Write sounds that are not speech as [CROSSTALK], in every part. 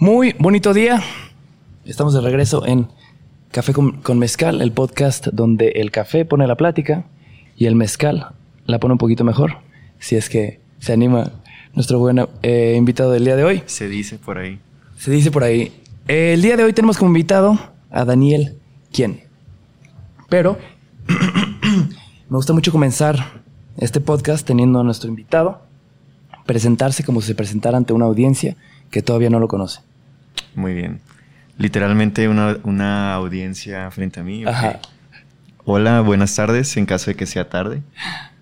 Muy bonito día. Estamos de regreso en Café con, con Mezcal, el podcast donde el café pone la plática y el mezcal la pone un poquito mejor. Si es que se anima nuestro buen eh, invitado del día de hoy. Se dice por ahí. Se dice por ahí. El día de hoy tenemos como invitado a Daniel ¿Quién? Pero [CLEARS THROAT] me gusta mucho comenzar este podcast teniendo a nuestro invitado presentarse como si se presentara ante una audiencia que todavía no lo conoce. Muy bien. Literalmente una, una audiencia frente a mí. Ajá. Hola, buenas tardes, en caso de que sea tarde.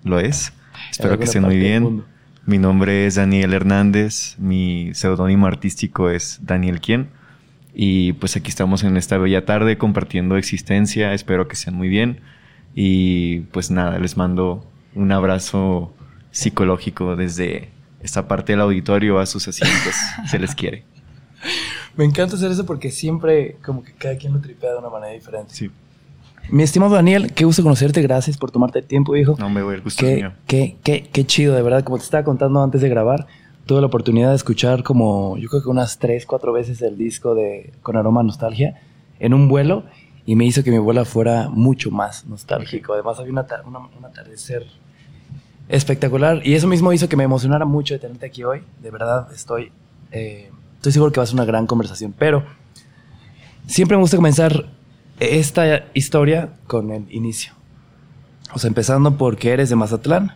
Lo es. Espero que estén muy bien. Mi nombre es Daniel Hernández. Mi seudónimo artístico es Daniel Quién. Y pues aquí estamos en esta bella tarde compartiendo existencia. Espero que sean muy bien. Y pues nada, les mando un abrazo psicológico desde esta parte del auditorio a sus asientos. [LAUGHS] Se les quiere. Me encanta hacer eso porque siempre como que cada quien lo tripea de una manera diferente. Sí. Mi estimado Daniel, qué gusto conocerte. Gracias por tomarte el tiempo, hijo. No me voy, el gusto es Qué, mío. qué, qué, qué chido, de verdad. Como te estaba contando antes de grabar, tuve la oportunidad de escuchar como, yo creo que unas tres, cuatro veces el disco de Con Aroma a Nostalgia en un vuelo y me hizo que mi vuelo fuera mucho más nostálgico. Además, había una- un atardecer espectacular y eso mismo hizo que me emocionara mucho de tenerte aquí hoy. De verdad, estoy, eh, estoy seguro que va a ser una gran conversación, pero siempre me gusta comenzar esta historia con el inicio. O sea, empezando porque eres de Mazatlán.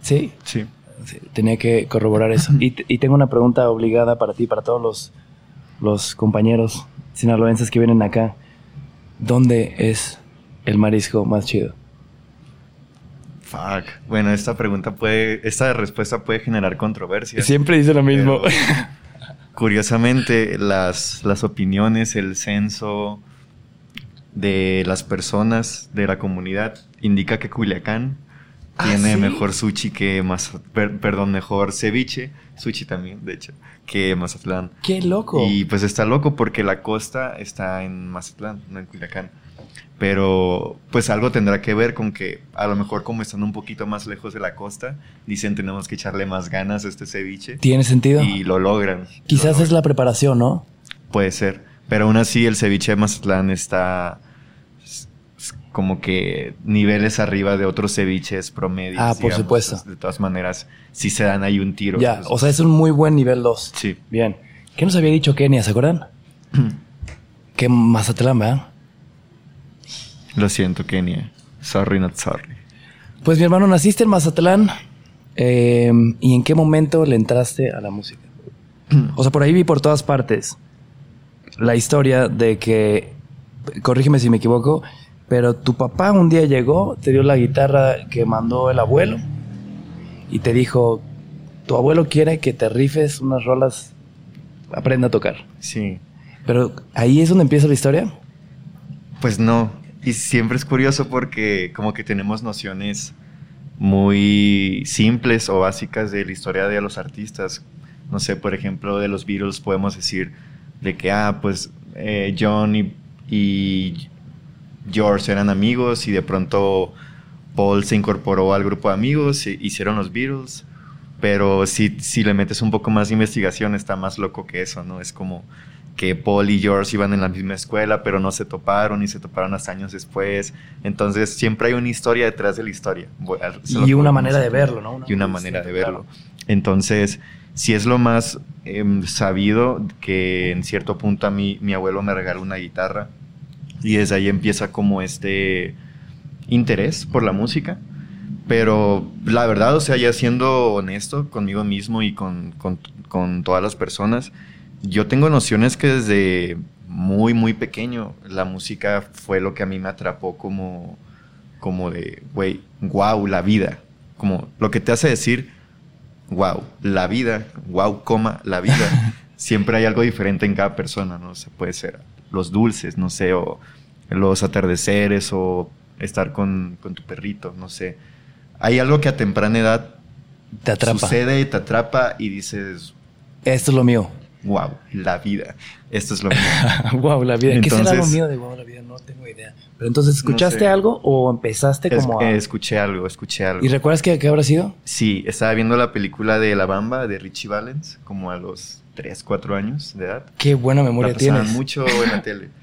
Sí, Sí. sí, tenía que corroborar eso. Y, y tengo una pregunta obligada para ti, para todos los, los compañeros sinaloenses que vienen acá. ¿Dónde es el marisco más chido? Fuck. Bueno, esta pregunta puede, esta respuesta puede generar controversia. Siempre dice lo mismo. Pero- Curiosamente, las, las opiniones, el censo de las personas de la comunidad indica que Culiacán ¿Ah, tiene sí? mejor sushi que Maz- per- perdón, mejor ceviche, sushi también, de hecho, que Mazatlán. ¡Qué loco! Y pues está loco porque la costa está en Mazatlán, no en Culiacán. Pero pues algo tendrá que ver con que a lo mejor como están un poquito más lejos de la costa, dicen tenemos que echarle más ganas a este ceviche. ¿Tiene sentido? Y lo logran. Quizás Lo es la preparación, ¿no? Puede ser. Pero aún así el ceviche de Mazatlán está como que niveles arriba de otros ceviches promedios. Ah, por supuesto. De todas maneras, si se dan ahí un tiro. Ya, o sea, es un muy buen nivel 2. Sí. Bien. ¿Qué nos había dicho Kenia, se acuerdan? [CLEARS THROAT] que Mazatlán, ¿verdad? Lo siento, Kenia. Sorry, not sorry. Pues mi hermano, naciste en Mazatlán. eh, ¿Y en qué momento le entraste a la música? [CLEARS THROAT] O sea, por ahí vi por todas partes la historia de que, corrígeme si me equivoco, pero tu papá un día llegó, te dio la guitarra que mandó el abuelo y te dijo, tu abuelo quiere que te rifes unas rolas, aprenda a tocar. Sí. Pero ahí es donde empieza la historia. Pues no. Y siempre es curioso porque como que tenemos nociones muy simples o básicas de la historia de los artistas. No sé, por ejemplo, de los Beatles podemos decir de que, ah, pues eh, John y, George eran amigos y de pronto Paul se incorporó al grupo de amigos e hicieron los Beatles. Pero si, si le metes un poco más de investigación está más loco que eso, ¿no? Es como que Paul y George iban en la misma escuela, pero no se toparon y se toparon hasta años después. Entonces siempre hay una historia detrás de la historia. Y una manera de verlo, ¿no? Y una manera de claro. verlo. Entonces, si es lo más em, sabido que en cierto punto a mí mi abuelo me regaló una guitarra y desde ahí empieza como este interés por la música. Pero la verdad, o sea, ya siendo honesto conmigo mismo y con, con- con todas las personas, yo tengo nociones que desde muy, muy pequeño la música fue lo que a mí me atrapó como, como de, güey, wow, la vida. Como lo que te hace decir, wow, la vida, wow, coma, la vida. [LAUGHS] Siempre hay algo diferente en cada persona, ¿no? Se puede ser los dulces, no sé, o los atardeceres, o estar con, con tu perrito, no sé. Hay algo que a temprana edad Te atrapa. sucede, te atrapa y dices, Esto es lo mío. Wow, la vida. Esto es lo mío. [LAUGHS] wow, la vida. ¿Qué será lo Entonces- mío de wow, la vida? No tengo idea. Pero entonces, ¿escuchaste sé. algo o empezaste Es- como a... eh, escuché algo, escuché algo. ¿Y recuerdas qué, qué habrá sido? Sí, estaba viendo la película de La Bamba de Richie Valens, como a los 3, 4 años de edad. Qué buena memoria la tienes. mucho en la tele. [LAUGHS]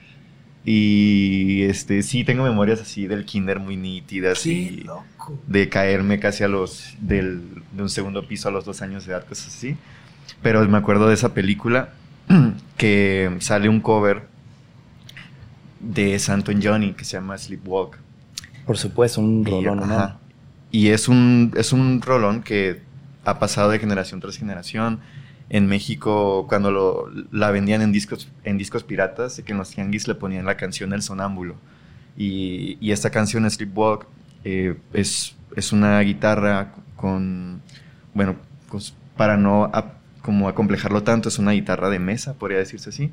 Y este sí tengo memorias así del kinder muy nítidas Qué y loco. de caerme casi a los del, de un segundo piso a los dos años de edad, cosas así. Pero me acuerdo de esa película [CLEARS THROAT] que sale un cover de Santo Johnny que se llama Sleepwalk. Por supuesto, un Y, rolón. Y es un, es un rolón que ha pasado de generación tras generación. En México, cuando lo, la vendían en discos, en discos piratas, que en los tianguis le ponían la canción El Sonámbulo. Y, y esta canción, Sleepwalk, eh, es, es una guitarra con, bueno, pues, para no como acomplejarlo tanto, es una guitarra de mesa, podría decirse así,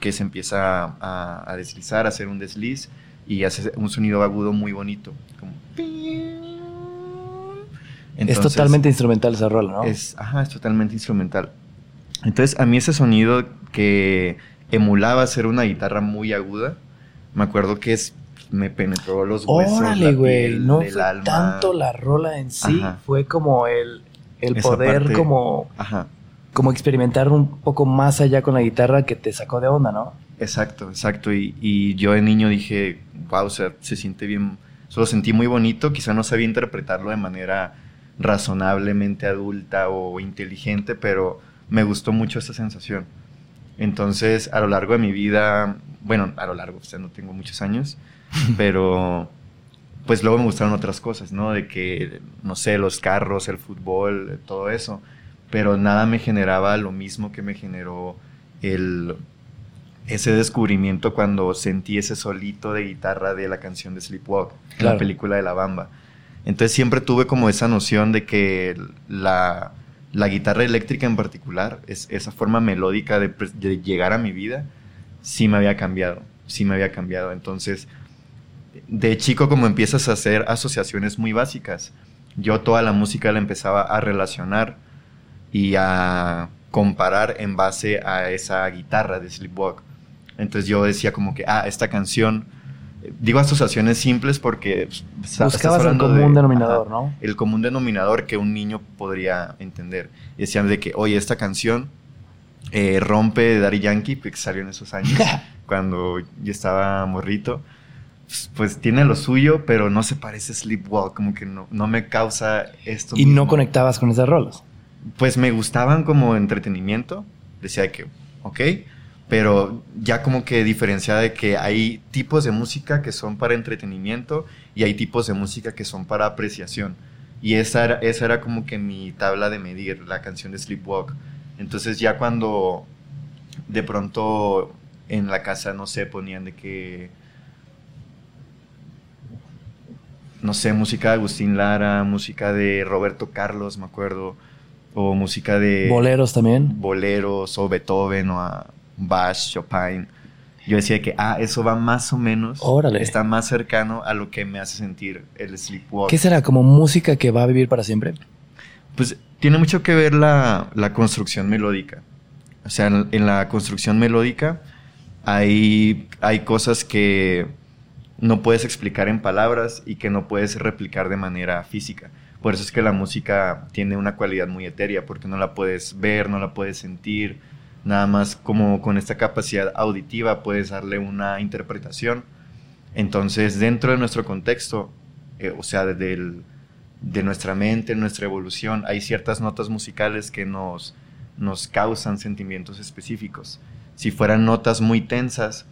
que se empieza a, a deslizar, a hacer un desliz y hace un sonido agudo muy bonito. Como... es Entonces, totalmente instrumental esa rola, ¿no? es, ajá, es totalmente instrumental. Entonces, a mí ese sonido que emulaba ser una guitarra muy aguda, me acuerdo que es, me penetró los huesos, Órale, güey. No fue alma. tanto la rola en sí, Ajá. fue como el, el Esa poder parte- como, Ajá, como experimentar un poco más allá con la guitarra que te sacó de onda, ¿no? exacto, exacto. Y, y yo de niño dije, wow, o sea, se siente bien, lo sentí muy bonito, quizá no sabía interpretarlo de manera razonablemente adulta o inteligente, pero me gustó mucho esa sensación. Entonces, a lo largo de mi vida, bueno, a lo largo, o sea, no tengo muchos años, [LAUGHS] pero pues luego me gustaron otras cosas, ¿no? De que, no sé, los carros, el fútbol, todo eso, pero nada me generaba lo mismo que me generó el, ese descubrimiento cuando sentí ese solito de guitarra de la canción de Sleepwalk, Claro. la película de La Bamba. Entonces siempre tuve como esa noción de que la, la guitarra eléctrica en particular, es, esa forma melódica de, de llegar a mi vida, sí me había cambiado, sí me había cambiado. Entonces, de chico como empiezas a hacer asociaciones muy básicas, yo toda la música la empezaba a relacionar y a comparar en base a esa guitarra de Sleepwalk. Entonces yo decía como que, ah, esta canción, digo asociaciones simples porque... pues, Buscabas el común de- denominador, ajá, ¿no? el común denominador que un niño podría entender. Y decían de que, oye, esta canción eh, rompe de Daddy Yankee, que salió en esos años, [LAUGHS] cuando yo estaba morrito. Pues, pues tiene lo suyo, pero no se parece a Sleepwalk, como que no, no me causa esto. Y no mismo. conectabas con esas rolas. Pues me gustaban como entretenimiento, decía que, ok, pero ya como que diferenciaba de que hay tipos de música que son para entretenimiento y hay tipos de música que son para apreciación. Y esa era, esa era como que mi tabla de medir, la canción de Sleepwalk. Entonces ya cuando de pronto en la casa, no sé, ponían de que, no sé, música de Agustín Lara, música de Roberto Carlos, me acuerdo, o música de Boleros también. boleros o Beethoven o a Bach, Chopin. Yo decía que, ah, eso va más o menos, Órale. está más cercano a lo que me hace sentir el sleepwalk. ¿Qué será? ¿Como música que va a vivir para siempre? Pues tiene mucho que ver la, la construcción melódica. O sea, en, en la construcción melódica hay, hay cosas que no puedes explicar en palabras y que no puedes replicar de manera física. Por eso es que la música tiene una cualidad muy etérea, porque no la puedes ver, no la puedes sentir. Nada más como con esta capacidad auditiva puedes darle una interpretación. Entonces, dentro de nuestro contexto, eh, o sea, desde de nuestra mente, nuestra evolución, hay ciertas notas musicales que nos, nos causan sentimientos específicos. Si fueran notas muy tensas,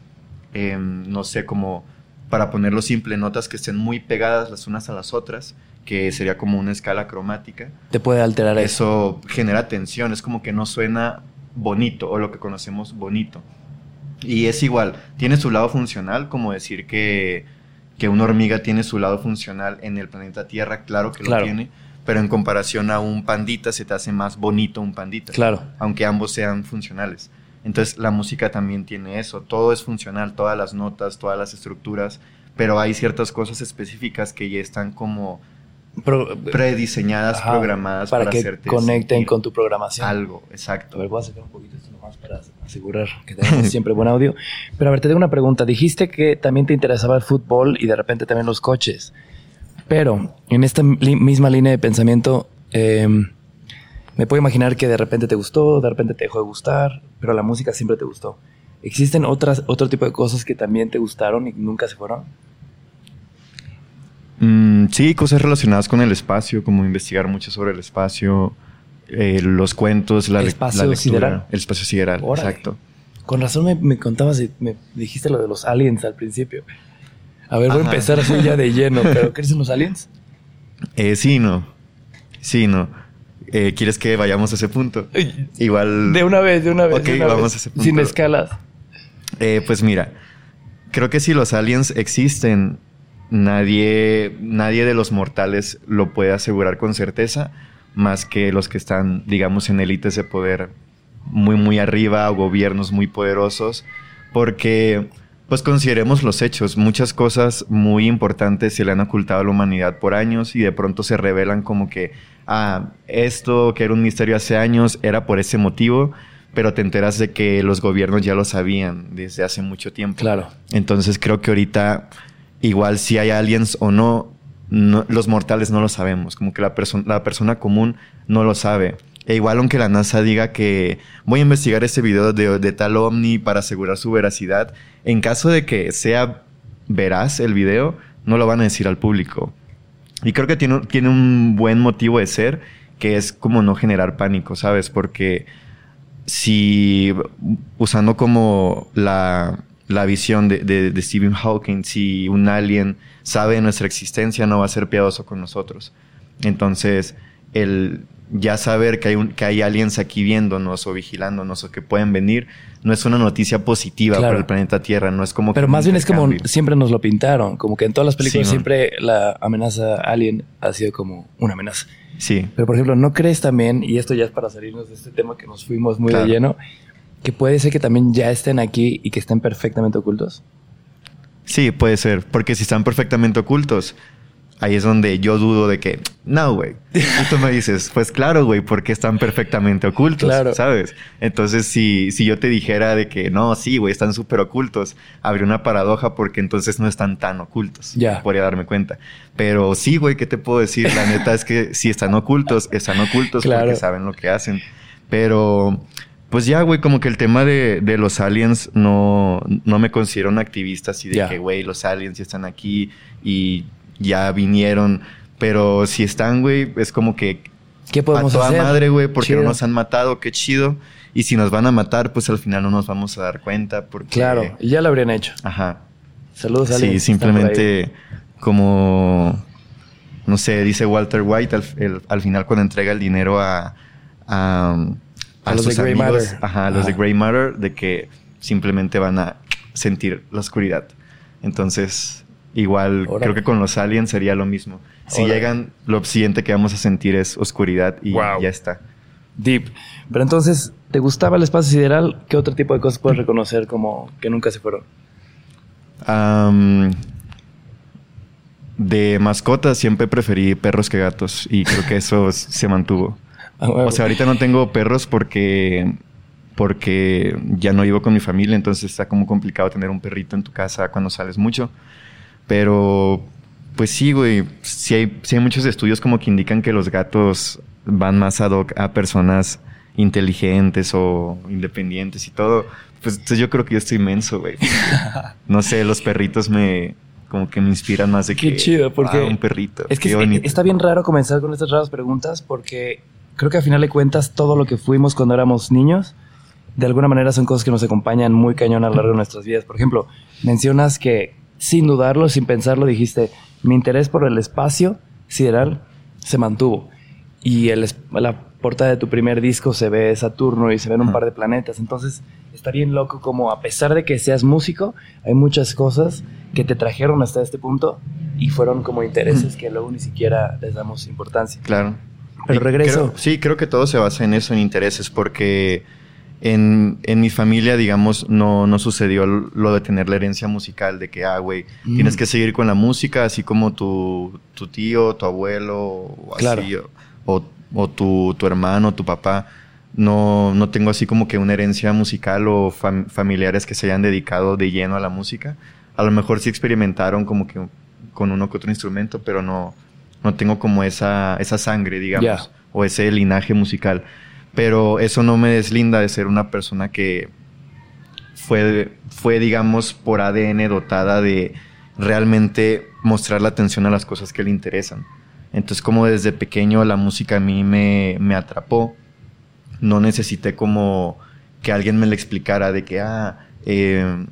eh, no sé, como para ponerlo simple, notas que estén muy pegadas las unas a las otras, que sería como una escala cromática, Te puede alterar eso. eso genera tensión, es como que no suena bonito o lo que conocemos bonito. Y es igual, tiene su lado funcional, como decir que, que una hormiga tiene su lado funcional en el planeta Tierra, claro que Claro. lo tiene, pero en comparación a un pandita se te hace más bonito un pandita, Claro. aunque ambos sean funcionales. Entonces la música también tiene eso, todo es funcional, todas las notas, todas las estructuras, pero hay ciertas cosas específicas que ya están como Pro- prediseñadas, Ajá, programadas para, para, que hacerte conecten con tu programación. algo, A exacto. ver, voy a sacar un poquito esto nomás. más para asegurar que tenemos [LAUGHS] siempre buen audio. Pero a ver, te tengo una pregunta. Dijiste que también te interesaba el fútbol y de repente también los coches. Pero en esta misma línea de pensamiento, em, me puedo imaginar que de repente te gustó, de repente te dejó de gustar, pero la música siempre te gustó. ¿Existen otras, otro tipo de cosas que también te gustaron y nunca se fueron? Mm, sí, cosas relacionadas con el espacio, como investigar mucho sobre el espacio, eh, los cuentos, la, el espacio lectura. sideral. El espacio sideral, exacto. Con razón me, me, contabas y me dijiste lo de los aliens al principio. A ver, voy a empezar así ya de lleno, pero [LAUGHS] ¿crees en los aliens? Eh, sí, no. Sí, no. Eh, ¿Quieres que vayamos a ese punto? Igual. De una vez, de una vez. Ok, vamos a ese punto. Sin escalas. Eh, pues mira, creo que si los aliens existen, nadie, nadie de los mortales lo puede asegurar con certeza, más que los que están, digamos, en élites de poder muy, muy arriba o gobiernos muy poderosos, porque, pues consideremos los hechos, muchas cosas muy importantes se le han ocultado a la humanidad por años y de pronto se revelan como que, ah, esto que era un misterio hace años era por ese motivo, pero te enteras de que los gobiernos ya lo sabían desde hace mucho tiempo. Claro. Entonces creo que ahorita, igual si hay aliens o no, los mortales no lo sabemos. Como que la, la persona común no lo sabe. E igual aunque la NASA diga que voy a investigar este video de, de tal ovni para asegurar su veracidad, en caso de que sea veraz el video, no lo van a decir al público. Y creo que tiene, tiene un buen motivo de ser, que es como no generar pánico, ¿sabes? Porque si usando como la, la visión de, de, de, Stephen Hawking, si un alien sabe nuestra existencia, no va a ser piadoso con nosotros. Entonces, el ya saber que hay, un, que hay aliens aquí viéndonos o vigilándonos o que pueden venir, no es una noticia positiva claro. para el planeta Tierra, no es como... Pero más bien es como siempre nos lo pintaron, como que en todas las películas sí, siempre la amenaza alien ha sido como una amenaza. Sí. Pero por ejemplo, ¿no crees también, y esto ya es para salirnos de este tema que nos fuimos muy claro. de lleno, que puede ser que también ya estén aquí y que estén perfectamente ocultos? Sí, puede ser, porque si están perfectamente ocultos, ahí es donde yo dudo de que, no, güey. Y tú me dices, pues claro, güey, porque están perfectamente ocultos, claro. ¿sabes? Entonces, si, si yo te dijera de que, no, sí, güey, están súper ocultos, habría una paradoja porque entonces no están tan ocultos. Ya. Podría darme cuenta. Pero sí, güey, ¿qué te puedo decir? La neta es que si están ocultos, están ocultos claro. porque saben lo que hacen. Pero... Pues ya, güey, como que el tema de, de los aliens no, no me considero un activista así de que, güey, los aliens ya están aquí y ya vinieron. Pero si están, güey, es como que ¿Qué podemos a toda hacer? madre, güey, porque Chido. no nos han matado, qué chido. Y si nos van a matar, pues al final no nos vamos a dar cuenta porque... Claro, y ya lo habrían hecho. Ajá. Saludos, Sí, aliens. simplemente como... No sé, dice Walter White al, el- al final cuando entrega el dinero a... A, A los de sus Grey amigos, Matter. Ajá, a los de. Grey Matter, de que simplemente van a sentir la oscuridad. Entonces, igual creo que con los aliens sería lo mismo. Si llegan, lo siguiente que vamos a sentir es oscuridad y Wow. ya está. Deep. Pero entonces, ¿te gustaba el espacio sideral? ¿Qué otro tipo de cosas puedes reconocer como que nunca se fueron? De mascotas siempre preferí perros que gatos y creo que eso [LAUGHS] se mantuvo. O sea, ahorita no tengo perros porque porque ya no vivo con mi familia, entonces está como complicado tener un perrito en tu casa cuando sales mucho. Pero pues sí, güey, sí hay, sí hay muchos estudios como que indican que los gatos van más ad hoc a personas inteligentes o independientes y todo. Pues entonces yo creo que yo estoy inmenso, güey. [LAUGHS] No sé, los perritos me como que me inspiran más de Qué que chido, porque "Ah, un perrito. Es que es- bonito". está bien raro comenzar con estas raras preguntas porque creo que a final de cuentas todo lo que fuimos cuando éramos niños, de alguna manera son cosas que nos acompañan muy cañón a lo largo de nuestras vidas. Por ejemplo, mencionas que sin dudarlo, sin pensarlo, dijiste, mi interés por el espacio sideral se mantuvo. Y el, la portada de tu primer disco se ve Saturno y se ven un par de planetas. Entonces, está bien loco como a pesar de que seas músico, hay muchas cosas que te trajeron hasta este punto y fueron como intereses que luego ni siquiera les damos importancia. Claro. Pero regreso. creo- sí, creo que todo se basa en eso, en intereses, porque en, en mi familia, digamos, no, no sucedió lo de tener la herencia musical, de que, ah, güey, Mm. tienes que seguir con la música, así como tu, tu tío, tu abuelo, o Claro. o- o tu, tu hermano, tu papá. no, no tengo así como que una herencia musical o familiares que se hayan dedicado de lleno a la música. A lo mejor sí experimentaron como que con uno que otro instrumento, pero no, no tengo como esa, esa sangre, digamos, o ese linaje musical. Pero eso no me deslinda de ser una persona que fue, fue, digamos, por ADN dotada de realmente mostrar la atención a las cosas que le interesan. Entonces, como desde pequeño la música a mí me, me atrapó, no necesité como que alguien me lo explicara de que, ah, eh,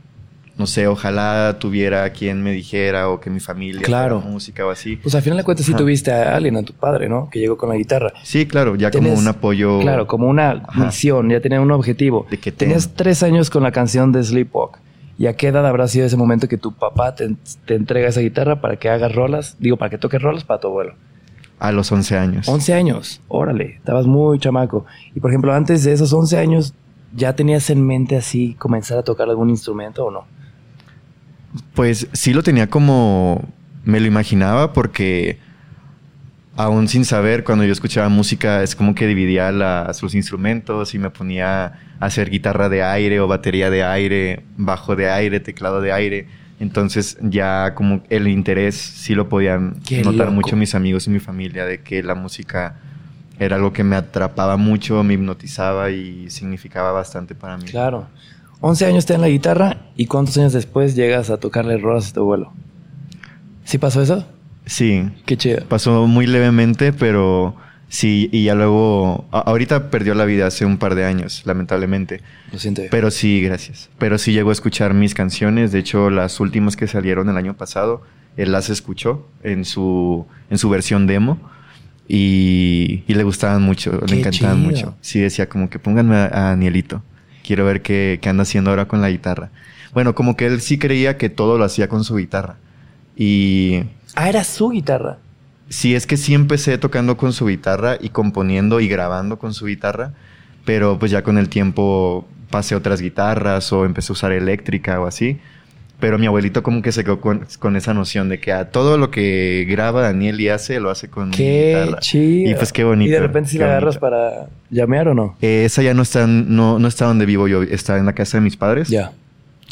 no sé, ojalá tuviera quien me dijera o que mi familia claro. música o así. Pues al final de cuentas sí tuviste a alguien, a tu padre, ¿no? Que llegó con la guitarra. Sí, claro, ya como un apoyo. Claro, como una misión, ya tenía un objetivo. De que Tenías tres años con la canción de Sleepwalk. ¿Y a qué edad habrá sido ese momento que tu papá te, te entrega esa guitarra para que hagas rolas? Digo, para que toques rolas para tu abuelo. A los 11 años. 11 años, órale, estabas muy chamaco. Y por ejemplo, antes de esos 11 años, ¿ya tenías en mente así comenzar a tocar algún instrumento o no? Pues sí lo tenía como me lo imaginaba porque aún sin saber, cuando yo escuchaba música, es como que dividía los instrumentos y me ponía a hacer guitarra de aire o batería de aire, bajo de aire, teclado de aire. Entonces ya como el interés sí lo podían notar mucho mis amigos y mi familia de que la música era algo que me atrapaba mucho, me hipnotizaba y significaba bastante para mí. Claro. 11 años te en la guitarra y cuántos años después llegas a tocarle rolas a tu abuelo. ¿Sí pasó eso? Sí. Qué chido. Pasó muy levemente, pero sí, y ya luego, ahorita perdió la vida hace un par de años, lamentablemente. Lo siento. Pero sí, gracias. Pero sí llegó a escuchar mis canciones, de hecho las últimas que salieron el año pasado, él las escuchó en su, en su versión demo. Y, le gustaban mucho, le encantaban mucho. Sí, decía como que pónganme a, a Danielito quiero ver qué, anda haciendo ahora con la guitarra. Bueno, como que él sí creía que todo lo hacía con su guitarra. Y... Ah, era su guitarra. Sí, es que sí empecé tocando con su guitarra y componiendo y grabando con su guitarra, pero pues ya con el tiempo pasé otras guitarras o empecé a usar eléctrica o así. Pero mi abuelito como que se quedó con, esa noción de que a todo lo que graba Daniel y hace, lo hace con qué guitarra. Chido. Y pues qué bonito. ¿Y de repente si la agarras para llamear o no? Eh, esa ya no está, no, no está donde vivo yo, está en la casa de mis padres. Ya.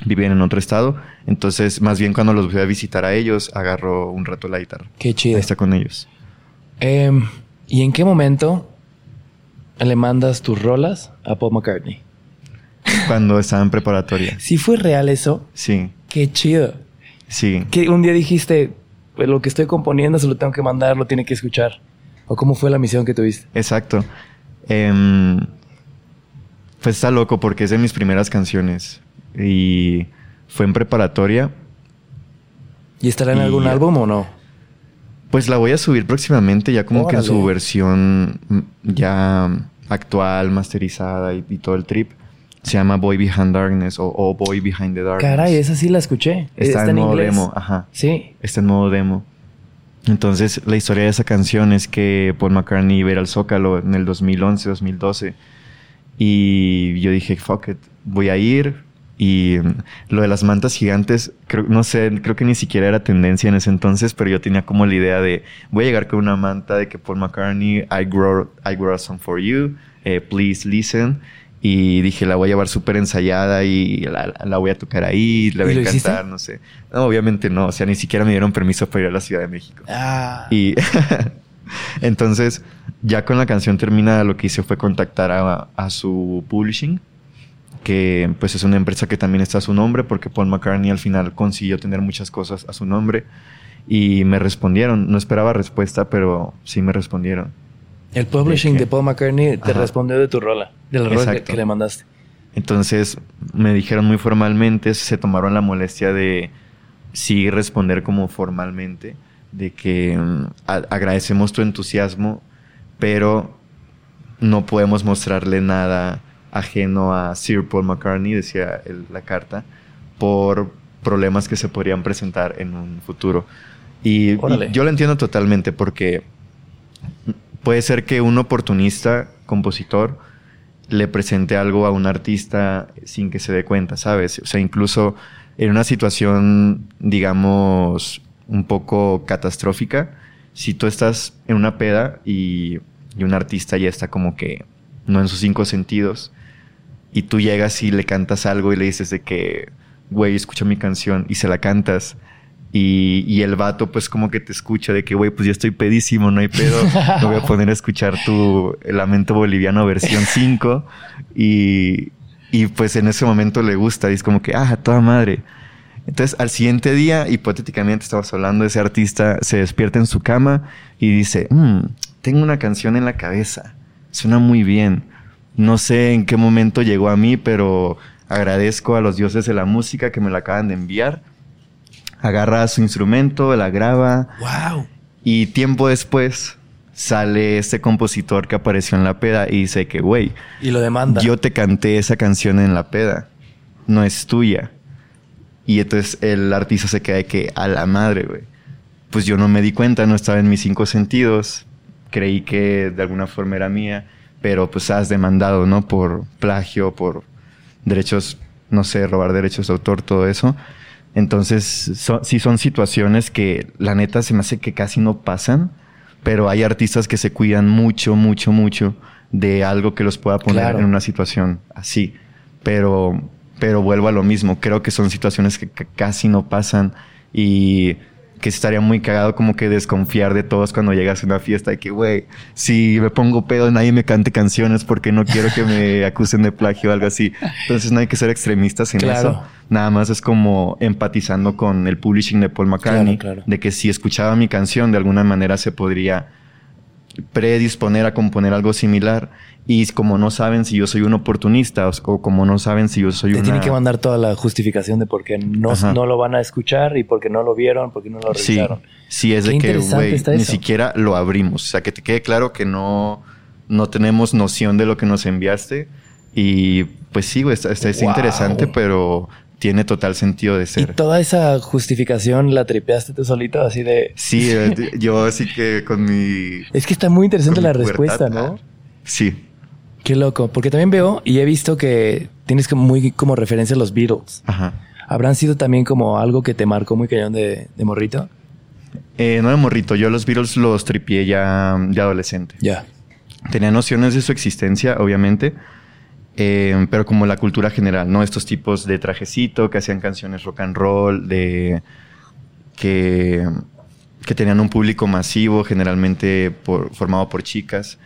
Viven en otro estado. Entonces, más bien cuando los voy a visitar a ellos, agarro un rato la guitarra. Qué chido. está con ellos. Em, ¿Y en qué momento le mandas tus rolas a Paul McCartney? Cuando estaba en preparatoria. [LAUGHS] ¿Sí fue real eso? Sí. Qué chido. Sí. Que un día dijiste, pues lo que estoy componiendo se lo tengo que mandar, lo tiene que escuchar. ¿O cómo fue la misión que tuviste? Exacto. Eh, pues está loco porque es de mis primeras canciones. Y fue en preparatoria. ¿Y estará en algún álbum o no? Pues la voy a subir próximamente, ya como que en su versión ya actual, masterizada y todo el trip. Se llama Boy Behind Darkness o, Boy Behind the Darkness. Caray, esa sí la escuché. Está, en, modo demo, ajá. Sí. Está en modo demo. Entonces, la historia de esa canción es que Paul McCartney iba al Zócalo en el 2011, 2012. Y yo dije, fuck it, voy a ir. Y lo de las mantas gigantes, creo, no sé, creo que ni siquiera era tendencia en ese entonces, pero yo tenía como la idea de, voy a llegar con una manta de que Paul McCartney, I grow, I grow a song for you, eh, please listen. Y dije, la voy a llevar súper ensayada y la, voy a tocar ahí, la voy a encantar, no sé. No, obviamente no, o sea, ni siquiera me dieron permiso para ir a la Ciudad de México. Ah. Y [LAUGHS] entonces, ya con la canción terminada, lo que hice fue contactar a, a, su publishing, que pues es una empresa que también está a su nombre, porque Paul McCartney al final consiguió tener muchas cosas a su nombre. Y me respondieron, no esperaba respuesta, pero sí me respondieron. El publishing de, Paul McCartney te respondió de tu rola, de la rola que, le mandaste. Entonces me dijeron muy formalmente, se tomaron la molestia de sí responder como formalmente, de que mm, agradecemos tu entusiasmo, pero no podemos mostrarle nada ajeno a Sir Paul McCartney, decía la carta, por problemas que se podrían presentar en un futuro. y yo lo entiendo totalmente porque puede ser que un oportunista, compositor, le presente algo a un artista sin que se dé cuenta, ¿sabes? O sea, incluso en una situación, digamos, un poco catastrófica, si tú estás en una peda y, un artista ya está como que no en sus cinco sentidos. Y tú llegas y le cantas algo y le dices de que, güey, escucha mi canción y se la cantas. Y, y, el vato, pues, como que te escucha de que, güey, pues ya estoy pedísimo, no hay pedo. [LAUGHS] Me voy a poner a escuchar tu Lamento Boliviano versión 5. Y, y pues en ese momento le gusta y es como que, ah, toda madre. Entonces, al siguiente día, hipotéticamente, estamos hablando de ese artista, se despierta en su cama y dice, mm, tengo una canción en la cabeza, suena muy bien. No sé en qué momento llegó a mí, pero agradezco a los dioses de la música que me la acaban de enviar. Agarra su instrumento, la graba. ¡Wow! Y tiempo después sale este compositor que apareció en la peda y dice que, güey. Y lo demanda. Yo te canté esa canción en la peda. No es tuya. Y entonces el artista se queda de que, a la madre, güey. Pues yo no me di cuenta, no estaba en mis cinco sentidos. Creí que de alguna forma era mía. Pero pues has demandado, ¿no? Por plagio, por derechos, no sé, robar derechos de autor, todo eso. Entonces, sí son situaciones que la neta se me hace que casi no pasan pero hay artistas que se cuidan mucho, mucho, mucho de algo que los pueda poner en una situación así. Pero, pero vuelvo a lo mismo, creo que son situaciones que casi no pasan y que estaría muy cagado como que desconfiar de todos cuando llegas a una fiesta y que, güey, si me pongo pedo, nadie me cante canciones porque no quiero que me [LAUGHS] acusen de plagio o algo así. Entonces no hay que ser extremistas en eso. Nada más es como empatizando con el publishing de Paul McCartney, de que si escuchaba mi canción, de alguna manera se podría predisponer a componer algo similar y como no saben si yo soy un oportunista o, como no saben si yo soy Te tienen que mandar toda la justificación de por qué no, no lo van a escuchar y por qué no lo vieron, por qué no lo revisaron. Sí, sí es de que, güey, ni siquiera lo abrimos. O sea, que te quede claro que no, no tenemos noción de lo que nos enviaste. Y pues sí, güey, está, está, interesante, pero tiene total sentido de ser. ¿Y toda esa justificación la tripeaste tú solito así de...? Sí, eh, [LAUGHS] yo así que con mi... Es que está muy interesante la respuesta, ¿no? Sí. Qué loco, porque también veo y he visto que tienes como muy como referencia a los Beatles. Ajá. ¿Habrán sido también como algo que te marcó muy cañón de, morrito? Eh, no de morrito, yo los Beatles los tripié ya de adolescente. Ya. Tenía nociones de su existencia, obviamente, eh, pero como la cultura general, ¿no? Estos tipos de trajecito que hacían canciones rock and roll, de que, que tenían un público masivo, generalmente por, formado por chicas.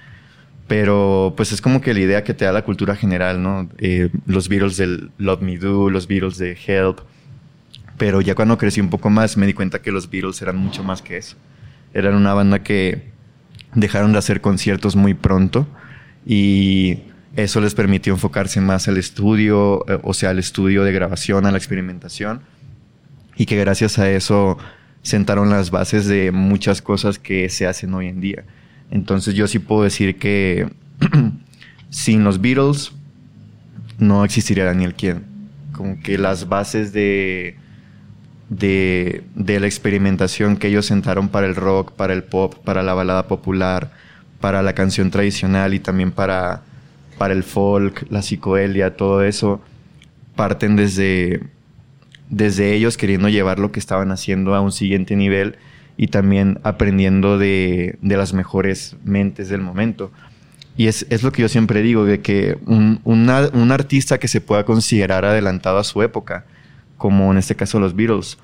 Pero pues es como que la idea que te da la cultura general, ¿no? Eh, los Beatles del Love Me Do, los Beatles de Help. Pero ya cuando crecí un poco más me di cuenta que los Beatles eran mucho más que eso. Eran una banda que dejaron de hacer conciertos muy pronto y eso les permitió enfocarse más al estudio, eh, o sea, al estudio de grabación, a la experimentación. Y que gracias a eso sentaron las bases de muchas cosas que se hacen hoy en día. Entonces yo sí puedo decir que [CLEARS THROAT] sin los Beatles no existiría Daniel Quien. Como que las bases de, de, de, la experimentación que ellos sentaron para el rock, para el pop, para la balada popular, para la canción tradicional y también para, para el folk, la psicodelia, todo eso, parten desde, desde ellos queriendo llevar lo que estaban haciendo a un siguiente nivel y también aprendiendo de, las mejores mentes del momento. Y es, lo que yo siempre digo, de que un, artista que se pueda considerar adelantado a su época, como en este caso los Beatles,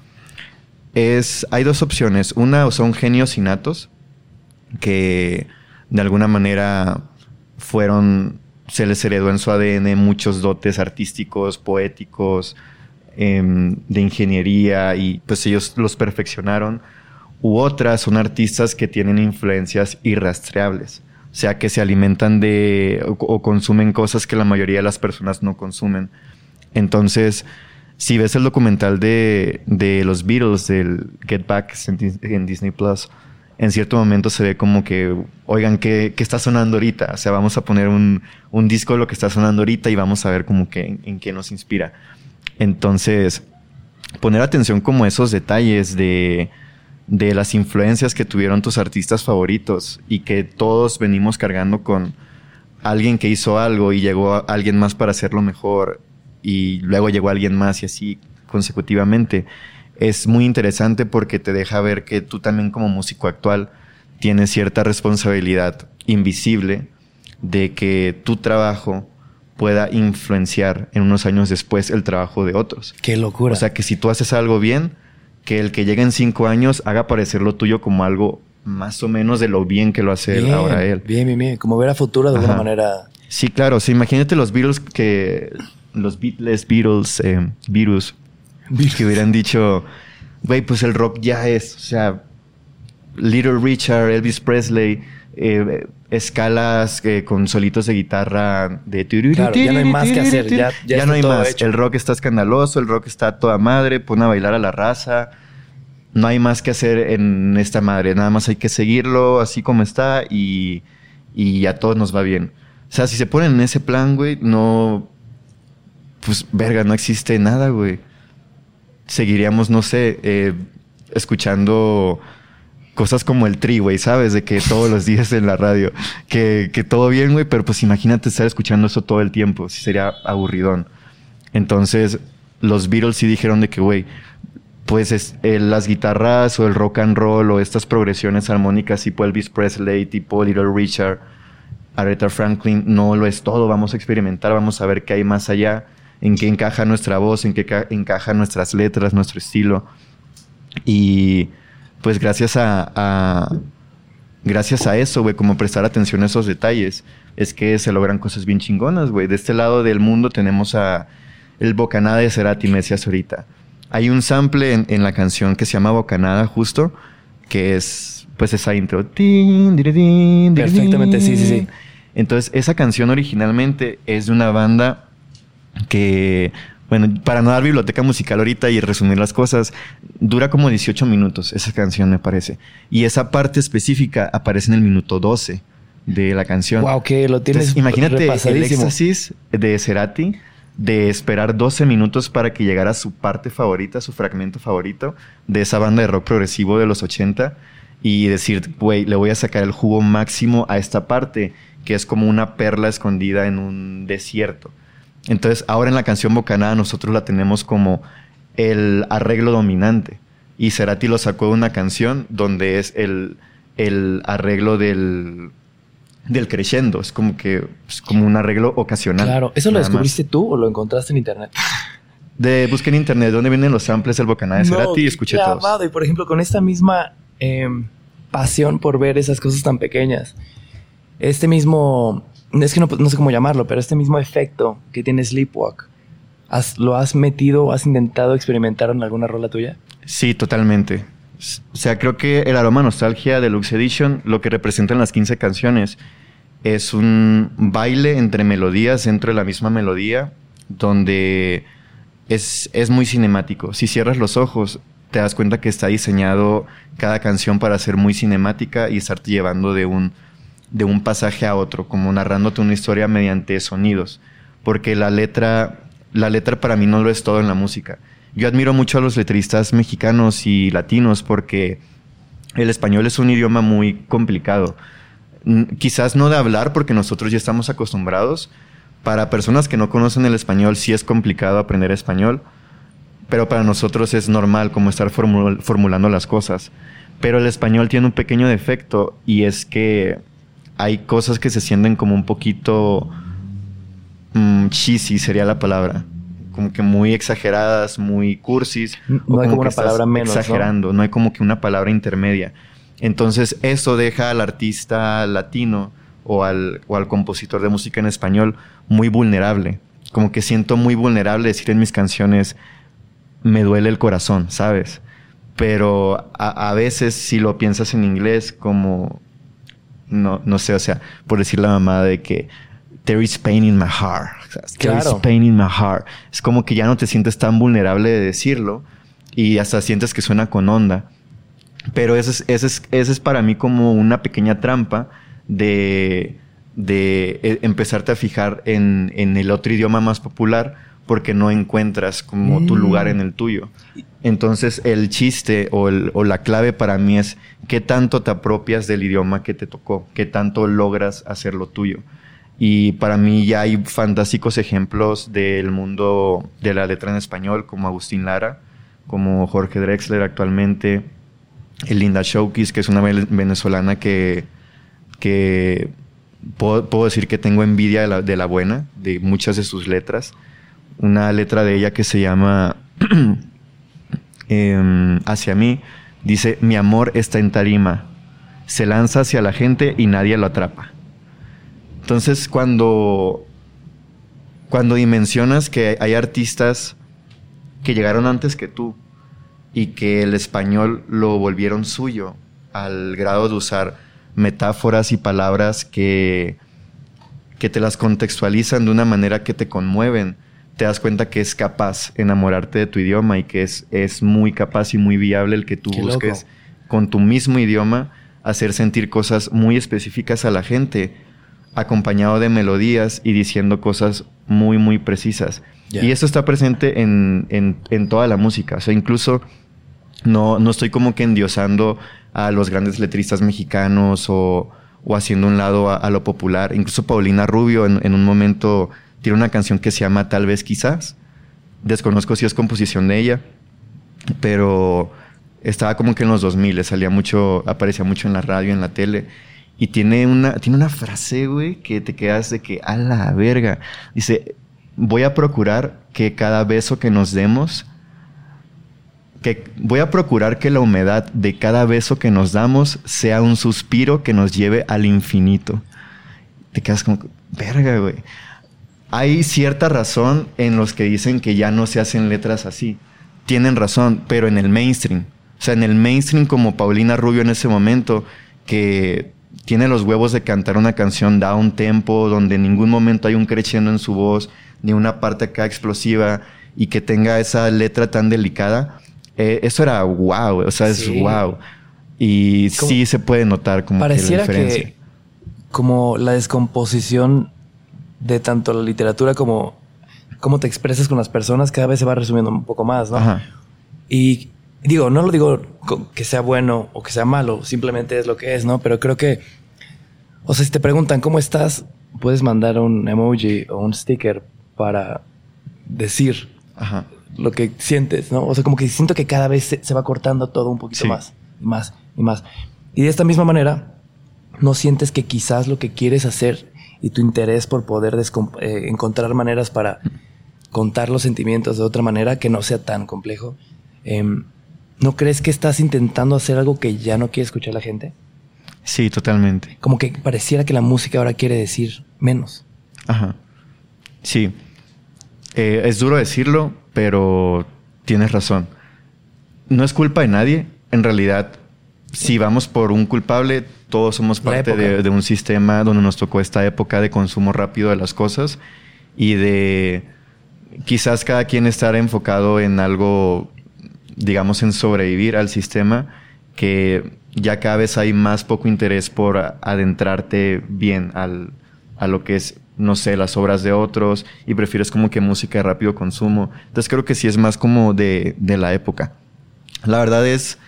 es, hay dos opciones. Una son genios innatos, que de alguna manera fueron, se les heredó en su ADN muchos dotes artísticos, poéticos, em, de ingeniería, y pues ellos los perfeccionaron u otras son artistas que tienen influencias irrastreables, o sea, que se alimentan de o, consumen cosas que la mayoría de las personas no consumen. Entonces, si ves el documental de, de los Beatles, del Get Back en, Disney Plus, en cierto momento se ve como que, oigan, ¿qué, ¿qué, está sonando ahorita? O sea, vamos a poner un, disco de lo que está sonando ahorita y vamos a ver como que en, qué nos inspira. Entonces, poner atención como esos detalles de de las influencias que tuvieron tus artistas favoritos y que todos venimos cargando con alguien que hizo algo y llegó alguien más para hacerlo mejor y luego llegó alguien más y así consecutivamente. Es muy interesante porque te deja ver que tú también como músico actual tienes cierta responsabilidad invisible de que tu trabajo pueda influenciar en unos años después el trabajo de otros. Qué locura. O sea, que si tú haces algo bien, que el que llegue en cinco años haga parecer lo tuyo como algo más o menos de lo bien que lo hace bien, ahora él. Bien, bien, bien. Como ver a futuro de alguna manera. Sí, claro. O sea, imagínate los Beatles que... Los Beatles, Beatles, eh, virus, que hubieran dicho, güey, pues el rock ya es, o sea, Little Richard, Elvis Presley, eh, escalas eh, con solitos de guitarra de claro, ya no hay más que hacer, ya, ya, ya no hay más. El rock está escandaloso, el rock está toda madre, pone a bailar a la raza. No hay más que hacer en esta madre, nada más hay que seguirlo así como está y, y a todos nos va bien. O sea, si se ponen en ese plan, güey, no. Pues, verga, no existe nada, güey. Seguiríamos, no sé, eh, escuchando cosas como el tri, güey, ¿sabes? De que todos los días en la radio, que, que todo bien, güey, pero pues imagínate estar escuchando eso todo el tiempo, sí sería aburridón. Entonces, los Beatles sí dijeron de que, güey, pues es, eh, las guitarras o el rock and roll o estas progresiones armónicas tipo Elvis Presley, tipo Little Richard, Aretha Franklin, no lo es todo, vamos a experimentar, vamos a ver qué hay más allá, en qué encaja nuestra voz, en qué encajan nuestras letras, nuestro estilo. Y pues gracias a, gracias a eso, güey, como prestar atención a esos detalles, es que se logran cosas bien chingonas, güey. De este lado del mundo tenemos a el Bocanada de Cerati, me decías ahorita. Hay un sample en, la canción que se llama Bocanada, justo, que es, pues, esa intro. Perfectamente, sí, sí, sí. Entonces, esa canción originalmente es de una banda que bueno, para no dar biblioteca musical ahorita y resumir las cosas, dura como 18 minutos esa canción, me parece. Y esa parte específica aparece en el minuto 12 de la canción. Wow, que lo tienes Imagínate el éxtasis de Cerati de esperar 12 minutos para que llegara su parte favorita, su fragmento favorito de esa banda de rock progresivo de los 80 y decir, güey, le voy a sacar el jugo máximo a esta parte, que es como una perla escondida en un desierto. Entonces, ahora en la canción Bocanada nosotros la tenemos como el arreglo dominante. Y Cerati lo sacó de una canción donde es el, el arreglo del, del crescendo. Es como que es como un arreglo ocasional. Claro, ¿eso lo descubriste tú o lo encontraste en internet? De busqué en internet dónde vienen los samples del Bocanada de Cerati y escuché todos. Y por ejemplo, con esta misma em, pasión por ver esas cosas tan pequeñas, este mismo es que no, sé cómo llamarlo, pero este mismo efecto que tiene Sleepwalk, ¿lo has metido o has intentado experimentar en alguna rola tuya? Sí, totalmente. O sea, creo que el aroma nostalgia Lux Edition, lo que representan las 15 canciones, es un baile entre melodías dentro de la misma melodía, donde es, es muy cinemático. Si cierras los ojos, te das cuenta que está diseñado cada canción para ser muy cinemática y estarte llevando de un de un pasaje a otro, como narrándote una historia mediante sonidos, porque la letra, la letra para mí no lo es todo en la música. Yo admiro mucho a los letristas mexicanos y latinos porque el español es un idioma muy complicado. Quizás no de hablar porque nosotros ya estamos acostumbrados. Para personas que no conocen el español sí es complicado aprender español, pero para nosotros es normal como estar formulando las cosas. Pero el español tiene un pequeño defecto y es que hay cosas que se sienten como un poquito mm, cheesy sería la palabra. Como que muy exageradas, muy cursis. No hay como una palabra menos. Exagerando, ¿no? hay como que una palabra intermedia. Entonces, eso deja al artista latino o al, o al compositor de música en español muy vulnerable. Como que siento muy vulnerable decir en mis canciones, me duele el corazón, ¿sabes? Pero a, a veces, si lo piensas en inglés, como no, no sé, o sea, por decir la mamá de que there is pain in my heart. There is pain in my heart. Es como que ya no te sientes tan vulnerable de decirlo y hasta sientes que suena con onda. Pero ese es, ese es, ese es para mí como una pequeña trampa de, de eh, empezarte a fijar en, en el otro idioma más popular porque no encuentras como tu lugar en el tuyo. Entonces el chiste o, la clave para mí es qué tanto te apropias del idioma que te tocó, qué tanto logras hacerlo tuyo. Y para mí ya hay fantásticos ejemplos del mundo de la letra en español, como Agustín Lara, como Jorge Drexler actualmente, Linda Showkis, que es una venezolana que, que puedo, decir que tengo envidia de la, de la, buena, de muchas de sus letras. Una letra de ella que se llama [CLEARS THROAT] em, Hacia mí, dice, mi amor está en tarima, se lanza hacia la gente y nadie lo atrapa. Entonces, cuando, cuando dimensionas que hay artistas que llegaron antes que tú y que el español lo volvieron suyo al grado de usar metáforas y palabras que, que te las contextualizan de una manera que te conmueven, te das cuenta que es capaz enamorarte de tu idioma y que es, es muy capaz y muy viable el que tú busques con tu mismo idioma hacer sentir cosas muy específicas a la gente, acompañado de melodías y diciendo cosas muy, muy precisas. Y eso está presente en, en, toda la música. O sea, incluso no, no estoy como que endiosando a los grandes letristas mexicanos o, o haciendo un lado a, lo popular. Incluso Paulina Rubio en, un momento tiene una canción que se llama Tal vez quizás. Desconozco si es composición de ella, pero estaba como que en los 2000, salía mucho, aparecía mucho en la radio, en la tele. Y tiene una, tiene una frase, güey, que te quedas de que, a la verga. Dice, voy a procurar que cada beso que nos demos voy a procurar que la humedad de cada beso que nos damos sea un suspiro que nos lleve al infinito. Te quedas como, verga, güey. Hay cierta razón en los que dicen que ya no se hacen letras así. Tienen razón, pero en el mainstream. O sea, en el mainstream como Paulina Rubio en ese momento, que tiene los huevos de cantar una canción down tempo, donde en ningún momento hay un creciendo en su voz, ni una parte acá explosiva, y que tenga esa letra tan delicada eh, eso era wow, o sea, es wow. Y sí se puede notar como pareciera que la diferencia. como la descomposición de tanto la literatura como cómo te expresas con las personas cada vez se va resumiendo un poco más, ¿no? Ajá. Y digo, no lo digo que sea bueno o que sea malo, simplemente es lo que es, ¿no? Pero creo que, o sea, si te preguntan cómo estás, puedes mandar un emoji o un sticker para decir Ajá lo que sientes, ¿no? O sea, como que siento que cada vez se, va cortando todo un poquito más, y más, y más. Y de esta misma manera, no sientes que quizás lo que quieres hacer y tu interés por poder eh, encontrar maneras para contar los sentimientos de otra manera que no sea tan complejo, em, ¿no crees que estás intentando hacer algo que ya no quiere escuchar la gente? Sí, totalmente. Como que pareciera que la música ahora quiere decir menos. Ajá. Sí. Eh, es duro decirlo, pero tienes razón. No es culpa de nadie. En realidad, si vamos por un culpable, todos somos parte de, un sistema donde nos tocó esta época de consumo rápido de las cosas y de quizás cada quien estar enfocado en algo, digamos, en sobrevivir al sistema, que ya cada vez hay más poco interés por adentrarte bien al, a lo que es no sé, las obras de otros y prefieres como que música de rápido consumo. Entonces creo que sí es más como de, de la época. La verdad es,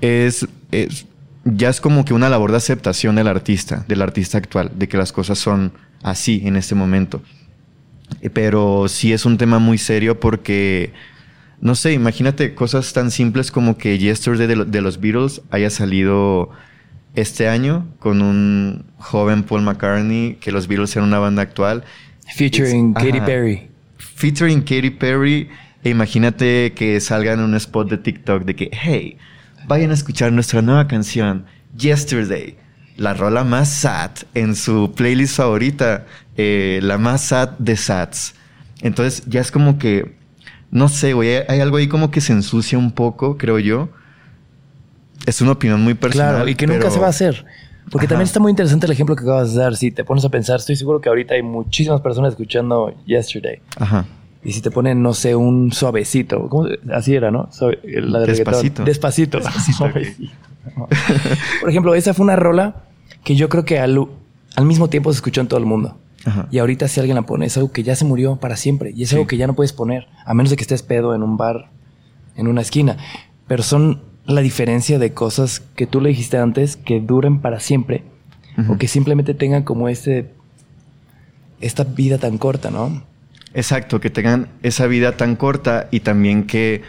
es, es, ya es como que una labor de aceptación del artista, del artista actual, de que las cosas son así en este momento. Pero sí es un tema muy serio porque, no sé, imagínate cosas tan simples como que Yesterday de, de los Beatles haya salido este año con un joven Paul McCartney, que los Beatles eran una banda actual. Featuring Katy Perry. Featuring Katy Perry. E imagínate que salga en un spot de TikTok de que, hey, vayan a escuchar nuestra nueva canción, Yesterday. La rola más sad en su playlist favorita, eh, la más sad de sads. Entonces ya es como que, no sé, güey, hay algo ahí como que se ensucia un poco, creo yo es una opinión muy personal. Claro, y que nunca se va a hacer. Porque también está muy interesante el ejemplo que acabas de dar. Si te pones a pensar, estoy seguro que ahorita hay muchísimas personas escuchando Yesterday. Ajá. Y si te ponen, no sé, un suavecito, ¿cómo? así era, ¿no? la de Despacito. Despacito. Por ejemplo, esa fue una rola que yo creo que al, al mismo tiempo se escuchó en todo el mundo. Ajá. Y ahorita si alguien la pone, es algo que ya se murió para siempre. Y es algo que ya no puedes poner, a menos de que estés pedo en un bar, en una esquina. Pero son la diferencia de cosas que tú le dijiste antes que duren para siempre o que simplemente tengan como este esta vida tan corta, ¿no? Exacto, que tengan esa vida tan corta y también que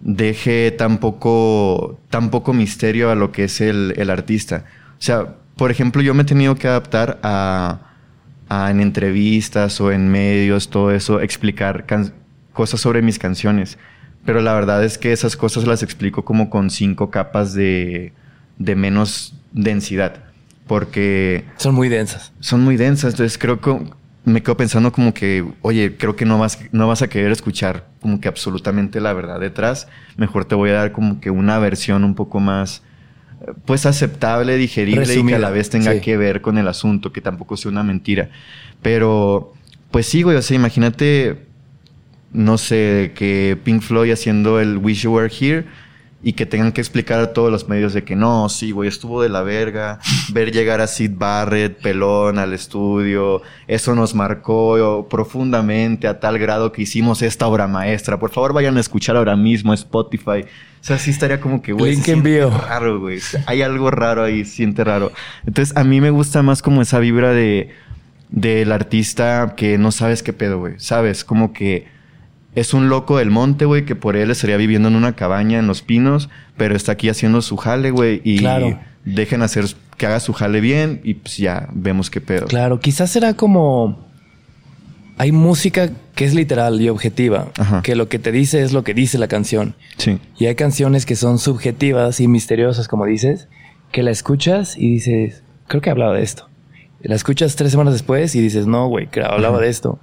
deje tan poco, tan poco misterio a lo que es el, el artista. O sea, por ejemplo, yo me he tenido que adaptar a, a en entrevistas o en medios, todo eso, explicar cosas sobre mis canciones. Pero la verdad es que esas cosas las explico como con cinco capas de, de menos densidad. Porque... Son muy densas. Son muy densas. Entonces creo que me quedo pensando como que, oye, creo que no vas, no vas a querer escuchar como que absolutamente la verdad detrás. Mejor te voy a dar como que una versión un poco más, pues aceptable, digerible y que a la vez tenga que ver con el asunto, que tampoco sea una mentira. Pero, pues sí, güey, o sea, imagínate, no sé, que Pink Floyd haciendo el Wish You Were Here y que tengan que explicar a todos los medios de que no, sí, güey, estuvo de la verga. Ver llegar a Sid Barrett, pelón, al estudio, eso nos marcó profundamente a tal grado que hicimos esta obra maestra. Por favor, vayan a escuchar ahora mismo Spotify. O sea, sí estaría como que, güey. Link envío. Raro, güey. Hay algo raro ahí, siente raro. Entonces, a mí me gusta más como esa vibra de del artista que no sabes qué pedo, güey. Sabes, como que es un loco del monte, güey, que por él estaría viviendo en una cabaña en los pinos, pero está aquí haciendo su jale, güey, y dejen hacer que haga su jale bien y pues ya vemos qué pedo. Claro, quizás será como hay música que es literal y objetiva, que lo que te dice es lo que dice la canción. Sí. Y hay canciones que son subjetivas y misteriosas, como dices, que la escuchas y dices, creo que hablaba de esto. la escuchas tres semanas después y dices, no, güey, que hablaba de esto.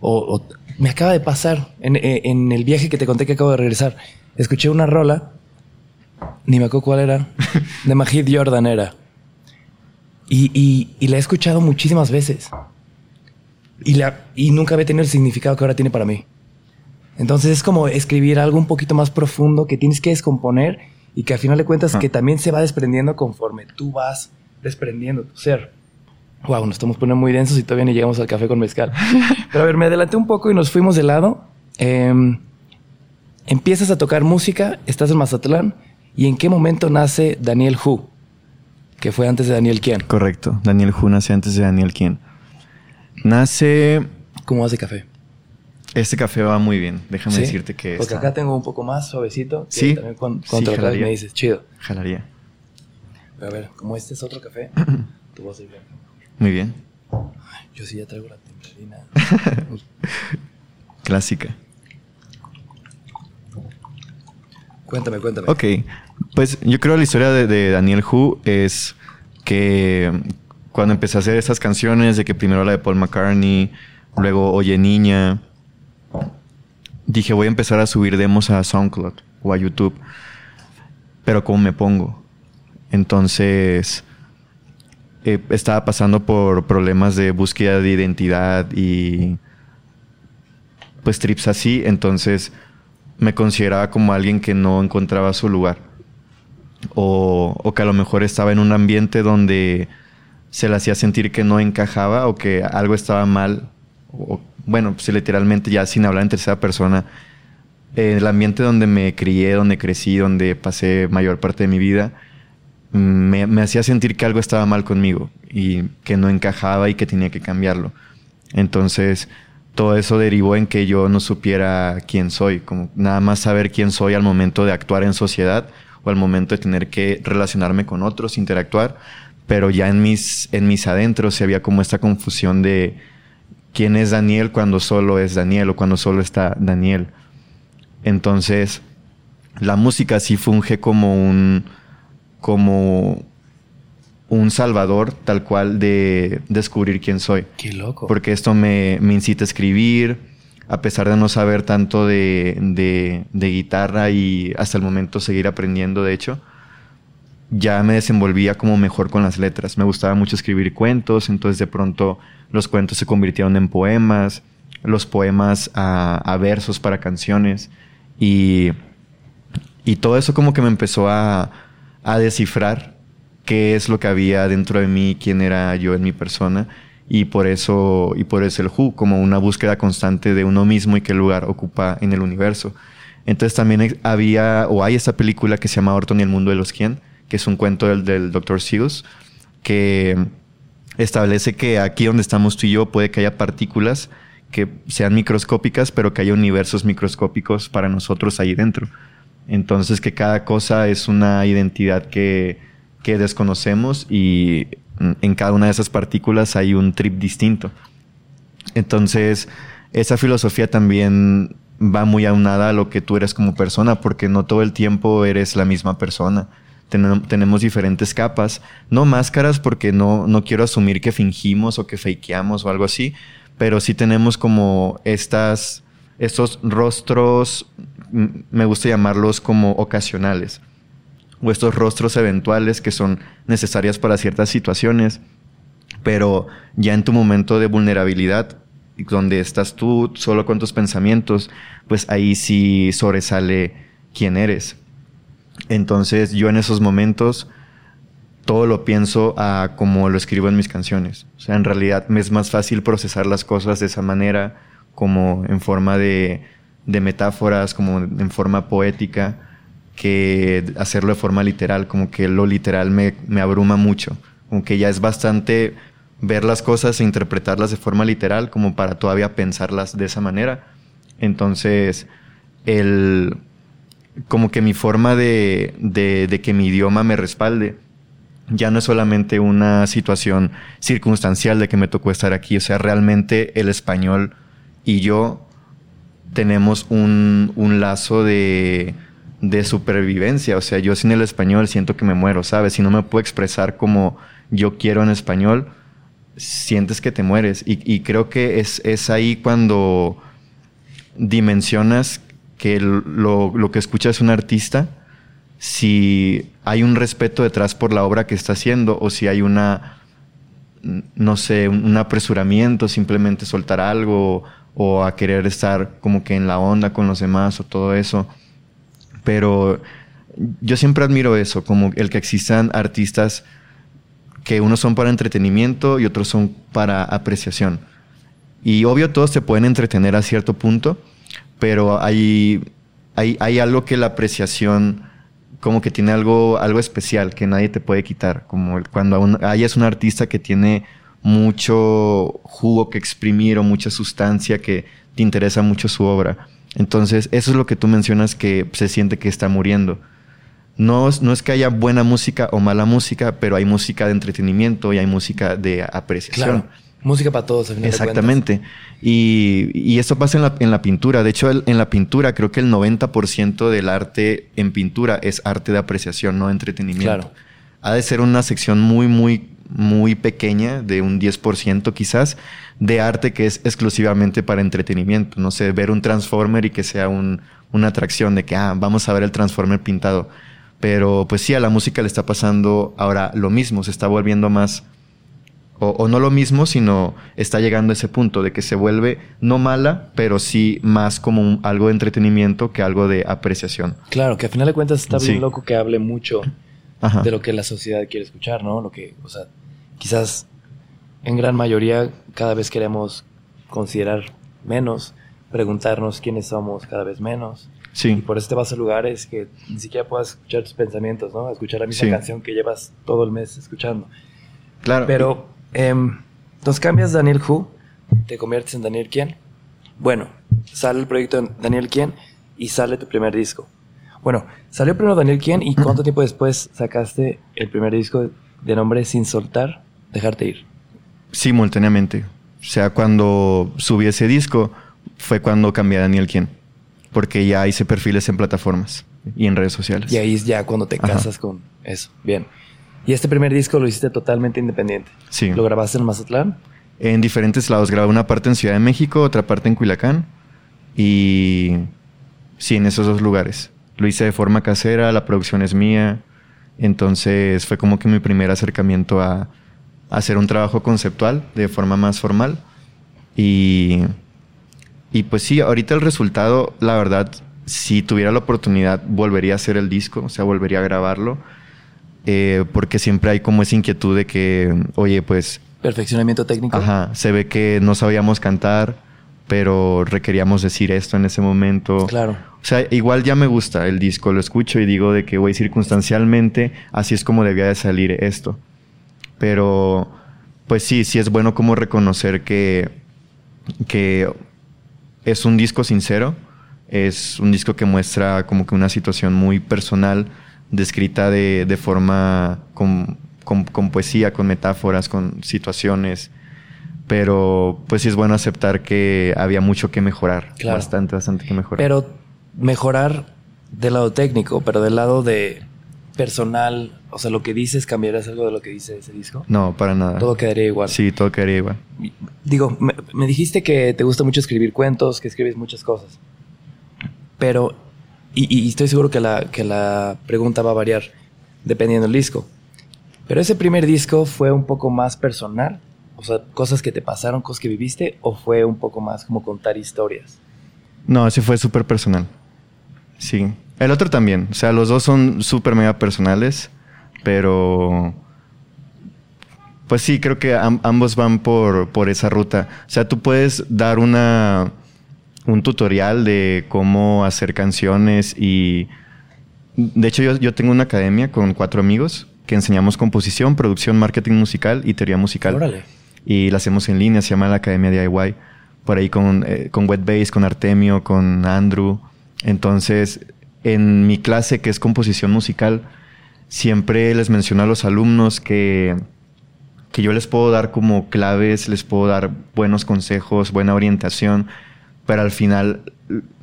o, me acaba de pasar eh, en, el viaje que te conté que acabo de regresar. Escuché una rola, ni me acuerdo cuál era, [LAUGHS] de Majid Jordan era. Y, la he escuchado muchísimas veces. Y, la, y nunca había tenido el significado que ahora tiene para mí. Entonces es como escribir algo un poquito más profundo que tienes que descomponer y que al final de cuentas que también se va desprendiendo conforme tú vas desprendiendo tu ser. Wow, nos estamos poniendo muy densos y todavía ni llegamos al café con mezcal. [LAUGHS] Pero a ver, me adelanté un poco y nos fuimos de lado. Em, empiezas a tocar música, estás en Mazatlán. ¿Y en qué momento nace Daniel Hu? Que fue antes de Daniel Quién. Correcto. Daniel Hu nace antes de Daniel Quién. Nace. ¿Cómo hace café? Este café va muy bien. Déjame decirte que. Porque acá tengo un poco más suavecito. Sí. También cuando, me dices, chido. Jalaría. Pero a ver, como este es otro café, [CLEARS THROAT] tú vas a ir bien. Muy bien. Yo sí ya traigo la templadina. [LAUGHS] Clásica. Cuéntame, cuéntame. Ok, pues yo creo que la historia de, Daniel Hu es que cuando empecé a hacer estas canciones, de que primero la de Paul McCartney, luego Oye Niña, dije voy a empezar a subir demos a SoundCloud o a YouTube, pero ¿cómo me pongo? Entonces eh, estaba pasando por problemas de búsqueda de identidad y pues trips así, entonces me consideraba como alguien que no encontraba su lugar. O, o que a lo mejor estaba en un ambiente donde se le hacía sentir que no encajaba o que algo estaba mal, o, bueno, pues literalmente ya sin hablar en tercera persona, el ambiente donde me crié, donde crecí, donde pasé mayor parte de mi vida, me, hacía sentir que algo estaba mal conmigo y que no encajaba y que tenía que cambiarlo. Entonces, todo eso derivó en que yo no supiera quién soy, como nada más saber quién soy al momento de actuar en sociedad o al momento de tener que relacionarme con otros, interactuar, pero ya en mis, en mis adentros se había como esta confusión de quién es Daniel cuando solo es Daniel o cuando solo está Daniel. Entonces, la música sí funge como un como un salvador tal cual de descubrir quién soy. Qué loco. Porque esto me, incita a escribir, a pesar de no saber tanto de, guitarra y hasta el momento seguir aprendiendo, de hecho, ya me desenvolvía como mejor con las letras. Me gustaba mucho escribir cuentos, entonces de pronto los cuentos se convirtieron en poemas, los poemas a, versos para canciones y, y todo eso como que me empezó a a descifrar qué es lo que había dentro de mí, quién era yo en mi persona y por eso y por eso el Who como una búsqueda constante de uno mismo y qué lugar ocupa en el universo. Entonces también había o hay esta película que se llama Orton y el mundo de los quién, que es un cuento del, del Dr. Seuss que establece que aquí donde estamos tú y yo puede que haya partículas que sean microscópicas, pero que haya universos microscópicos para nosotros ahí dentro. Entonces que cada cosa es una identidad que, desconocemos y en cada una de esas partículas hay un trip distinto. Entonces, esa filosofía también va muy aunada a lo que tú eres como persona, porque no todo el tiempo eres la misma persona. tenemos diferentes capas, no máscaras porque no, no quiero asumir que fingimos o que fakeamos o algo así, pero sí tenemos como estas, estos rostros, me gusta llamarlos como ocasionales, o estos rostros eventuales que son necesarias para ciertas situaciones, pero ya en tu momento de vulnerabilidad donde estás tú solo con tus pensamientos, pues ahí sí sobresale quién eres. Entonces yo en esos momentos todo lo pienso a como lo escribo en mis canciones. O sea, en realidad me es más fácil procesar las cosas de esa manera, como en forma de, de metáforas, como en forma poética, que hacerlo de forma literal, como que lo literal me, abruma mucho, aunque ya es bastante ver las cosas e interpretarlas de forma literal como para todavía pensarlas de esa manera. Entonces, el, como que mi forma de, de, que mi idioma me respalde ya no es solamente una situación circunstancial de que me tocó estar aquí, o sea, realmente el español y yo tenemos un, un lazo de, de supervivencia, o sea, yo sin el español siento que me muero, ¿sabes? Si no me puedo expresar como yo quiero en español, sientes que te mueres. Y, creo que es, es, ahí cuando dimensionas que lo, lo, que escuchas un artista, si hay un respeto detrás por la obra que está haciendo o si hay una, no sé, un apresuramiento, simplemente soltar algo o a querer estar como que en la onda con los demás o todo eso. Pero yo siempre admiro eso, como el que existan artistas que unos son para entretenimiento y otros son para apreciación. Y obvio todos se pueden entretener a cierto punto, pero hay, hay, hay algo que la apreciación como que tiene algo, algo especial que nadie te puede quitar, como cuando hay es un artista que tiene mucho jugo que exprimir o mucha sustancia que te interesa mucho su obra. Entonces, eso es lo que tú mencionas que se siente que está muriendo. No, no es que haya buena música o mala música, pero hay música de entretenimiento y hay música de apreciación. Claro. Música para todos. Exactamente. Y, y, esto pasa en la, en la pintura. De hecho, en la pintura creo que el 90% del arte en pintura es arte de apreciación, no entretenimiento. Claro. Ha de ser una sección muy, muy, muy pequeña, de un 10% quizás, de arte que es exclusivamente para entretenimiento. No sé, ver un Transformer y que sea un, una atracción de que, ah, vamos a ver el Transformer pintado pero pues sí, a la música le está pasando ahora lo mismo, se está volviendo más, o, no lo mismo, sino está llegando a ese punto de que se vuelve no mala, pero sí más como algo de entretenimiento que algo de apreciación. Claro, que al final de cuentas está bien loco que hable mucho de lo que la sociedad quiere escuchar, ¿no? Lo que, o sea, quizás en gran mayoría cada vez queremos considerar menos, preguntarnos quiénes somos cada vez menos. Sí. Y por eso te vas a lugares que ni siquiera puedas escuchar tus pensamientos, ¿no? Escuchar la misma canción que llevas todo el mes escuchando. Claro. Pero, eh, entonces cambias Daniel Who, te conviertes en Daniel Quién. Bueno, sale el proyecto Daniel Quién y sale tu primer disco. Bueno, salió primero Daniel Quién y cuánto tiempo después sacaste el primer disco de nombre Sin Soltar, Dejarte Ir. Simultáneamente. O sea, cuando subí ese disco fue cuando cambié a Daniel Quién porque ya hice perfiles en plataformas y en redes sociales. Y ahí es ya cuando te casas con eso. Bien. Y este primer disco lo hiciste totalmente independiente. Sí. ¿Lo grabaste en Mazatlán? En diferentes lados. Grabé una parte en Ciudad de México, otra parte en Culiacán. Y sí, en esos dos lugares. Lo hice de forma casera, la producción es mía. Entonces fue como que mi primer acercamiento a, a hacer un trabajo conceptual de forma más formal. Y y pues sí, ahorita el resultado, la verdad, si tuviera la oportunidad, volvería a hacer el disco, o sea, volvería a grabarlo. Eh, porque siempre hay como esa inquietud de que, oye, pues... Perfeccionamiento técnico. Ajá, se ve que no sabíamos cantar, pero requeríamos decir esto en ese momento. Claro. O sea, igual ya me gusta el disco, lo escucho y digo de que, güey, circunstancialmente, así es como debía de salir esto. Pero, pues sí, sí es bueno como reconocer que, que es un disco sincero, es un disco que muestra como que una situación muy personal, descrita de, de forma con, con, con poesía, con metáforas, con situaciones. Pero pues sí es bueno aceptar que había mucho que mejorar. Claro. Bastante, bastante que mejorar. Pero mejorar del lado técnico, pero del lado de personal, o sea, lo que dices, ¿cambiarás algo de lo que dice ese disco? no, para nada. Todo quedaría igual. Sí, todo quedaría igual. Digo, me, me dijiste que te gusta mucho escribir cuentos, que escribes muchas cosas. Pero, y, y estoy seguro que la, que la pregunta va a variar dependiendo del disco. Pero ese primer disco fue un poco más personal, o sea, cosas que te pasaron, cosas que viviste, o fue un poco más como contar historias. No, ese fue súper personal. Sí. El otro también. O sea, los dos son súper mega personales, pero... Pues sí, creo que am- ambos van por, por esa ruta. O sea, tú puedes dar una, un tutorial de cómo hacer canciones y... De hecho, yo, yo tengo una academia con cuatro amigos que enseñamos composición, producción, marketing musical y teoría musical Órale. Y la hacemos en línea, se llama la Academia DIY, por ahí con, eh, con Wetbase, con Artemio, con Andrew. Entonces, en mi clase que es composición musical, siempre les menciono a los alumnos que, que yo les puedo dar como claves, les puedo dar buenos consejos, buena orientación, pero al final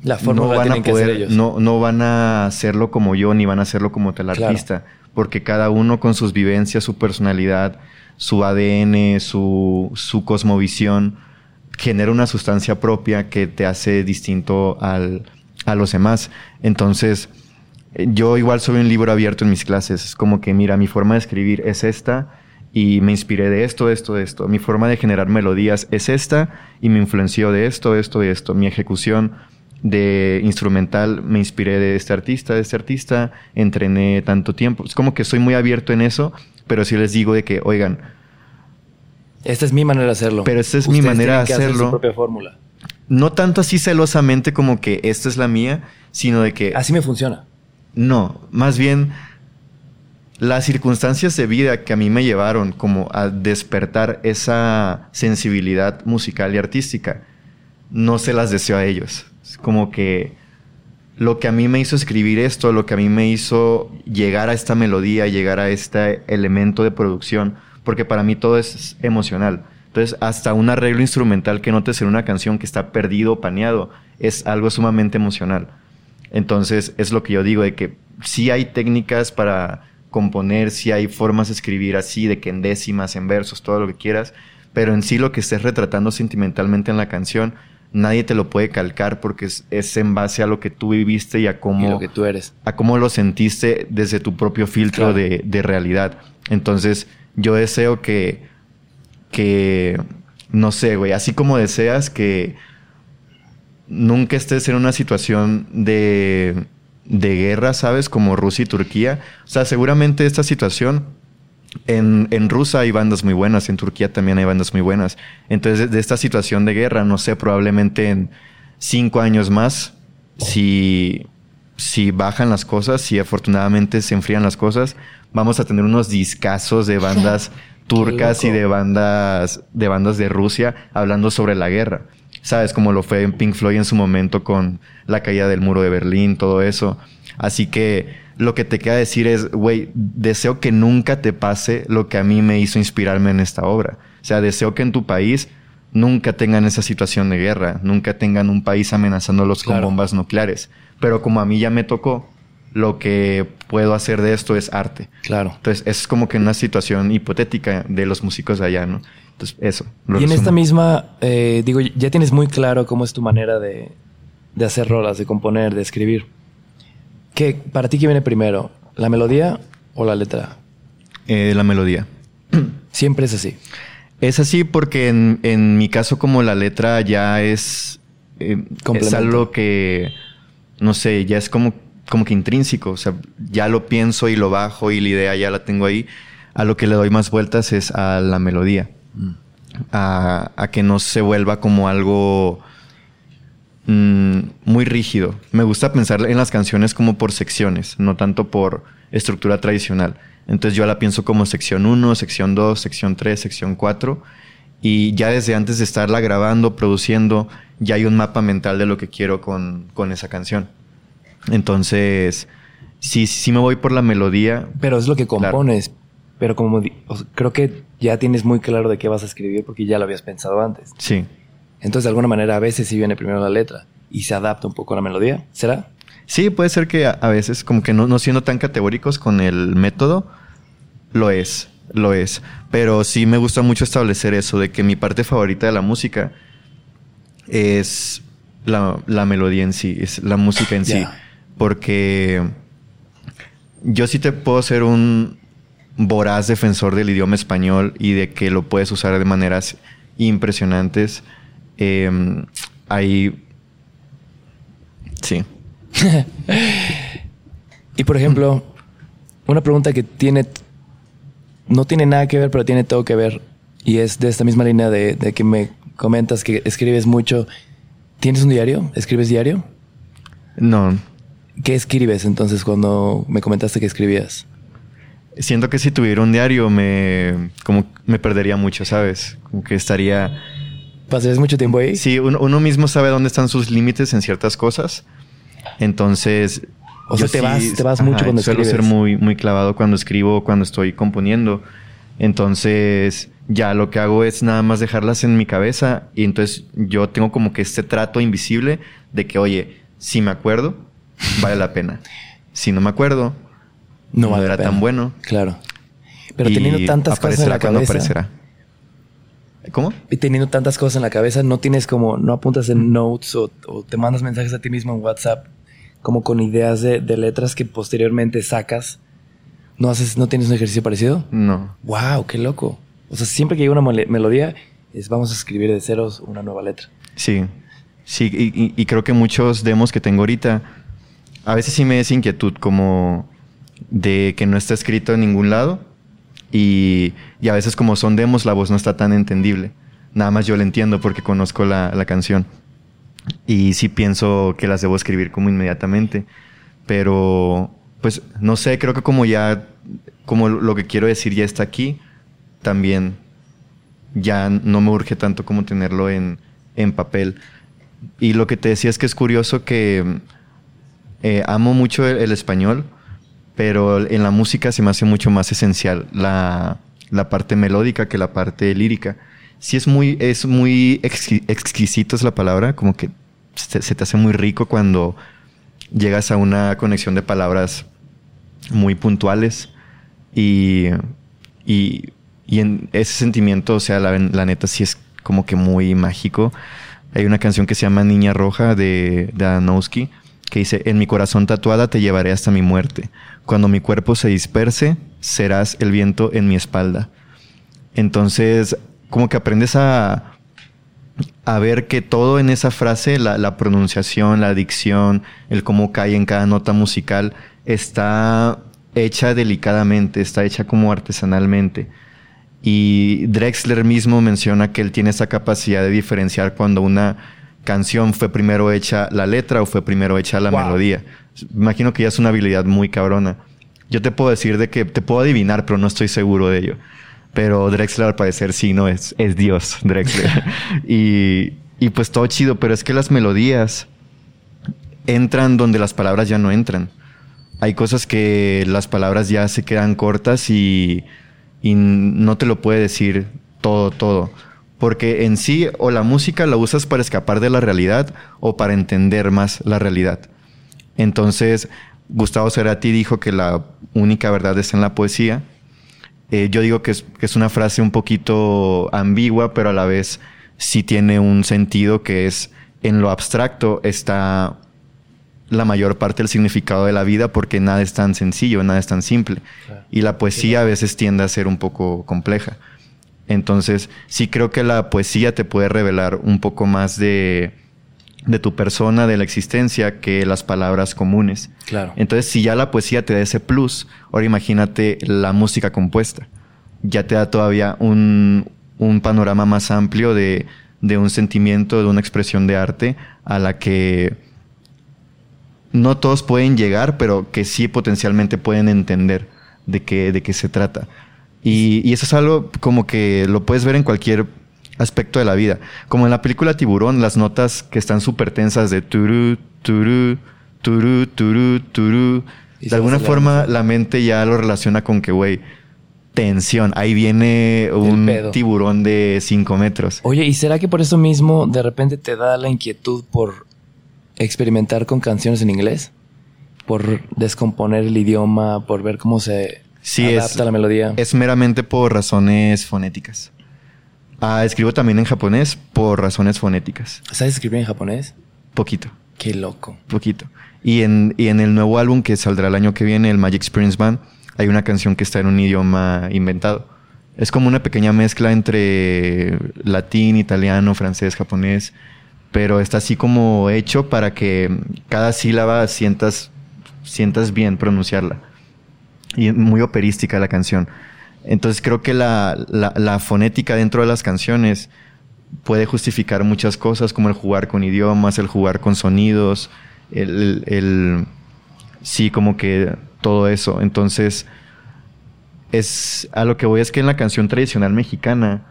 La tienen que hacer ellos. no, no van a hacerlo como yo, ni van a hacerlo como tal Claro. artista, porque cada uno con sus vivencias, su personalidad, su ADN, su, su cosmovisión, genera una sustancia propia que te hace distinto al, a los demás. Entonces, yo igual soy un libro abierto en mis clases. Es como que, mira, mi forma de escribir es esta y me inspiré de esto, esto, de esto. Mi forma de generar melodías es esta y me influenció de esto, esto, esto. Mi ejecución de instrumental me inspiré de este artista, de este artista, entrené tanto tiempo. Es como que soy muy abierto en eso, pero sí les digo de que, oigan, Esta es mi manera de hacerlo. Pero esta es mi manera de que hacer hacerlo. su propia fórmula. no tanto así celosamente como que esta es la mía, sino de que Así me funciona. no, más bien las circunstancias de vida que a mí me llevaron como a despertar esa sensibilidad musical y artística, no se las deseo a ellos. Es como que lo que a mí me hizo escribir esto, lo que a mí me hizo llegar a esta melodía, llegar a este elemento de producción, porque para mí todo es emocional. Entonces, hasta un arreglo instrumental que notes en una canción que está perdido o paneado, es algo sumamente emocional. Entonces, es lo que yo digo, de que sí hay técnicas para componer, sí hay formas de escribir así, de que en décimas, en versos, todo lo que quieras, pero en sí lo que estés retratando sentimentalmente en la canción, nadie te lo puede calcar porque es, es en base a lo que tú viviste y a Y cómo, lo que tú eres. a cómo lo sentiste desde tu propio filtro Claro. de, de realidad. Entonces, yo deseo que, que, no sé, güey, así como deseas que nunca estés en una situación de, de guerra, ¿sabes? Como Rusia y Turquía. O sea, seguramente esta situación en, en Rusia hay bandas muy buenas, en Turquía también hay bandas muy buenas. Entonces, de, esta situación de guerra, no sé, probablemente en cinco años más, si, si bajan las cosas, si afortunadamente se enfrían las cosas, vamos a tener unos discazos de bandas [LAUGHS] turcas y de bandas, de bandas de Rusia hablando sobre la guerra. ¿Sabes? Como lo fue en Pink Floyd en su momento con la caída del muro de Berlín, todo eso. Así que lo que te queda decir es, güey, deseo que nunca te pase lo que a mí me hizo inspirarme en esta obra. O sea, deseo que en tu país nunca tengan esa situación de guerra, nunca tengan un país amenazándolos Claro. con bombas nucleares. Pero como a mí ya me tocó, lo que puedo hacer de esto es arte. Claro. Entonces, es como que una situación hipotética de los músicos de allá, ¿no? Entonces, eso. Y en resumo. esta misma, eh, digo, ya tienes muy claro cómo es tu manera de, de hacer rolas, de componer, de escribir. ¿Qué, ¿Para ti qué viene primero? ¿La melodía o la letra? Eh, la melodía. [CLEARS THROAT] Siempre es así. Es así porque en, en mi caso como la letra ya es, eh, es algo que, no sé, ya es como, como que intrínseco. O sea, ya lo pienso y lo bajo y la idea ya la tengo ahí. A lo que le doy más vueltas es a la melodía. A, a que no se vuelva como algo mm, muy rígido. Me gusta pensar en las canciones como por secciones, no tanto por estructura tradicional. Entonces yo la pienso como sección 1, sección 2, sección 3, sección 4. Y ya desde antes de estarla grabando, produciendo, ya hay un mapa mental de lo que quiero con, con esa canción. Entonces, sí, sí me voy por la melodía. Pero es lo que compones. pero como di- o sea, creo que ya tienes muy claro de qué vas a escribir porque ya lo habías pensado antes. Sí. Entonces, de alguna manera, a veces sí viene primero la letra y se adapta un poco a la melodía. ¿Será? Sí, puede ser que a, veces, como que no, no siendo tan categóricos con el método, lo es, lo es. Pero sí me gusta mucho establecer eso, de que mi parte favorita de la música es la, la melodía en sí, es la música en sí. Porque yo sí te puedo ser un voraz defensor del idioma español y de que lo puedes usar de maneras impresionantes. Eh, ahí... Sí. [LAUGHS] Y por ejemplo, una pregunta que tiene. No tiene nada que ver, pero tiene todo que ver. Y es de esta misma línea de, de que me comentas que escribes mucho. ¿Tienes un diario? ¿Escribes diario? No, ¿Qué escribes entonces cuando me comentaste que escribías? Siento que si tuviera un diario me como me perdería mucho, ¿sabes? Como que estaría ¿Pasas mucho tiempo ahí? Sí, uno, uno mismo sabe dónde están sus límites en ciertas cosas. Entonces, O sea, te vas- te vas mucho cuando suelo escribes. ser muy muy clavado cuando escribo, cuando estoy componiendo. Entonces, ya lo que hago es nada más dejarlas en mi cabeza y entonces yo tengo como que este trato invisible de que, oye, si me acuerdo, vale la pena. Si no me acuerdo, no, vale era pena. tan bueno. Claro. Pero Y teniendo tantas cosas en aparecerá la cuando cabeza. aparecerá. ¿Cómo? Y teniendo tantas cosas en la cabeza, no tienes como, no apuntas en notes o, o te mandas mensajes a ti mismo en WhatsApp, como con ideas de, de letras que posteriormente sacas. ¿No haces, no tienes un ejercicio parecido? No. ¡Wow! ¡Qué loco! O sea, siempre que llega una melodía, es vamos a escribir de ceros una nueva letra. Sí. Sí, y, y- y creo que muchos demos que tengo ahorita, a veces sí me es inquietud como de que no está escrito en ningún lado y, a veces como son demos la voz no está tan entendible. Nada más yo la entiendo porque conozco la, la canción. Y sí pienso que las debo escribir como inmediatamente. Pero, pues, no sé, creo que como ya, como lo que quiero decir ya está aquí, también ya no me urge tanto como tenerlo en, en papel. Y lo que te decía es que es curioso que eh, amo mucho el español, pero en la música se me hace mucho más esencial la, la parte melódica que la parte lírica. Sí es muy, es muy exqui- exquisito es la palabra, como que se, te hace muy rico cuando llegas a una conexión de palabras muy puntuales y, y, y en ese sentimiento, o sea, la, la neta sí es como que muy mágico. Hay una canción que se llama Niña Roja de, de que dice, en mi corazón tatuada te llevaré hasta mi muerte. Cuando mi cuerpo se disperse, serás el viento en mi espalda. Entonces, como que aprendes a, a ver que todo en esa frase, la, la pronunciación, la dicción, el cómo cae en cada nota musical, está hecha delicadamente, está hecha como artesanalmente. Y Drexler mismo menciona que él tiene esa capacidad de diferenciar cuando una canción fue primero hecha la letra o fue primero hecha la Wow. melodía. Imagino que ya es una habilidad muy cabrona. Yo te puedo decir de que te puedo adivinar, pero no estoy seguro de ello. Pero Drexler al parecer sí, no es, es Dios, [LAUGHS] Drexler. y, y pues todo chido, pero es que las melodías entran donde las palabras ya no entran. Hay cosas que las palabras ya se quedan cortas y, y no te lo puede decir todo, todo. Porque en sí, o la música la usas para escapar de la realidad o para entender más la realidad. Entonces, Gustavo Cerati dijo que la única verdad está en la poesía. Eh, yo digo que es, que es una frase un poquito ambigua, pero a la vez sí tiene un sentido que es en lo abstracto está la mayor parte del significado de la vida porque nada es tan sencillo, nada es tan simple. Claro. Y la poesía a veces tiende a ser un poco compleja. Entonces, sí creo que la poesía te puede revelar un poco más de, de tu persona, de la existencia, que las palabras comunes. Claro. Entonces, si ya la poesía te da ese plus, ahora imagínate la música compuesta. Ya te da todavía un, un panorama más amplio de, de un sentimiento, de una expresión de arte a la que no todos pueden llegar, pero que sí potencialmente pueden entender de qué, de qué se trata. Y, y eso es algo como que lo puedes ver en cualquier aspecto de la vida. Como en la película Tiburón, las notas que están súper tensas de turú, turú, turú, turú, turú. De alguna forma la mente ya lo relaciona con que, güey, tensión. Ahí viene un tiburón de 5 metros. Oye, ¿y será que por eso mismo de repente te da la inquietud por experimentar con canciones en inglés? Por descomponer el idioma, por ver cómo se adapta la melodía. Es meramente por razones fonéticas. Ah, escribo también en japonés por razones fonéticas. ¿Sabes escribir en japonés? Poquito. Qué loco. Poquito. Y en, y en el nuevo álbum que saldrá el año que viene, el Magic Experience Band, hay una canción que está en un idioma inventado. Es como una pequeña mezcla entre latín, italiano, francés, japonés, pero está así como hecho para que cada sílaba sientas, sientas bien pronunciarla. Y muy operística la canción. Entonces creo que la, la, fonética dentro de las canciones puede justificar muchas cosas, como el jugar con idiomas, el jugar con sonidos, el, el sí, como que todo eso. Entonces, es a lo que voy es que en la canción tradicional mexicana,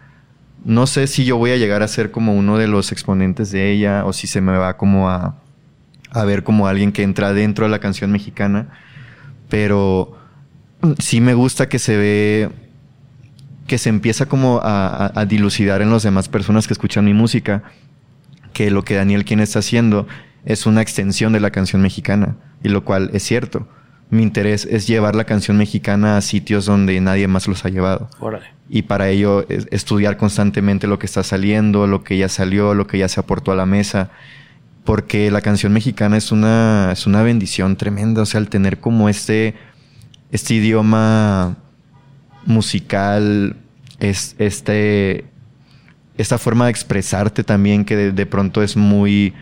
no sé si yo voy a llegar a ser como uno de los exponentes de ella o si se me va como a, a ver como alguien que entra dentro de la canción mexicana, pero sí me gusta que se ve que se empieza como a, a, dilucidar en las demás personas que escuchan mi música que lo que Daniel quien está haciendo es una extensión de la canción mexicana y lo cual es cierto mi interés es llevar la canción mexicana a sitios donde nadie más los ha llevado. Y para ello estudiar constantemente lo que está saliendo, lo que ya salió, lo que ya se aportó a la mesa. Porque la canción mexicana es una, es una bendición tremenda. O sea, al tener como este, este idioma musical, es, este, esta forma de expresarte también que de, pronto es muy,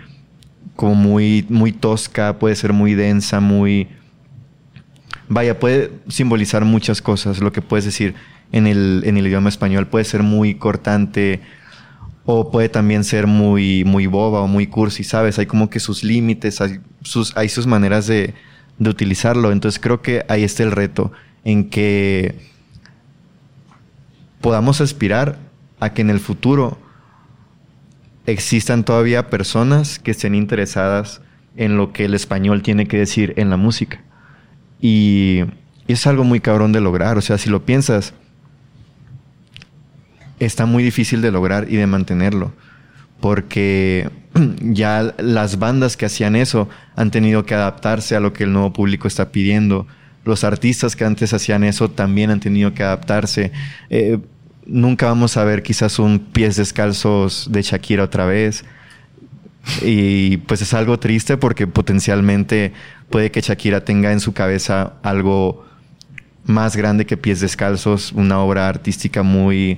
como muy, muy tosca, puede ser muy densa, muy vaya, puede simbolizar muchas cosas, lo que puedes decir en el, en el idioma español. Puede ser muy cortante o puede también ser muy, muy boba o muy cursi, ¿sabes? Hay como que sus límites, hay sus, hay sus maneras de, de utilizarlo. Entonces creo que ahí está el reto, en que podamos aspirar a que en el futuro existan todavía personas que estén interesadas en lo que el español tiene que decir en la música. Y es algo muy cabrón de lograr. O sea, si lo piensas, está muy difícil de lograr y de mantenerlo. Porque [CLEARS THROAT] ya las bandas que hacían eso han tenido que adaptarse a lo que el nuevo público está pidiendo. Los artistas que antes hacían eso también han tenido que adaptarse. Eh, nunca vamos a ver quizás un pies descalzos de Shakira otra vez. Y pues es algo triste porque potencialmente puede que Shakira tenga en su cabeza algo más grande que Pies Descalzos, una obra artística muy,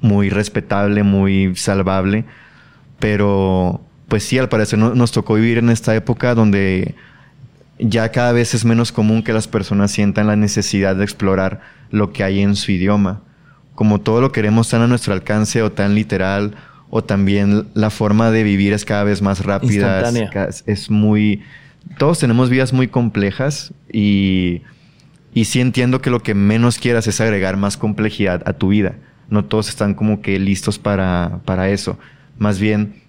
muy respetable, muy salvable. Pero pues sí, al parecer nos tocó vivir en esta época donde ya cada vez es menos común que las personas sientan la necesidad de explorar lo que hay en su idioma. Como todo lo queremos tan a nuestro alcance o tan literal o también la forma de vivir es cada vez más rápida. Es, muy... Todos tenemos vidas muy complejas y, y sí entiendo que lo que menos quieras es agregar más complejidad a tu vida. No todos están como que listos para, para eso. Más bien,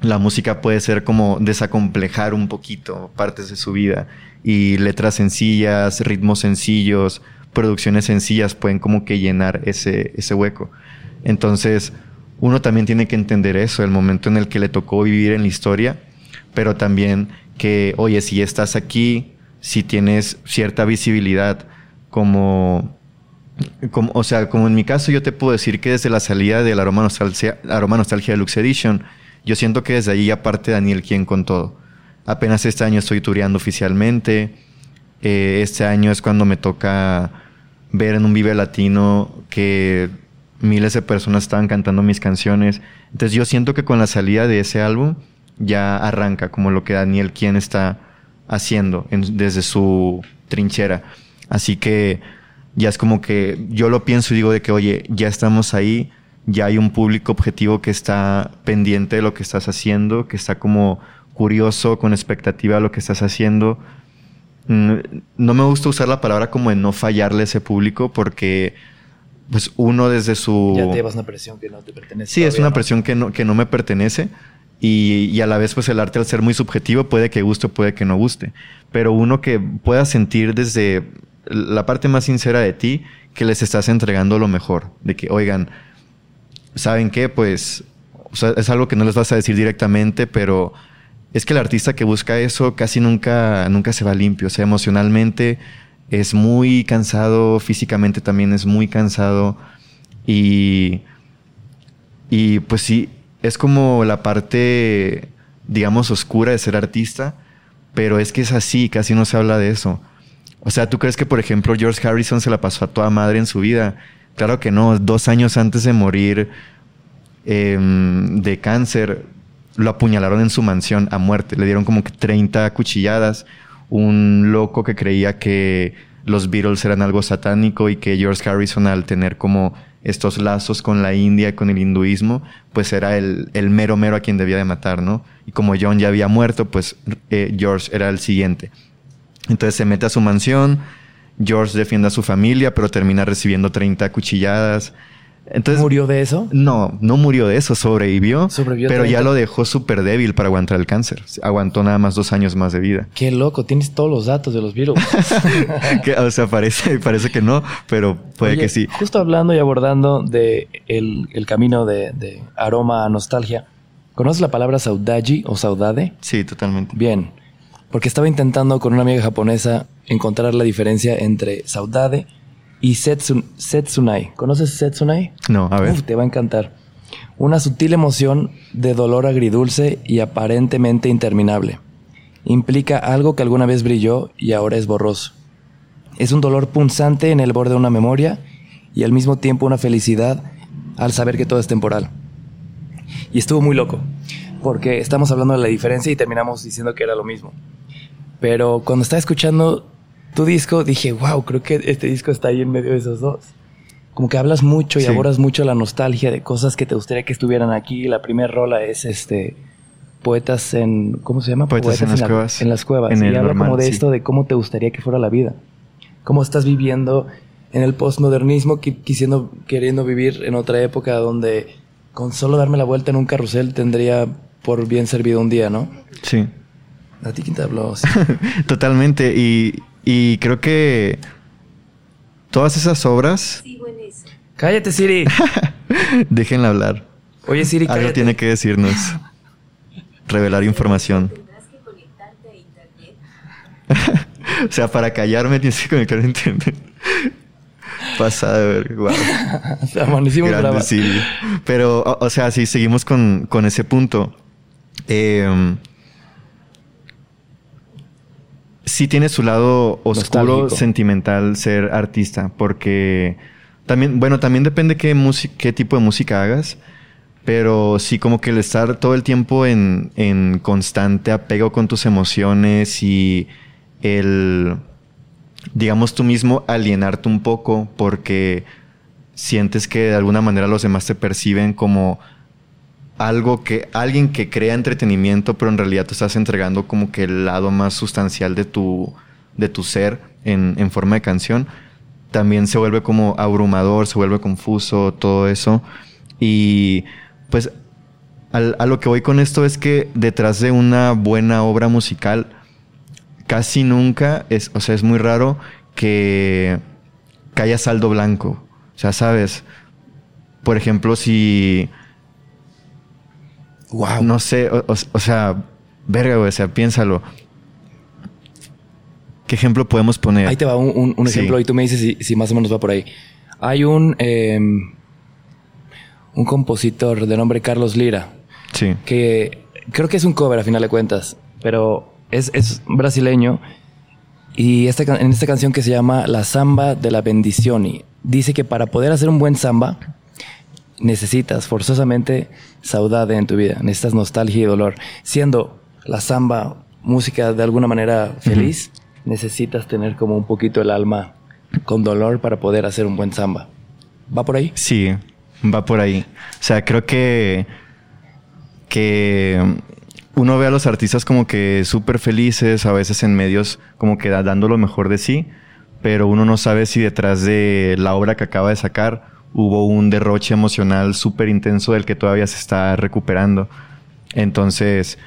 la música puede ser como desacomplejar un poquito partes de su vida y letras sencillas, ritmos sencillos, producciones sencillas pueden como que llenar ese, ese hueco. Entonces, uno también tiene que entender eso, el momento en el que le tocó vivir en la historia, pero también que, oye, si estás aquí, si tienes cierta visibilidad, como, como, o sea, como en mi caso yo te puedo decir que desde la salida del Aroma Nostalgia, Aroma Nostalgia Deluxe Edition, yo siento que desde ahí aparte Daniel quien con todo. Apenas este año estoy tureando oficialmente. Eh, este año es cuando me toca ver en un Vive Latino que miles de personas estaban cantando mis canciones. Entonces yo siento que con la salida de ese álbum ya arranca como lo que Daniel quien está haciendo desde su trinchera. Así que ya es como que yo lo pienso y digo de que, oye, ya estamos ahí, ya hay un público objetivo que está pendiente de lo que estás haciendo, que está como curioso, con expectativa de lo que estás haciendo. Mm, no me gusta usar la palabra como de no fallarle a ese público porque pues uno desde su... Ya te llevas una presión que no te pertenece. Sí, es una presión que no, que no me pertenece y, y, a la vez pues el arte al ser muy subjetivo puede que guste o puede que no guste. Pero uno que pueda sentir desde la parte más sincera de ti que les estás entregando lo mejor. De que, oigan, ¿saben qué? Pues es algo que no les vas a decir directamente, pero es que el artista que busca eso casi nunca, nunca se va limpio. O sea, emocionalmente es muy cansado, físicamente también es muy cansado. Y, y pues sí, es como la parte, digamos, oscura de ser artista, pero es que es así, casi no se habla de eso. O sea, ¿tú crees que, por ejemplo, George Harrison se la pasó a toda madre en su vida? Claro que no, dos años antes de morir em, de cáncer, lo apuñalaron en su mansión a muerte, le dieron como que 30 cuchilladas, un loco que creía que los Beatles eran algo satánico y que George Harrison al tener como estos lazos con la India y con el hinduismo, pues era el, mero mero a quien debía de matar, ¿no? Y como John ya había muerto, pues eh, George era el siguiente. Entonces se mete a su mansión, George defiende a su familia, pero termina recibiendo 30 cuchilladas. Entonces, ¿Murió de eso? No, no murió de eso, sobrevivió. Sobrevivió pero ya lo dejó súper débil para aguantar el cáncer. Aguantó nada más dos años más de vida. Qué loco, tienes todos los datos de los virus. [LAUGHS] o sea, parece, parece que no, pero puede que sí. Justo hablando y abordando de el, el camino de, de, aroma a nostalgia, ¿conoces la palabra saudade o saudade? Sí, totalmente. Bien, porque estaba intentando con una amiga japonesa encontrar la diferencia entre saudade y setsun, Setsunai. ¿Conoces Setsunai? No, a ver. Uf, te va a encantar. Una sutil emoción de dolor agridulce y aparentemente interminable. Implica algo que alguna vez brilló y ahora es borroso. Es un dolor punzante en el borde de una memoria y al mismo tiempo una felicidad al saber que todo es temporal. Y estuvo muy loco, porque estamos hablando de la diferencia y terminamos diciendo que era lo mismo. Pero cuando estaba escuchando tu disco, dije, wow, creo que este disco está ahí en medio de esos dos. Como que hablas mucho y abordas mucho la nostalgia de cosas que te gustaría que estuvieran aquí. La primera rola es este poetas en ¿cómo se llama? Poetas, en, las cuevas. En las cuevas. y habla como de esto de cómo te gustaría que fuera la vida. Cómo estás viviendo en el postmodernismo, quisiendo, queriendo vivir en otra época donde con solo darme la vuelta en un carrusel tendría por bien servido un día, ¿no? Sí. ¿A ti quién te habló? [LAUGHS] Totalmente. Y, y creo que todas esas obras. Cállate, Siri. [LAUGHS] Déjenla hablar. Oye, Siri, cállate. Algo tiene que decirnos. Revelar información. [LAUGHS] o sea, para callarme tienes que conectar a internet. Pasada de ver, wow. Pero, o, o, sea, si seguimos con, con ese punto. Eh, sí tiene su lado oscuro, sentimental ser artista, porque también, bueno, también depende qué, qué tipo de música hagas, pero sí como que el estar todo el tiempo en, en constante apego con tus emociones y el, digamos tú mismo, alienarte un poco porque sientes que de alguna manera los demás te perciben como algo que alguien que crea entretenimiento, pero en realidad te estás entregando como que el lado más sustancial de tu, de tu ser en, en forma de canción, también se vuelve como abrumador, se vuelve confuso, todo eso. Y pues a lo que voy con esto es que detrás de una buena obra musical, casi nunca es, o sea, es muy raro que, que haya saldo blanco. O sea, sabes, por ejemplo, si Wow. No sé, o, sea, verga, güey, o sea, piénsalo. ¿Qué ejemplo podemos poner? Ahí te va un, ejemplo y tú me dices si, más o menos va por ahí. Hay un, em, un compositor de nombre Carlos Lira. Sí. Que creo que es un cover a final de cuentas, pero es, es brasileño. Y esta, en esta canción que se llama La Samba de la Bendición, y dice que para poder hacer un buen samba, necesitas forzosamente saudade en tu vida, necesitas nostalgia y dolor. Siendo la samba música de alguna manera feliz, necesitas tener como un poquito el alma con dolor para poder hacer un buen samba. ¿Va por ahí? Sí, va por ahí. O sea, creo que que uno ve a los artistas como que súper felices, a veces en medios como que dando lo mejor de sí, pero uno no sabe si detrás de la obra que acaba de sacar hubo un derroche emocional súper intenso del que todavía se está recuperando. Entonces,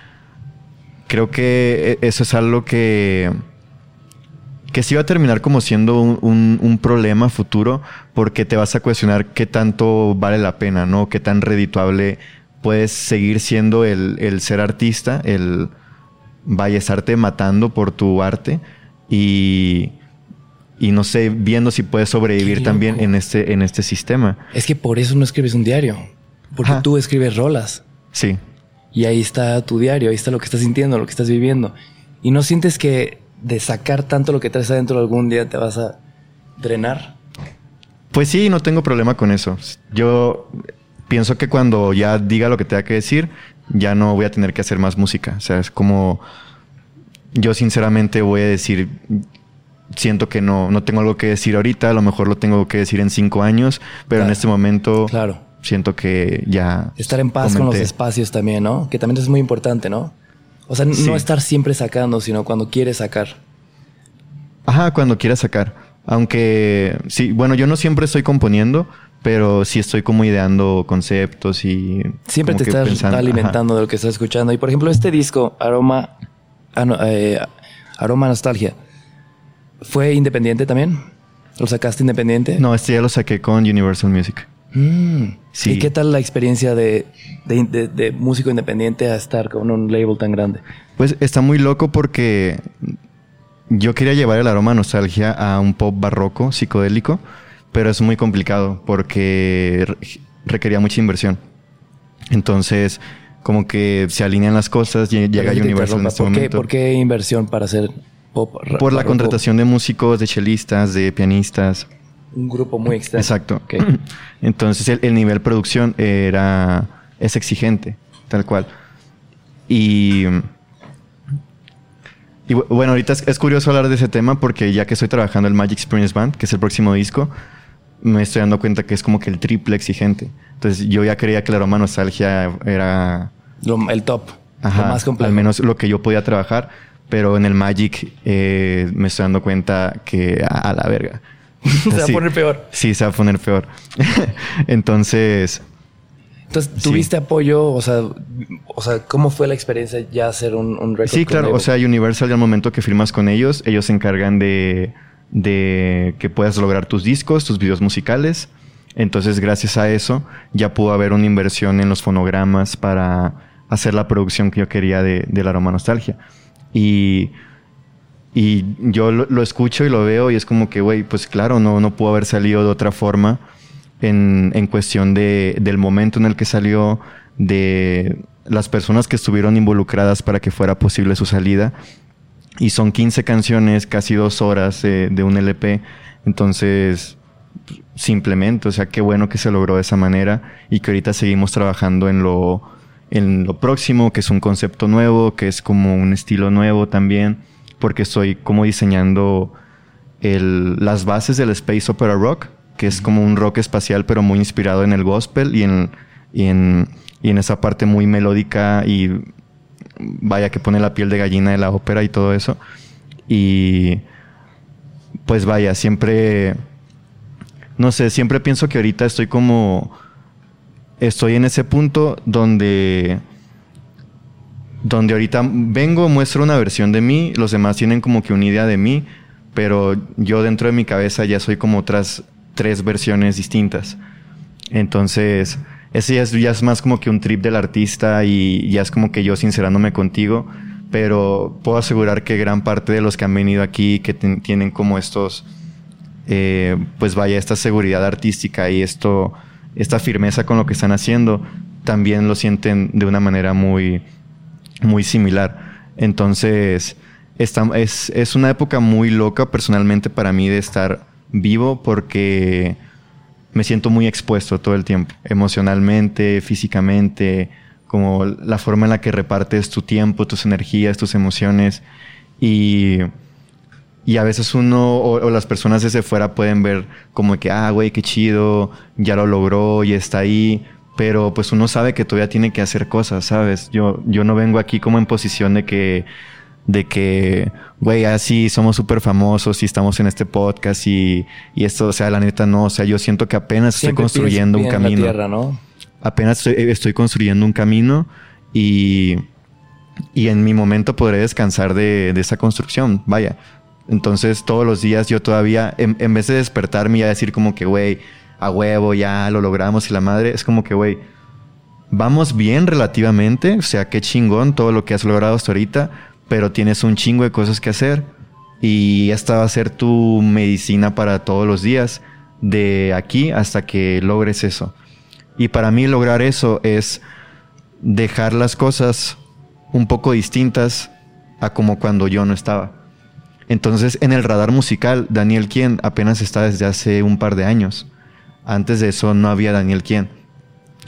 creo que e-, eso es algo que, que sí va a terminar como siendo un, un- problema futuro porque te vas a cuestionar qué tanto vale la pena, ¿no? Qué tan redituable puedes seguir siendo el, el ser artista, el vaya estarte matando por tu arte y, y no sé, viendo si puedes sobrevivir también en este, en este sistema. Es que por eso no escribes un diario. Porque Ajá. tú escribes rolas. Sí. Y ahí está tu diario, ahí está lo que estás sintiendo, lo que estás viviendo. Y no sientes que de sacar tanto lo que traes adentro algún día te vas a drenar. Pues sí, no tengo problema con eso. Yo pienso que cuando ya diga lo que tenga que decir, ya no voy a tener que hacer más música. O sea, es como yo sinceramente voy a decir, siento que no, no tengo algo que decir ahorita, a lo mejor lo tengo que decir en cinco años, pero en este momento Claro. siento que ya... Estar en paz con los comenté. espacios también, ¿no? Que también es muy importante, ¿no? O sea, Sí. no estar siempre sacando, sino cuando quieres sacar. Ajá, cuando quieras sacar. Aunque, sí, bueno, yo no siempre estoy componiendo, pero sí estoy como ideando conceptos y... Siempre te estás pensando- ajá. alimentando de lo que estás escuchando. Y por ejemplo, este disco, Aroma, ah, no, eh, Aroma Nostalgia, ¿fue independiente también? ¿Lo sacaste independiente? No, este ya lo saqué con Universal Music. Mm. Sí. ¿Y qué tal la experiencia de, de- de- de músico independiente a estar con un label tan grande? Pues está muy loco porque yo quería llevar el aroma nostalgia a un pop barroco, psicodélico, pero es muy complicado porque re- requería mucha inversión. Entonces, como que se alinean las cosas y llega Universal en este ¿Por qué, momento. por qué inversión para hacer pop? Por la contratación de músicos, de chelistas, de pianistas. Un grupo muy extenso. Exacto. [CLEARS THROAT] Entonces el, el nivel producción era es exigente, tal cual. Y y bu- bueno, ahorita es, es curioso hablar de ese tema porque ya que estoy trabajando el Magic Experience Band, que es el próximo disco, me estoy dando cuenta que es como que el triple exigente. Entonces yo ya creía que la aroma nostalgia era Lo- el top. Ajá, lo más complejo. al menos lo que yo podía trabajar, pero en el Magic eh, me estoy dando cuenta que a, a la verga. [LAUGHS] Se va a poner peor. Sí, se va a poner peor. [LAUGHS] Entonces, Entonces, Sí. ¿tuviste apoyo? O sea, o sea, ¿cómo fue la experiencia ya hacer un, un record sí, claro, o sea, Universal al momento que firmas con ellos, ellos se encargan de, de que puedas lograr tus discos, tus videos musicales. Entonces, gracias a eso, ya pudo haber una inversión en los fonogramas para hacer la producción que yo quería de, de la Aroma Nostalgia. Y, y yo lo, escucho y lo veo y es como que, güey, pues claro, no, no pudo haber salido de otra forma en, en cuestión de, del momento en el que salió, de las personas que estuvieron involucradas para que fuera posible su salida. Y son 15 canciones, casi dos horas de un LP. Entonces, simplemente, o sea, qué bueno que se logró de esa manera y que ahorita seguimos trabajando en lo, en lo próximo, que es un concepto nuevo, que es como un estilo nuevo también, porque estoy como diseñando el- las bases del Space Opera Rock, que es como un rock espacial, pero muy inspirado en el gospel y en, y en, y en esa parte muy melódica y vaya que pone la piel de gallina de la ópera y todo eso. Y pues vaya, siempre, no sé, siempre pienso que ahorita estoy como, estoy en ese punto donde, donde ahorita vengo, muestro una versión de mí, los demás tienen como que una idea de mí, pero yo dentro de mi cabeza ya soy como otras tres versiones distintas. Entonces, ese ya es, ya es más como que un trip del artista y ya es como que yo sincerándome contigo, pero puedo asegurar que gran parte de los que han venido aquí, que tienen como estos, eh, pues vaya, esta seguridad artística y esto, esta firmeza con lo que están haciendo, también lo sienten de una manera muy, muy similar. Entonces, es, es una época muy loca personalmente para mí de estar vivo porque me siento muy expuesto todo el tiempo, emocionalmente, físicamente, como la forma en la que repartes tu tiempo, tus energías, tus emociones y, y a veces uno o, o las personas desde fuera pueden ver como que, ah, güey, qué chido, ya lo logró y está ahí, pero pues uno sabe que todavía tiene que hacer cosas, ¿sabes? Yo, yo no vengo aquí como en posición de que de que, güey, así somos súper famosos y estamos en este podcast y, y esto, o sea, la neta no, o sea, yo siento que apenas Siempre estoy construyendo un camino. tierra, ¿no? Apenas estoy, estoy construyendo un camino y, y en mi momento podré descansar de, de esa construcción, vaya. Entonces todos los días yo todavía, en, en vez de despertarme y decir como que, güey, a huevo, ya lo logramos y la madre, es como que, güey, vamos bien relativamente, o sea, qué chingón todo lo que has logrado hasta ahorita, pero tienes un chingo de cosas que hacer y esta va a ser tu medicina para todos los días, de aquí hasta que logres eso. Y para mí lograr eso es dejar las cosas un poco distintas a como cuando yo no estaba. Entonces, en el radar musical, Daniel Quien apenas está desde hace un par de años. Antes de eso no había Daniel Quien.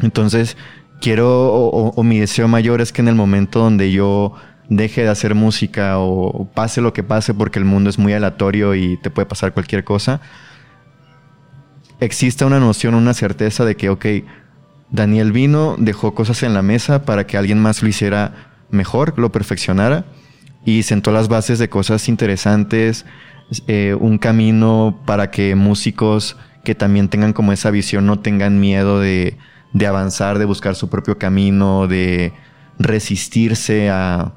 Entonces, quiero, o, mi deseo mayor es que en el momento donde yo deje de hacer música o, pase lo que pase, porque el mundo es muy aleatorio y te puede pasar cualquier cosa, exista una noción, una certeza de que, ok, Daniel vino, dejó cosas en la mesa para que alguien más lo hiciera mejor, lo perfeccionara y sentó las bases de cosas interesantes, eh, un camino para que músicos que también tengan como esa visión no tengan miedo de, de avanzar, de buscar su propio camino, de resistirse a,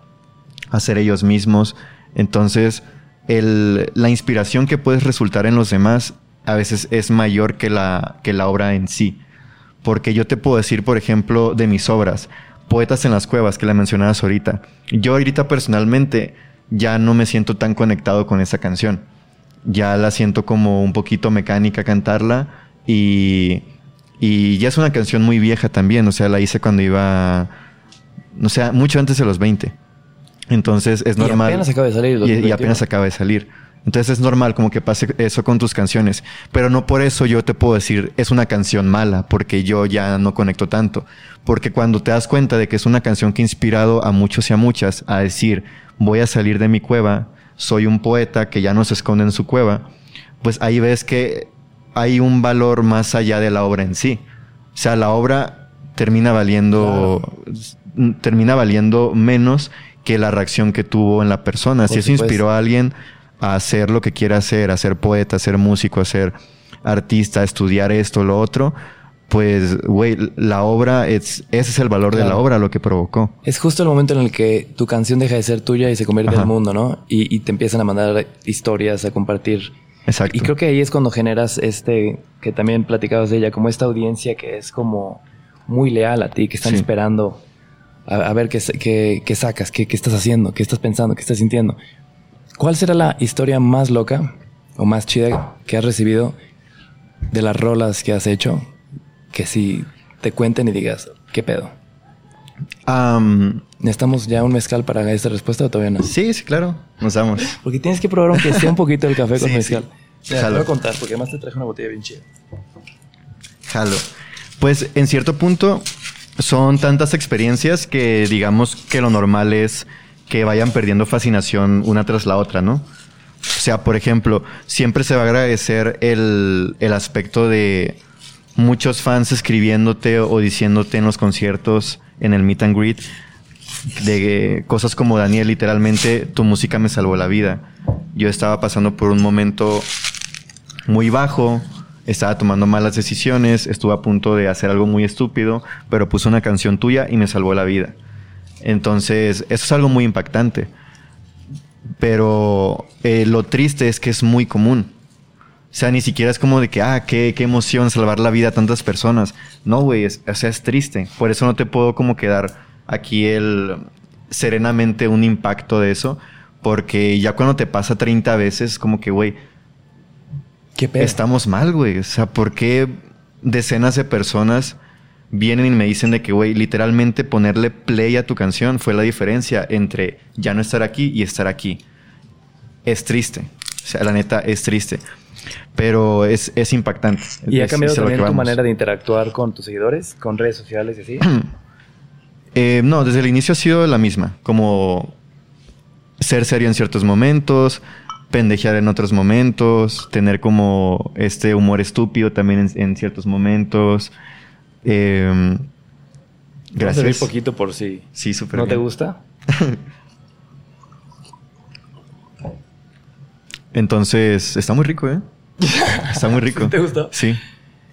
ser ellos mismos. Entonces, el, la inspiración que puedes resultar en los demás a veces es mayor que la, que la obra en sí. Porque yo te puedo decir, por ejemplo, de mis obras, Poetas en las Cuevas, que la mencionabas ahorita. Yo ahorita personalmente ya no me siento tan conectado con esa canción. Ya la siento como un poquito mecánica cantarla y, y ya es una canción muy vieja también. O sea, la hice cuando iba, no sé, mucho antes de los 20. Entonces es normal. Y apenas acaba de salir. Y, y apenas acaba de salir. Entonces es normal como que pase eso con tus canciones. Pero no por eso yo te puedo decir es una canción mala, porque yo ya no conecto tanto. Porque cuando te das cuenta de que es una canción que ha inspirado a muchos y a muchas a decir voy a salir de mi cueva, soy un poeta que ya no se esconde en su cueva, pues ahí ves que hay un valor más allá de la obra en sí. O sea, la obra termina valiendo, termina valiendo menos que la reacción que tuvo en la persona. si eso inspiró a alguien a hacer lo que quiera hacer, a ser poeta, a ser músico, a ser artista, a estudiar esto, lo otro, pues, güey, la obra, es, ese es el valor de la obra, lo que provocó. Es justo el momento en el que tu canción deja de ser tuya y se convierte en el mundo, ¿no? Y, y, te empiezan a mandar historias, a compartir. Exacto. Y creo que ahí es cuando generas este, que también platicabas de ella, como esta audiencia que es como muy leal a ti, que están esperando a, a, ver qué, qué, qué sacas, qué, qué estás haciendo, qué estás pensando, qué estás sintiendo. ¿Cuál será la historia más loca o más chida que has recibido de las rolas que has hecho? Que si te cuenten y digas, ¿qué pedo? Um, ¿Necesitamos ya un mezcal para esta respuesta o todavía no? Sí, sí, claro. Nos damos. [LAUGHS] Porque tienes que probar aunque sea un poquito el café con [LAUGHS] Sí, mezcal. sí. Mira, te voy a contar porque además te traje una botella bien chida. Jalo. Pues en cierto punto son tantas experiencias que digamos que lo normal es que vayan perdiendo fascinación una tras la otra, ¿no? O sea, por ejemplo, siempre se va a agradecer el, el aspecto de muchos fans escribiéndote o diciéndote en los conciertos, en el meet and greet, de cosas como Daniel, literalmente, tu música me salvó la vida. Yo estaba pasando por un momento muy bajo, estaba tomando malas decisiones, estuve a punto de hacer algo muy estúpido, pero puse una canción tuya y me salvó la vida. Entonces, eso es algo muy impactante. Pero eh, lo triste es que es muy común. O sea, ni siquiera es como de que, ah, qué, qué emoción salvar la vida a tantas personas. No, güey, o sea, es triste. Por eso no te puedo como quedar aquí el serenamente un impacto de eso. Porque ya cuando te pasa 30 veces, como que, güey, ¿Qué pedo? estamos mal, güey. O sea, ¿por qué decenas de personas vienen y me dicen de que, güey, literalmente ponerle play a tu canción fue la diferencia entre ya no estar aquí y estar aquí? Es triste. O sea, la neta, es triste. Pero es, es impactante. ¿Y ha cambiado también tu manera de interactuar con tus seguidores, con redes sociales y así? [CLEARS THROAT] Eh, no, desde el inicio ha sido la misma. Como ser serio en ciertos momentos, pendejear en otros momentos, tener como este humor estúpido también en, en ciertos momentos. Eh, Vamos a gracias. poquito por si Sí, súper no te gusta. [LAUGHS] Entonces, está muy rico, ¿eh? Está muy [LAUGHS] rico. ¿Te gustó? Sí.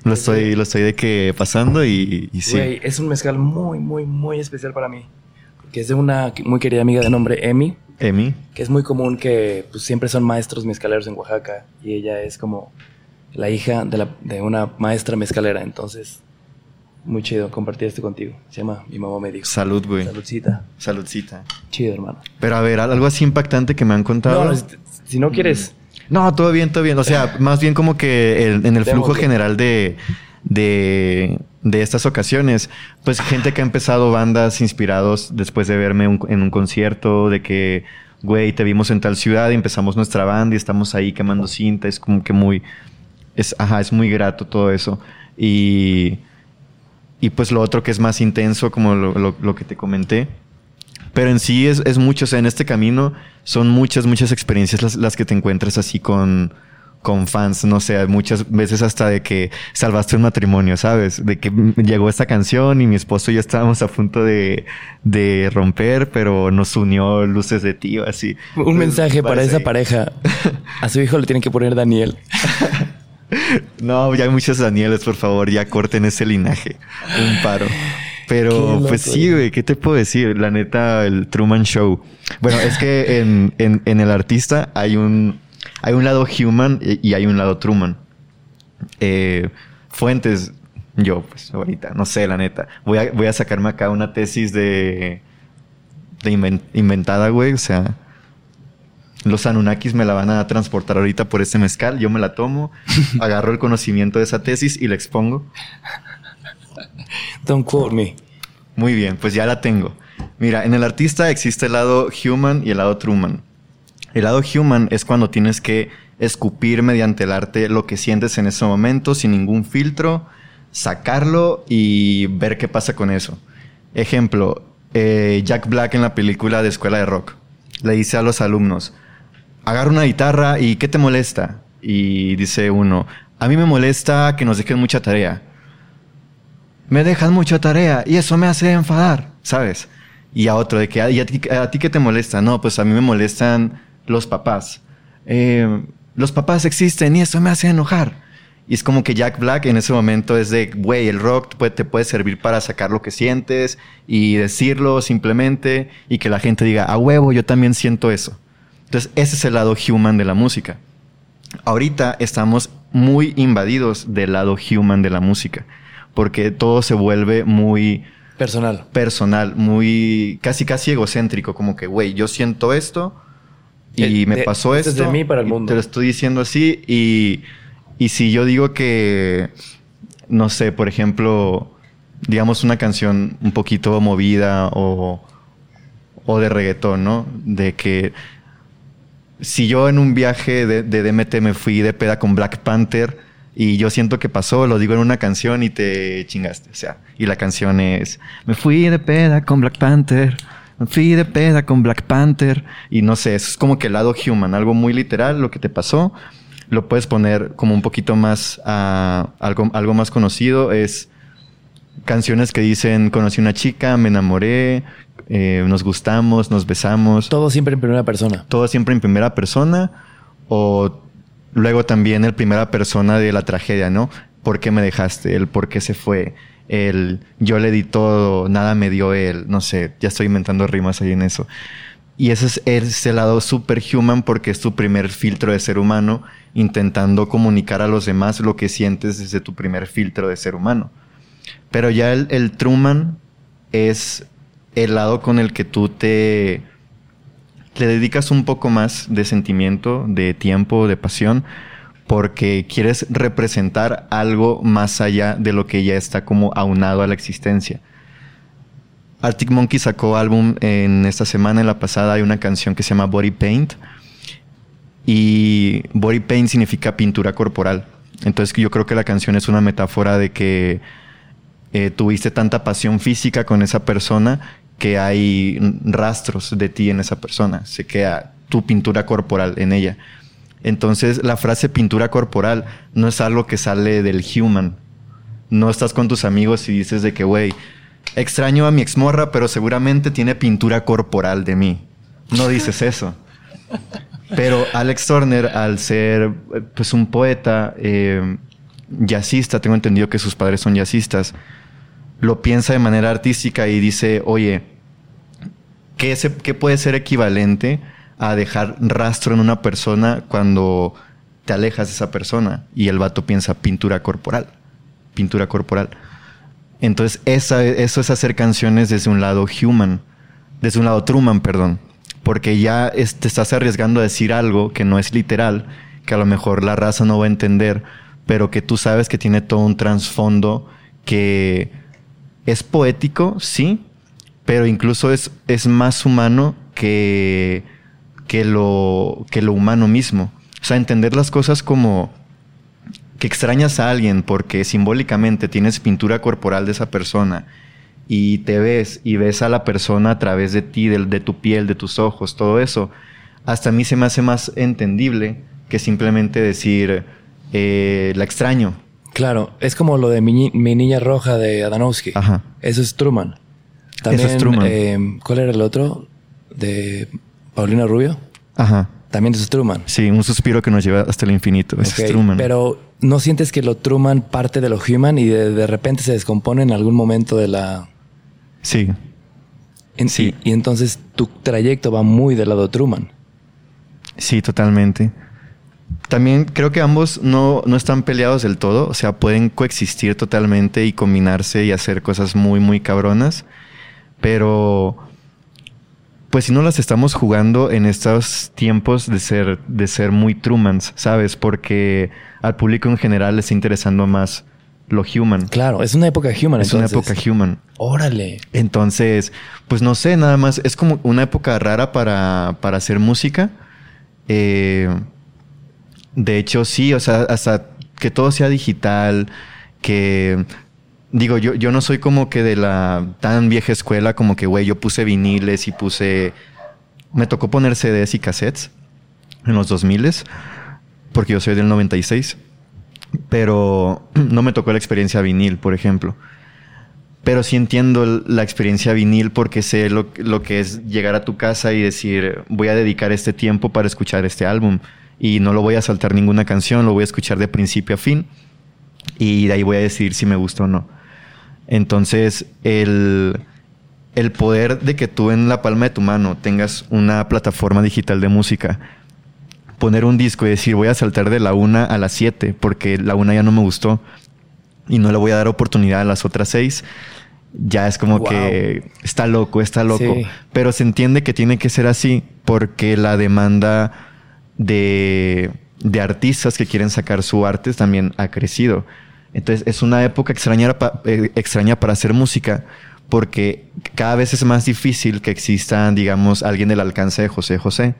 Lo estoy, lo estoy de que pasando y, y sí. Güey, es un mezcal muy, muy, muy especial para mí. Que es de una muy querida amiga de nombre Emi. Emi. Que es muy común que pues, siempre son maestros mezcaleros en Oaxaca y ella es como la hija de, la, de una maestra mezcalera. Entonces, muy chido compartir esto contigo. Se llama Mi mamá me dijo. Salud, güey. Saludcita. Saludcita. Chido, hermano. Pero a ver, algo así impactante que me han contado. No, si, si no quieres. No, todo bien, todo bien. O sea, [LAUGHS] más bien como que el- en el flujo que- general de, de, de estas ocasiones, pues gente que ha empezado bandas inspirados después de verme un- en un concierto, de que, güey, te vimos en tal ciudad y empezamos nuestra banda y estamos ahí quemando cinta. Es como que muy, es, ajá, es muy grato todo eso. Y, y pues lo otro que es más intenso, como lo, lo- lo que te comenté. Pero en sí es, es mucho, o sea, en este camino son muchas, muchas experiencias las, las que te encuentras así con, con fans, no sé, muchas veces hasta de que salvaste un matrimonio, ¿sabes? De que llegó esta canción y mi esposo y yo estábamos a punto de, de romper, pero nos unió luces de tío, así. Un mensaje para esa pareja. A su hijo le tienen que poner Daniel. [LAUGHS] No, ya hay muchos Danieles, por favor, ya corten ese linaje. Un paro. Pero pues sí, güey. güey, ¿qué te puedo decir? La neta, el Truman Show. Bueno, es que en, en- en el artista hay un, hay un lado human y, hay un lado Truman. Eh, fuentes, yo, pues ahorita, no sé, la neta. Voy a, voy a sacarme acá una tesis de, de inven- inventada, güey. O sea, los Anunnakis me la van a transportar ahorita por este mezcal. Yo me la tomo, [LAUGHS] agarro el conocimiento de esa tesis y la expongo. Don't quote me. Muy bien, pues ya la tengo. Mira, en el artista existe el lado human y el lado Truman. El lado human es cuando tienes que escupir mediante el arte lo que sientes en ese momento sin ningún filtro, sacarlo y ver qué pasa con eso. Ejemplo, eh, Jack Black en la película de Escuela de Rock le dice a los alumnos, agarra una guitarra y ¿qué te molesta? Y dice uno, a mí me molesta que nos dejen mucha tarea me dejan mucha tarea y eso me hace enfadar, ¿sabes? Y a otro, de que, "Ah, ¿y a ti, a ti qué te molesta? No, pues a mí me molestan los papás. Eh, los papás existen y eso me hace enojar. Y es como que Jack Black en ese momento es de, güey, el rock te te puede servir para sacar lo que sientes y decirlo simplemente y que la gente diga, a huevo, yo también siento eso. Entonces, ese es el lado human de la música. Ahorita estamos muy invadidos del lado human de la música, porque todo se vuelve muy Personal. personal, muy casi casi egocéntrico, como que, güey, yo siento esto y Eh, me de- pasó esto es de mí para el mundo. Te lo estoy diciendo así y, y si yo digo que, no sé, por ejemplo, digamos una canción un poquito movida o, o de reggaetón, ¿no? De que si yo en un viaje de, DMT me fui de peda con Black Panther y yo siento que pasó, lo digo en una canción y te chingaste. O sea, y la canción es, me fui de peda con Black Panther, me fui de peda con Black Panther. Y no sé, eso es como que el lado human, algo muy literal, lo que te pasó. Lo puedes poner como un poquito más a algo, algo más conocido. Es canciones que dicen, conocí una chica, me enamoré, eh, nos gustamos, nos besamos Todo siempre en primera persona. todo siempre en primera persona o luego también el primera persona de la tragedia, ¿no? ¿Por qué me dejaste? El por qué se fue. El yo le di todo, nada me dio él. No sé, ya estoy inventando rimas ahí en eso. Y ese es ese lado superhuman porque es tu primer filtro de ser humano intentando comunicar a los demás lo que sientes desde tu primer filtro de ser humano. Pero ya el, Truman es el lado con el que tú te le dedicas un poco más de sentimiento, de tiempo, de pasión, porque quieres representar algo más allá de lo que ya está como aunado a la existencia. Arctic Monkey sacó álbum en esta semana, en la pasada hay una canción que se llama Body Paint y Body Paint significa pintura corporal. Entonces yo creo que la canción es una metáfora de que eh, tuviste tanta pasión física con esa persona que hay rastros de ti en esa persona. Se queda tu pintura corporal en ella. Entonces la frase pintura corporal no es algo que sale del human. No estás con tus amigos y dices de que, güey, extraño a mi exmorra, pero seguramente tiene pintura corporal de mí. No dices eso. Pero Alex Turner, al ser pues un poeta, eh, tengo entendido que sus padres son jazzistas, lo piensa de manera artística y dice, oye, ¿qué, se- qué puede ser equivalente a dejar rastro en una persona cuando te alejas de esa persona? Y el vato piensa pintura corporal. Pintura corporal. Entonces, esa, eso es hacer canciones desde un lado human, desde un lado Truman, perdón. Porque ya te estás arriesgando a decir algo que no es literal, que a lo mejor la raza no va a entender, pero que tú sabes que tiene todo un trasfondo que es poético, sí, pero incluso es, es más humano que, que, lo, que lo humano mismo. O sea, entender las cosas como que extrañas a alguien porque simbólicamente tienes pintura corporal de esa persona y te ves y ves a la persona a través de ti, del- de, tu piel, de tus ojos, todo eso, hasta a mí se me hace más entendible que simplemente decir eh, la extraño. Claro, es como lo de mi, Mi niña roja de Adanowski. Ajá. Eso es Truman. Eso es Truman. eh, ¿Cuál era el otro? De Paulina Rubio. Ajá. También es Truman. Sí, un suspiro que nos lleva hasta el infinito. Ese Ok, es Truman. Pero ¿no sientes que lo Truman parte de lo human y de, de repente se descompone en algún momento de la... Sí. en- Sí. Y, y entonces tu trayecto va muy del lado Truman. Sí, totalmente. También creo que ambos no, no están peleados del todo, o sea, pueden coexistir totalmente y combinarse y hacer cosas muy, muy cabronas, pero pues si no las estamos jugando en estos tiempos de ser, de ser muy Trumans, ¿sabes? Porque al público en general le está interesando más lo human. Claro, es una época human. Es una época human. Órale. Entonces, pues no sé, nada más. Es como una época rara para, para hacer música. Eh, de hecho, sí, o sea, hasta que todo sea digital, que... Digo, yo, yo no soy como que de la tan vieja escuela como que, güey, yo puse viniles y puse... Me tocó poner CDs y cassettes en los 2000 porque yo soy del 96. Pero [CLEARS THROAT] no me tocó la experiencia vinil, por ejemplo. Pero sí entiendo la experiencia vinil porque sé lo, lo que es llegar a tu casa y decir, voy a dedicar este tiempo para escuchar este álbum. Y no lo voy a saltar ninguna canción, lo voy a escuchar de principio a fin. Y de ahí voy a decidir si me gusta o no. Entonces, el, el poder de que tú en la palma de tu mano tengas una plataforma digital de música, poner un disco y decir, voy a saltar de la una a las 7 porque la una ya no me gustó y no le voy a dar oportunidad a las otras seis, ya es como Wow. que está loco, está loco. Sí. Pero se entiende que tiene que ser así porque la demanda de, de artistas que quieren sacar su arte también ha crecido. Entonces es una época extraña, eh, extraña para hacer música porque cada vez es más difícil que exista, digamos, alguien del alcance de José José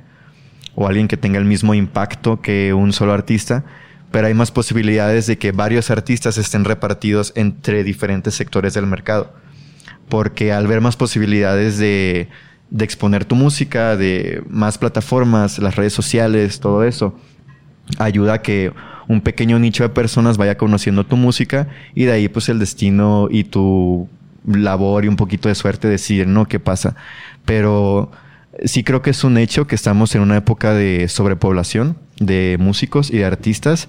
o alguien que tenga el mismo impacto que un solo artista, pero hay más posibilidades de que varios artistas estén repartidos entre diferentes sectores del mercado. Porque al ver más posibilidades de, de exponer tu música, de más plataformas, las redes sociales, todo eso, ayuda a que un pequeño nicho de personas vaya conociendo tu música y de ahí pues el destino y tu labor y un poquito de suerte deciden, ¿no? ¿Qué pasa? Pero sí creo que es un hecho que estamos en una época de sobrepoblación de músicos y de artistas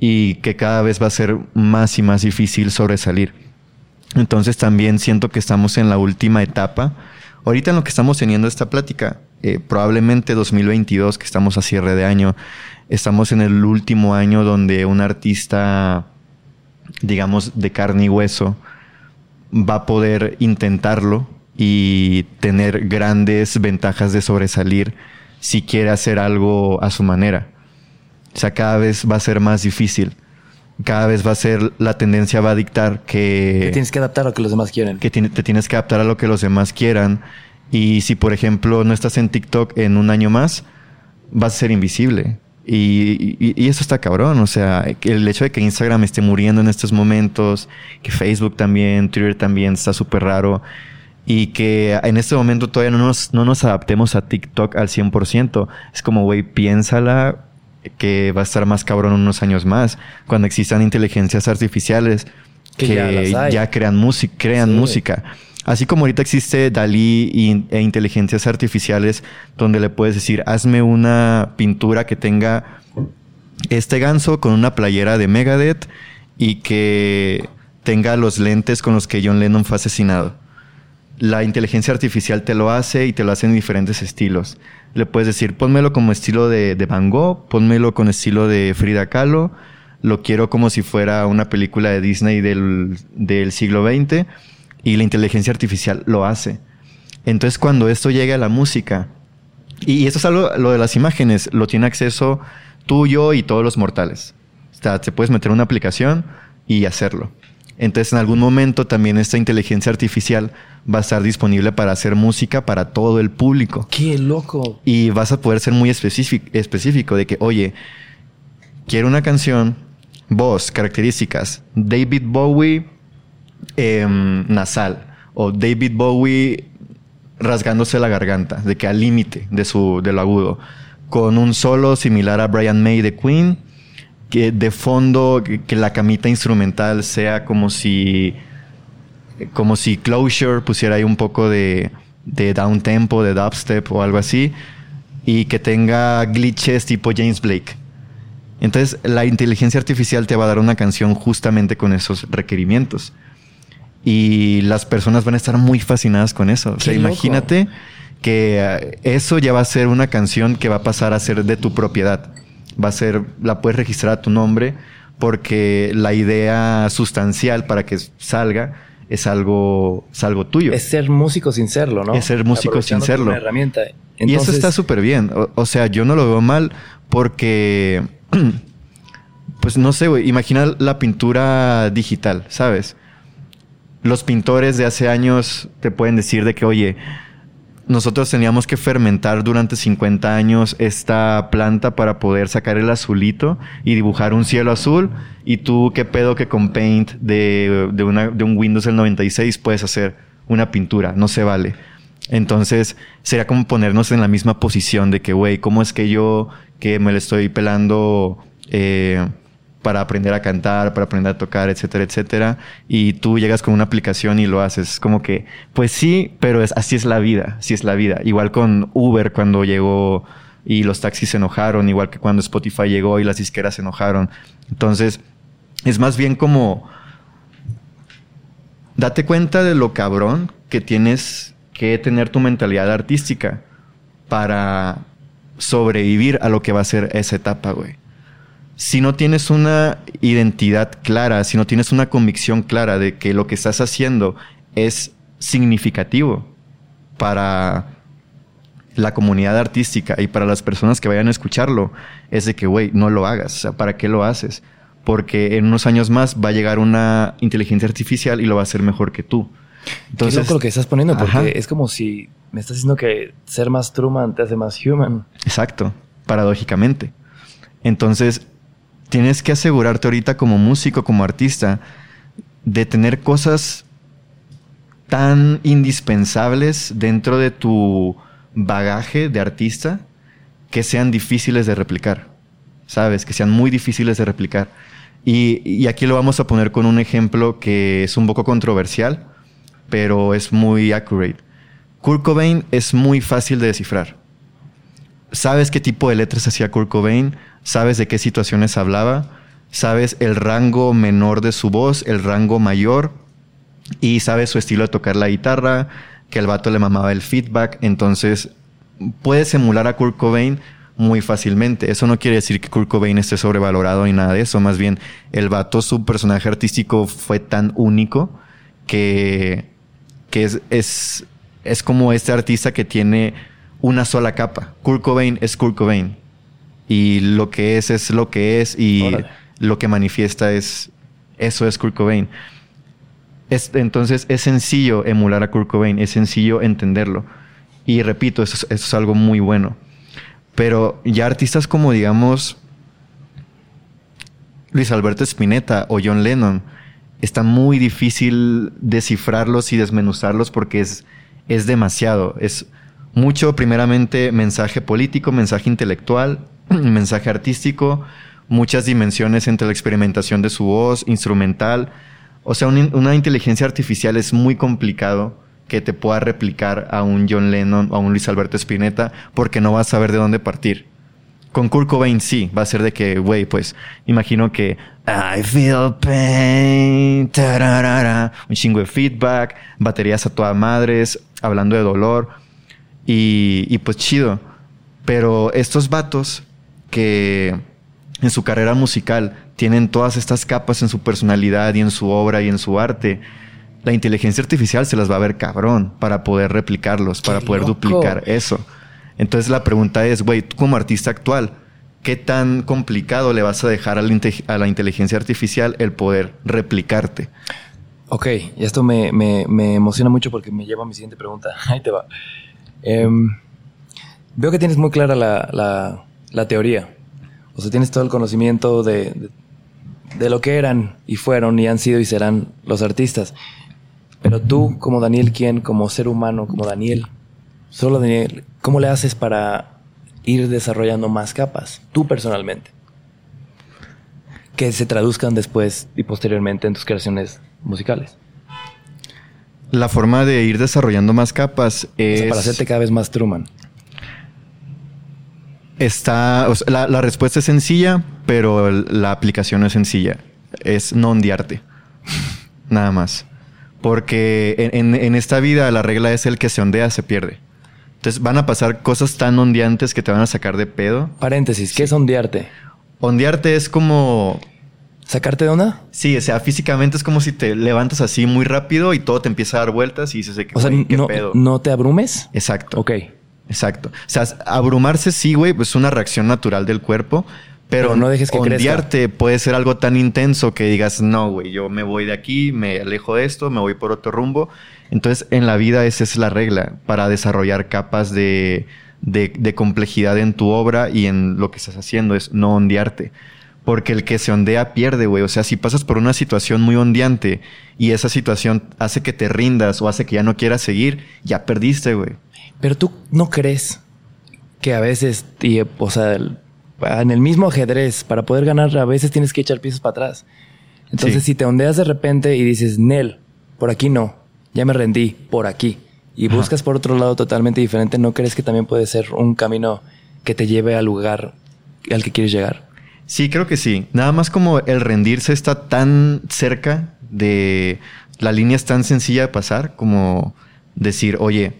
y que cada vez va a ser más y más difícil sobresalir. Entonces también siento que estamos en la última etapa. Ahorita en lo que estamos teniendo esta plática, eh, probablemente 2022, que estamos a cierre de año, estamos en el último año donde un artista, digamos, de carne y hueso, va a poder intentarlo y tener grandes ventajas de sobresalir si quiere hacer algo a su manera. O sea, cada vez va a ser más difícil. Cada vez va a ser, la tendencia va a dictar que... Te tienes que adaptar a lo que los demás quieren. que te tienes que adaptar a lo que los demás quieran. Y si, por ejemplo, no estás en TikTok en un año más, vas a ser invisible. Y, y- y eso está cabrón. O sea, el hecho de que Instagram esté muriendo en estos momentos, que Facebook también, Twitter también está súper raro. Y que en este momento todavía no nos, no nos adaptemos a TikTok al 100%. Es como, güey, piénsala que va a estar más cabrón unos años más. Cuando existan inteligencias artificiales Que que, ya crean, música crean Sí. música. Así como ahorita existe Dalí y- e inteligencias artificiales donde le puedes decir, hazme una pintura que tenga este ganso con una playera de Megadeth y que tenga los lentes con los que John Lennon fue asesinado. la inteligencia artificial te lo hace y te lo hace en diferentes estilos. Le puedes decir, pónmelo como estilo de, de Van Gogh, pónmelo con estilo de Frida Kahlo, lo quiero como si fuera una película de Disney del, del siglo XX y la inteligencia artificial lo hace. Entonces cuando esto llega a la música, y esto es algo, lo de las imágenes, lo tiene acceso tú, yo y todos los mortales. O sea, te puedes meter una aplicación y hacerlo. Entonces, en algún momento también esta inteligencia artificial va a estar disponible para hacer música para todo el público. ¡Qué loco! Y vas a poder ser muy específico, de que, oye, quiero una canción, voz, características, David Bowie em, nasal o David Bowie rasgándose la garganta, de que al límite de su de lo agudo, con un solo similar a Brian May de Queen que de fondo, que, la camita instrumental sea como si, como si Closure pusiera ahí un poco de, de down tempo, de dubstep o algo así, y que tenga glitches tipo James Blake. Entonces, la inteligencia artificial te va a dar una canción justamente con esos requerimientos. Y las personas van a estar muy fascinadas con eso. O sea, imagínate que eh, eso ya va a ser una canción que va a pasar a ser de tu propiedad va a ser, la puedes registrar a tu nombre porque la idea sustancial para que salga es algo, es algo tuyo. Es ser músico sin serlo, ¿no? Es ser músico sin serlo. Una herramienta. Y eso está súper bien. O, sea, yo no lo veo mal porque, [CLEARS THROAT] pues no sé, güey, imagina la pintura digital, ¿sabes? Los pintores de hace años te pueden decir de que, oye, nosotros teníamos que fermentar durante 50 años esta planta para poder sacar el azulito y dibujar un cielo azul. Y tú, qué pedo que con Paint de, de, una, de un Windows del 96 puedes hacer una pintura. No se vale. Entonces, sería como ponernos en la misma posición de que, güey, ¿cómo es que yo, que me le estoy pelando eh, para aprender a cantar, para aprender a tocar, etcétera, etcétera. Y tú llegas con una aplicación y lo haces. Como que, pues sí, pero es, así es la vida, así es la vida. Igual con Uber cuando llegó y los taxis se enojaron, igual que cuando Spotify llegó y las disqueras se enojaron. Entonces, es más bien como, date cuenta de lo cabrón que tienes que tener tu mentalidad artística para sobrevivir a lo que va a ser esa etapa, güey si no tienes una identidad clara, si no tienes una convicción clara de que lo que estás haciendo es significativo para la comunidad artística y para las personas que vayan a escucharlo, es de que, güey, no lo hagas. O sea, ¿para qué lo haces? Porque en unos años más va a llegar una inteligencia artificial y lo va a hacer mejor que tú. Entonces, Qué lo que estás poniendo, porque es como si me estás diciendo que ser más Truman te hace más human. Exacto, paradójicamente. Entonces, tienes que asegurarte ahorita como músico, como artista, de tener cosas tan indispensables dentro de tu bagaje de artista que sean difíciles de replicar, ¿sabes? Que sean muy difíciles de replicar. Y, aquí lo vamos a poner con un ejemplo que es un poco controversial, pero es muy accurate. Kurt Cobain es muy fácil de descifrar. Sabes qué tipo de letras hacía Kurt Cobain, sabes de qué situaciones hablaba, sabes el rango menor de su voz, el rango mayor, y sabes su estilo de tocar la guitarra, que el vato le mamaba el feedback, entonces puedes emular a Kurt Cobain muy fácilmente. Eso no quiere decir que Kurt Cobain esté sobrevalorado ni nada de eso, más bien el vato, su personaje artístico fue tan único que, que es, es, es como este artista que tiene una sola capa. Kurt Cobain es Kurt Cobain y lo que es es lo que es y lo que manifiesta es eso es Kurt Cobain. entonces es sencillo emular a Kurt Cobain, es sencillo entenderlo. Y repito, eso, es algo muy bueno. Pero ya artistas como digamos Luis Alberto Spinetta o John Lennon, está muy difícil descifrarlos y desmenuzarlos porque es, es demasiado. Es mucho, primeramente, mensaje político, mensaje intelectual, [CLEARS THROAT] mensaje artístico, muchas dimensiones entre la experimentación de su voz, instrumental. O sea, una, inteligencia artificial es muy complicado que te pueda replicar a un John Lennon o a un Luis Alberto Spinetta porque no vas a saber de dónde partir. Con Kurt Cobain sí, va a ser de que, güey, pues imagino que I feel pain, un chingo de feedback, baterías a todas madres, hablando de dolor y, y pues chido. Pero estos vatos que en su carrera musical tienen todas estas capas en su personalidad y en su obra y en su arte, la inteligencia artificial se las va a ver cabrón para poder replicarlos, para poder duplicar eso. Entonces la pregunta es, güey, tú como artista actual, ¿qué tan complicado le vas a dejar a la, inteligencia artificial el poder replicarte? Ok, y esto me, emociona mucho porque me lleva a mi siguiente pregunta. [LAUGHS] Ahí te va. Em, veo que tienes muy clara la, teoría. O sea, tienes todo el conocimiento de, de, lo que eran y fueron y han sido y serán los artistas. Pero tú, como Daniel, ¿quién? Como ser humano, como Daniel, solo Daniel, ¿cómo le haces para ir desarrollando más capas, tú personalmente? Que se traduzcan después y posteriormente en tus creaciones musicales. La forma de ir desarrollando más capas es... para hacerte cada vez más Truman. Está... la, respuesta es sencilla, pero la aplicación no es sencilla. Es no ondearte. [LAUGHS] Nada más. Porque en, esta vida la regla es el que se ondea, se pierde. Entonces van a pasar cosas tan ondeantes que te van a sacar de pedo. Paréntesis, ¿qué es ondearte? Ondearte es como... ¿Sacarte de onda? Sí, o sea, físicamente es como si te levantas así muy rápido y todo te empieza a dar vueltas y dices, ¿qué, o sea, no, pedo? ¿no te abrumes? Exacto. Ok. Exacto. O sea, abrumarse sí, güey, pues es una reacción natural del cuerpo, pero, no dejes que ondearte puede ser algo tan intenso que digas, no, güey, yo me voy de aquí, me alejo de esto, me voy por otro rumbo. Entonces, en la vida esa es la regla para desarrollar capas de, de, complejidad en tu obra y en lo que estás haciendo, es no ondearte. Porque el que se ondea pierde, güey. O sea, si pasas por una situación muy ondeante y esa situación hace que te rindas o hace que ya no quieras seguir, ya perdiste, güey. Pero tú no crees que a veces, y, o sea, en el mismo ajedrez, para poder ganar, a veces tienes que echar piezas para atrás. Entonces, si te ondeas de repente y dices, Nel, por aquí no, ya me rendí, por aquí, y buscas por otro lado totalmente diferente, ¿no crees que también puede ser un camino que te lleve al lugar al que quieres llegar? Sí, creo que sí. Nada más como el rendirse está tan cerca de la línea es tan sencilla de pasar como decir, oye,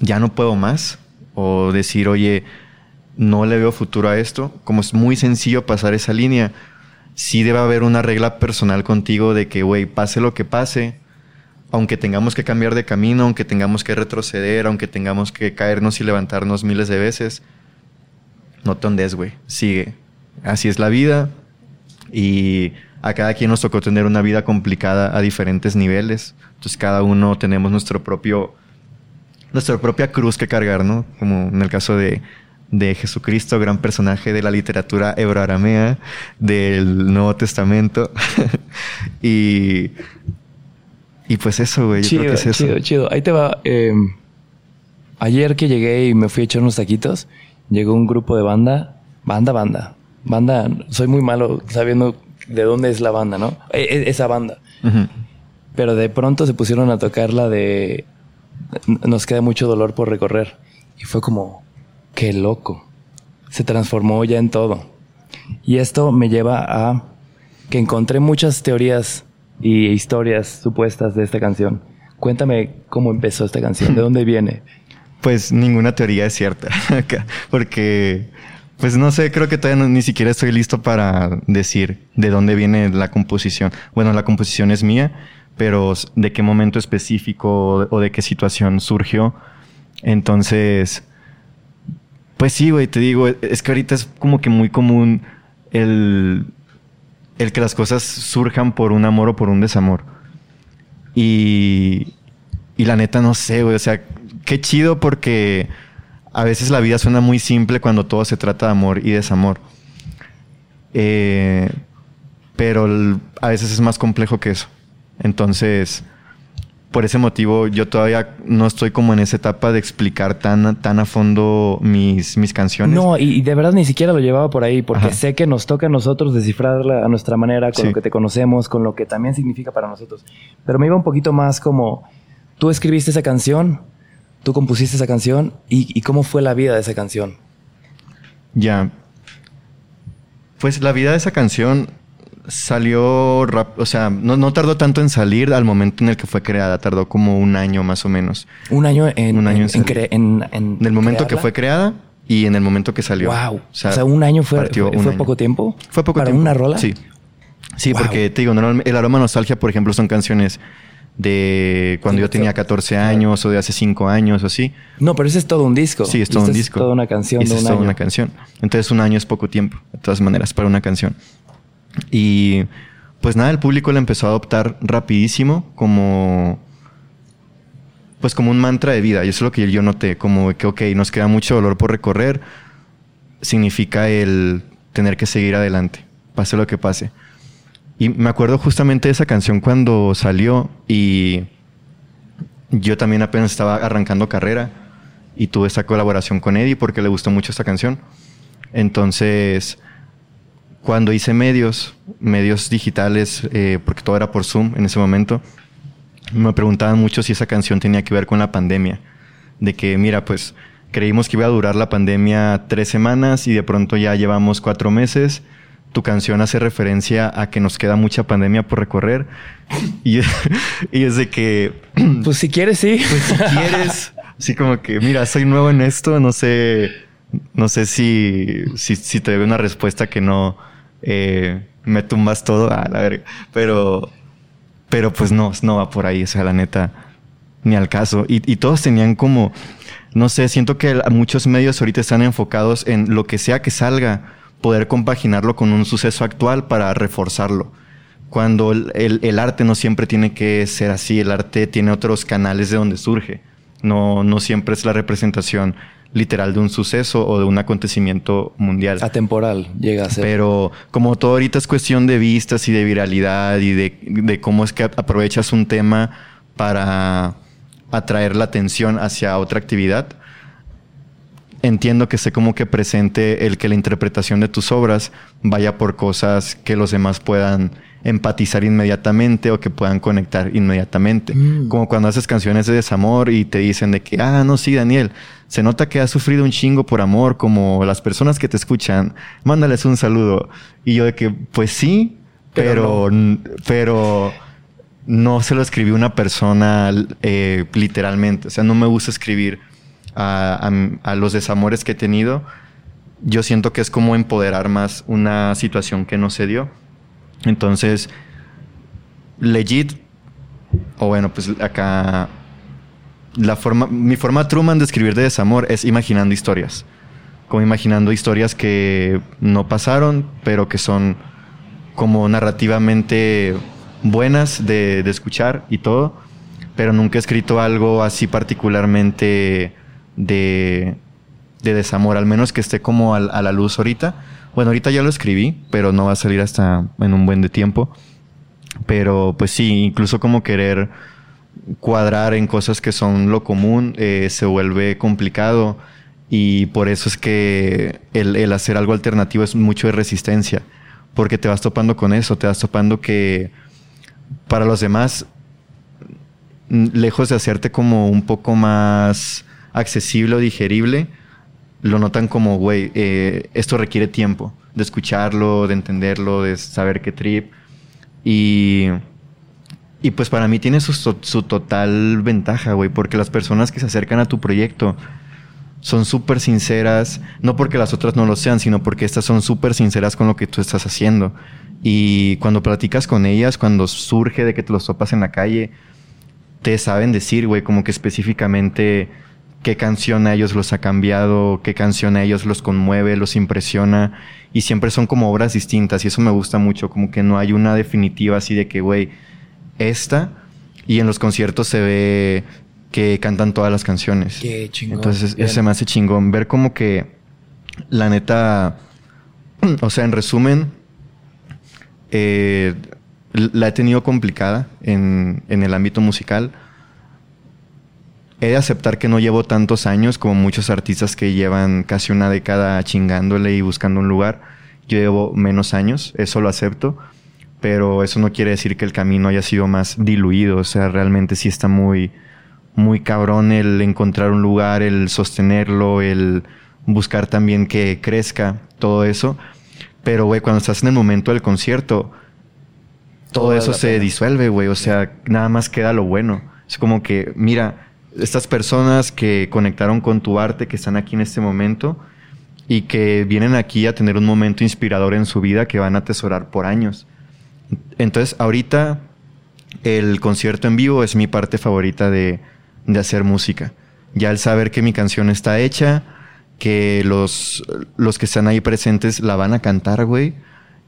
ya no puedo más. O decir, oye, no le veo futuro a esto, como es muy sencillo pasar esa línea, sí debe haber una regla personal contigo de que, güey, pase lo que pase, aunque tengamos que cambiar de camino, aunque tengamos que retroceder, aunque tengamos que caernos y levantarnos miles de veces, no te ondes, güey, sigue. Así es la vida y a cada quien nos tocó tener una vida complicada a diferentes niveles, entonces cada uno tenemos nuestro propio nuestra propia cruz que cargar, ¿no? Como en el caso de, de Jesucristo, gran personaje de la literatura hebroaramea del Nuevo Testamento. [LAUGHS] y, y pues eso, güey. Chido, es eso. chido, chido. Ahí te va. Em, ayer que llegué y me fui a echar unos taquitos, llegó un grupo de banda. Banda, banda. Banda, soy muy malo sabiendo de dónde es la banda, ¿no? E, e, esa banda. Pero de pronto se pusieron a tocar la de Nos queda mucho dolor por recorrer. Y fue como, Qué loco. Se transformó ya en todo. Y esto me lleva a que encontré muchas teorías y historias supuestas de esta canción. Cuéntame cómo empezó esta canción, de dónde viene. Pues ninguna teoría es cierta, [LAUGHS] porque, pues no sé, creo que todavía ni siquiera estoy listo para decir de dónde viene la composición. Bueno, la composición es mía, pero de qué momento específico o de qué situación surgió. Entonces, pues sí, güey, te digo, es que ahorita es como que muy común el, el que las cosas surjan por un amor o por un desamor. Y, y la neta no sé, güey, o sea, qué chido porque a veces la vida suena muy simple cuando todo se trata de amor y desamor. Eh, pero a veces es más complejo que eso. Entonces, por ese motivo yo todavía no estoy como en esa etapa de explicar tan, tan a fondo mis, mis canciones. No, y, de verdad ni siquiera lo llevaba por ahí, porque sé que nos toca a nosotros descifrarla a nuestra manera, con lo que te conocemos, con lo que también significa para nosotros. Pero me iba un poquito más como, tú escribiste esa canción, tú compusiste esa canción, y, y cómo fue la vida de esa canción. Ya. Pues la vida de esa canción salió, rap- o sea, no, no tardó tanto en salir al momento en el que fue creada, tardó como un año más o menos. Un año en, Un año en en, salir. en- el momento que fue creada y en el momento que salió. Wow. O sea, un año fue, fue, un fue año. poco tiempo. Fue poco para tiempo. una rola. Sí. Sí, Wow. porque te digo, el aroma nostalgia, por ejemplo, son canciones de cuando Sí, yo tenía claro. 14 años o de hace 5 años o así. No, pero ese es todo un disco. Sí, es Y todo un disco. Es toda una canción de un es toda una canción. Entonces un año es poco tiempo, de todas maneras, para una canción. Y pues nada, el público la empezó a adoptar rapidísimo como... Pues como un mantra de vida. Y eso es lo que yo noté. Como que, ok, nos queda mucho dolor por recorrer. Significa el tener que seguir adelante. Pase lo que pase. Y me acuerdo justamente de esa canción cuando salió y yo también apenas estaba arrancando carrera y tuve esta colaboración con Eddie porque le gustó mucho esta canción. Entonces, cuando hice medios, medios digitales, eh, porque todo era por Zoom en ese momento, me preguntaban mucho si esa canción tenía que ver con la pandemia. De que, mira, pues creímos que iba a durar la pandemia tres semanas y de pronto ya llevamos cuatro meses. Tu canción hace referencia a que nos queda mucha pandemia por recorrer. Y, y es de que, [CLEARS THROAT] Pues si quieres, sí. pues si quieres, así como que, mira, soy nuevo en esto, no sé, no sé si, si, si te doy una respuesta que no eh, me tumbas todo a la verga. Pero, pero pues no, no va por ahí, o sea, la neta, ni al caso. Y, y todos tenían como, no sé, siento que muchos medios ahorita están enfocados en lo que sea que salga, poder compaginarlo con un suceso actual para reforzarlo. Cuando el, el- el arte no siempre tiene que ser así, el arte tiene otros canales de donde surge. No, no siempre es la representación literal de un suceso o de un acontecimiento mundial. Atemporal llega a ser. Pero como todo ahorita es cuestión de vistas y de viralidad y de, de cómo es que aprovechas un tema para atraer la atención hacia otra actividad, entiendo que esté como que presente el que la interpretación de tus obras vaya por cosas que los demás puedan empatizar inmediatamente o que puedan conectar inmediatamente. Mm. Como cuando haces canciones de desamor y te dicen de que, ah, no, sí, Daniel, se nota que has sufrido un chingo por amor, como las personas que te escuchan, mándales un saludo. Y yo de que, pues sí, Pero pero, pero, no se lo escribí una persona eh, literalmente. O sea, no me gusta escribir a, los desamores que he tenido. Yo siento que es como empoderar más una situación que no se dio. Entonces, legit, o bueno, pues acá la forma, mi forma Truman de escribir de desamor es imaginando historias. Como imaginando historias que no pasaron, pero que son como narrativamente buenas de, de escuchar y todo. Pero nunca he escrito algo así particularmente de, de desamor, al menos que esté como a, la luz ahorita. Bueno, ahorita ya lo escribí, pero no va a salir hasta en un buen de tiempo. Pero pues sí, incluso como querer cuadrar en cosas que son lo común eh, se vuelve complicado y por eso es que el, el hacer algo alternativo es mucho de resistencia, porque te vas topando con eso, te vas topando que para los demás, lejos de hacerte como un poco más accesible o digerible, lo notan como, güey, eh, esto requiere tiempo de escucharlo, de entenderlo, de saber qué trip. Y, y pues para mí tiene su, su- total ventaja, güey, porque las personas que se acercan a tu proyecto son súper sinceras, no porque las otras no lo sean, sino porque estas son súper sinceras con lo que tú estás haciendo. Y cuando platicas con ellas, cuando surge de que te los topas en la calle, te saben decir, güey, como que específicamente qué canción a ellos los ha cambiado, qué canción a ellos los conmueve, los impresiona. Y siempre son como obras distintas y eso me gusta mucho, como que no hay una definitiva así de que, güey, esta. Y en los conciertos se ve que cantan todas las canciones. Qué chingón. Entonces Bien. se me hace chingón. Ver como que la neta, [CLEARS THROAT] o sea, en resumen, eh, la he tenido complicada en, en el ámbito musical. He de aceptar que no llevo tantos años como muchos artistas que llevan casi una década chingándole y buscando un lugar. Yo llevo menos años, eso lo acepto, pero eso no quiere decir que el camino haya sido más diluido. O sea, realmente sí está muy, muy cabrón el encontrar un lugar, el sostenerlo, el buscar también que crezca todo eso. Pero, güey, cuando estás en el momento del concierto, todo, eso se disuelve, güey. O sea, nada más queda lo bueno. Es como que, mira, estas personas que conectaron con tu arte, que están aquí en este momento y que vienen aquí a tener un momento inspirador en su vida que van a atesorar por años. Entonces, ahorita el concierto en vivo es mi parte favorita de, de hacer música. Ya el saber que mi canción está hecha, que los, los que están ahí presentes la van a cantar, güey.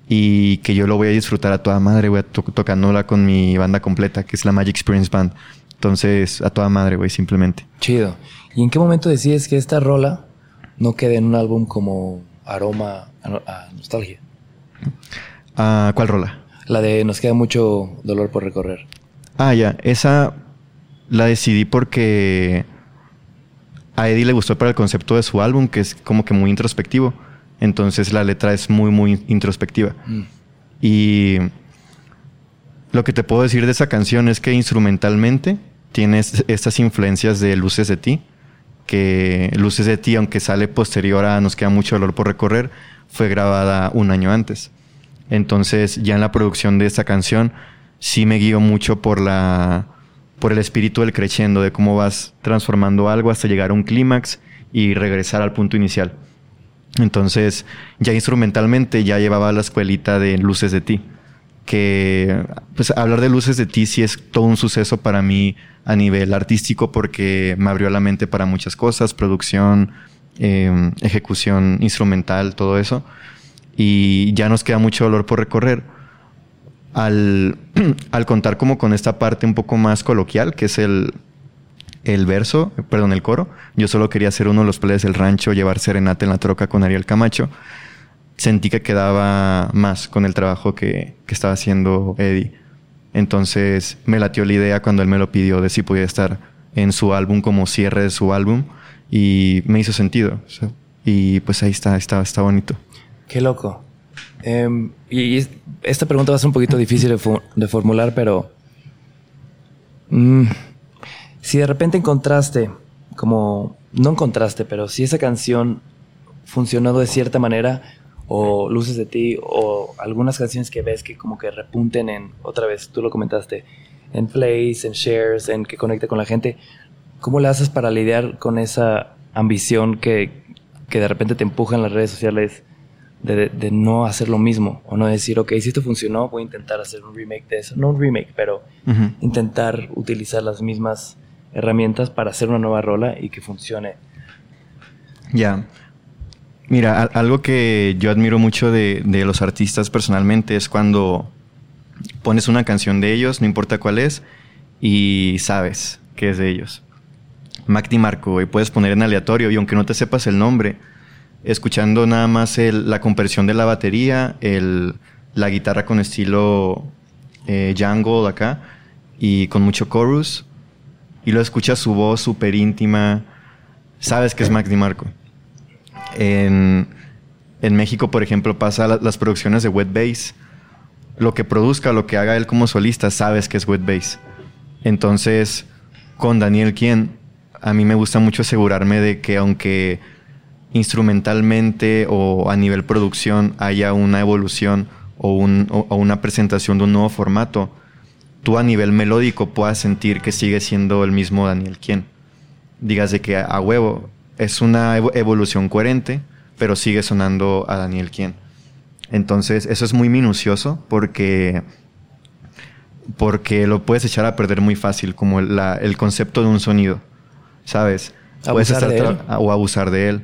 Y que yo lo voy a disfrutar a toda madre, güey, tocándola con mi banda completa, que es la Magic Experience Band. Entonces, a toda madre, güey, simplemente. Chido. ¿Y en qué momento decides que esta rola no quede en un álbum como aroma a, nostalgia? ¿A ¿Cuál rola? La de Nos queda mucho dolor por recorrer. Ah, ya. Esa la decidí porque a Eddie le gustó para el concepto de su álbum, que es como que muy introspectivo. Entonces la letra es muy, muy introspectiva. Mm. Y lo que te puedo decir de esa canción es que instrumentalmente tienes estas influencias de Luces de ti, que Luces de ti, aunque sale posterior a Nos queda mucho dolor por recorrer, fue grabada un año antes. Entonces ya en la producción de esta canción sí me guío mucho por la por el espíritu del creciendo, de cómo vas transformando algo hasta llegar a un clímax y regresar al punto inicial. Entonces, ya instrumentalmente ya llevaba la escuelita de Luces de ti, que pues hablar de Luces de ti sí es todo un suceso para mí a nivel artístico porque me abrió la mente para muchas cosas, producción, em, ejecución instrumental, todo eso. Y ya nos queda mucho dolor por recorrer al, [CLEARS THROAT] al contar como con esta parte un poco más coloquial, que es el, el verso, perdón, el coro. Yo solo quería ser uno de los players del rancho, llevar serenata en la troca con Ariel Camacho. Sentí que quedaba más con el trabajo que, que estaba haciendo Eddie. Entonces me latió la idea cuando él me lo pidió de si podía estar en su álbum como cierre de su álbum y me hizo sentido. y pues ahí está, está, está bonito. Qué loco. Em, y esta pregunta va a ser un poquito difícil de, formular, pero mm, si de repente encontraste, como, no encontraste, pero si esa canción funcionó de cierta manera, o Luces de ti, o algunas canciones que ves que como que repunten en, otra vez, tú lo comentaste, en plays, en shares, en que conecte con la gente, ¿cómo le haces para lidiar con esa ambición que, que de repente te empuja en las redes sociales? de, no hacer lo mismo o no decir, ok, si esto funcionó, voy a intentar hacer un remake de eso. No un remake, pero intentar utilizar las mismas herramientas para hacer una nueva rola y que funcione. Ya. Mira, algo que yo admiro mucho de, de, los artistas personalmente es cuando pones una canción de ellos, no importa cuál es, y sabes que es de ellos. Mac Marco, y puedes poner en aleatorio, y aunque no te sepas el nombre, escuchando nada más la compresión de la batería, el, la guitarra con estilo eh, jungle acá y con mucho chorus. Y lo escuchas su voz súper íntima. Sabes que es Mac DiMarco. En, México, por ejemplo, pasa las producciones de Wet Bass. Lo que produzca, lo que haga él como solista, sabes que es Wet Bass. Entonces, con Daniel Quien, a mí me gusta mucho asegurarme de que aunque instrumentalmente o a nivel producción haya una evolución o, una presentación de un nuevo formato, tú a nivel melódico puedas sentir que sigue siendo el mismo Daniel Quien. Digas que a huevo es una evolución coherente, pero sigue sonando a Daniel Quien. Entonces, eso es muy minucioso porque, porque lo puedes echar a perder muy fácil, como el, concepto de un sonido, ¿sabes? puedes estar o abusar de él.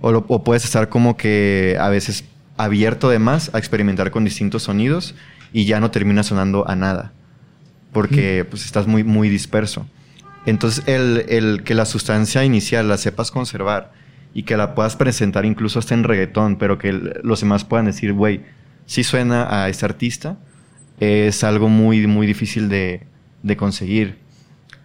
O, puedes estar como que a veces abierto de más a experimentar con distintos sonidos y ya no termina sonando a nada. Porque pues estás muy, muy disperso. Entonces el, que la sustancia inicial la sepas conservar y que la puedas presentar incluso hasta en reggaetón, pero que los demás puedan decir, güey, sí suena a este artista, es algo muy, muy difícil de, de conseguir.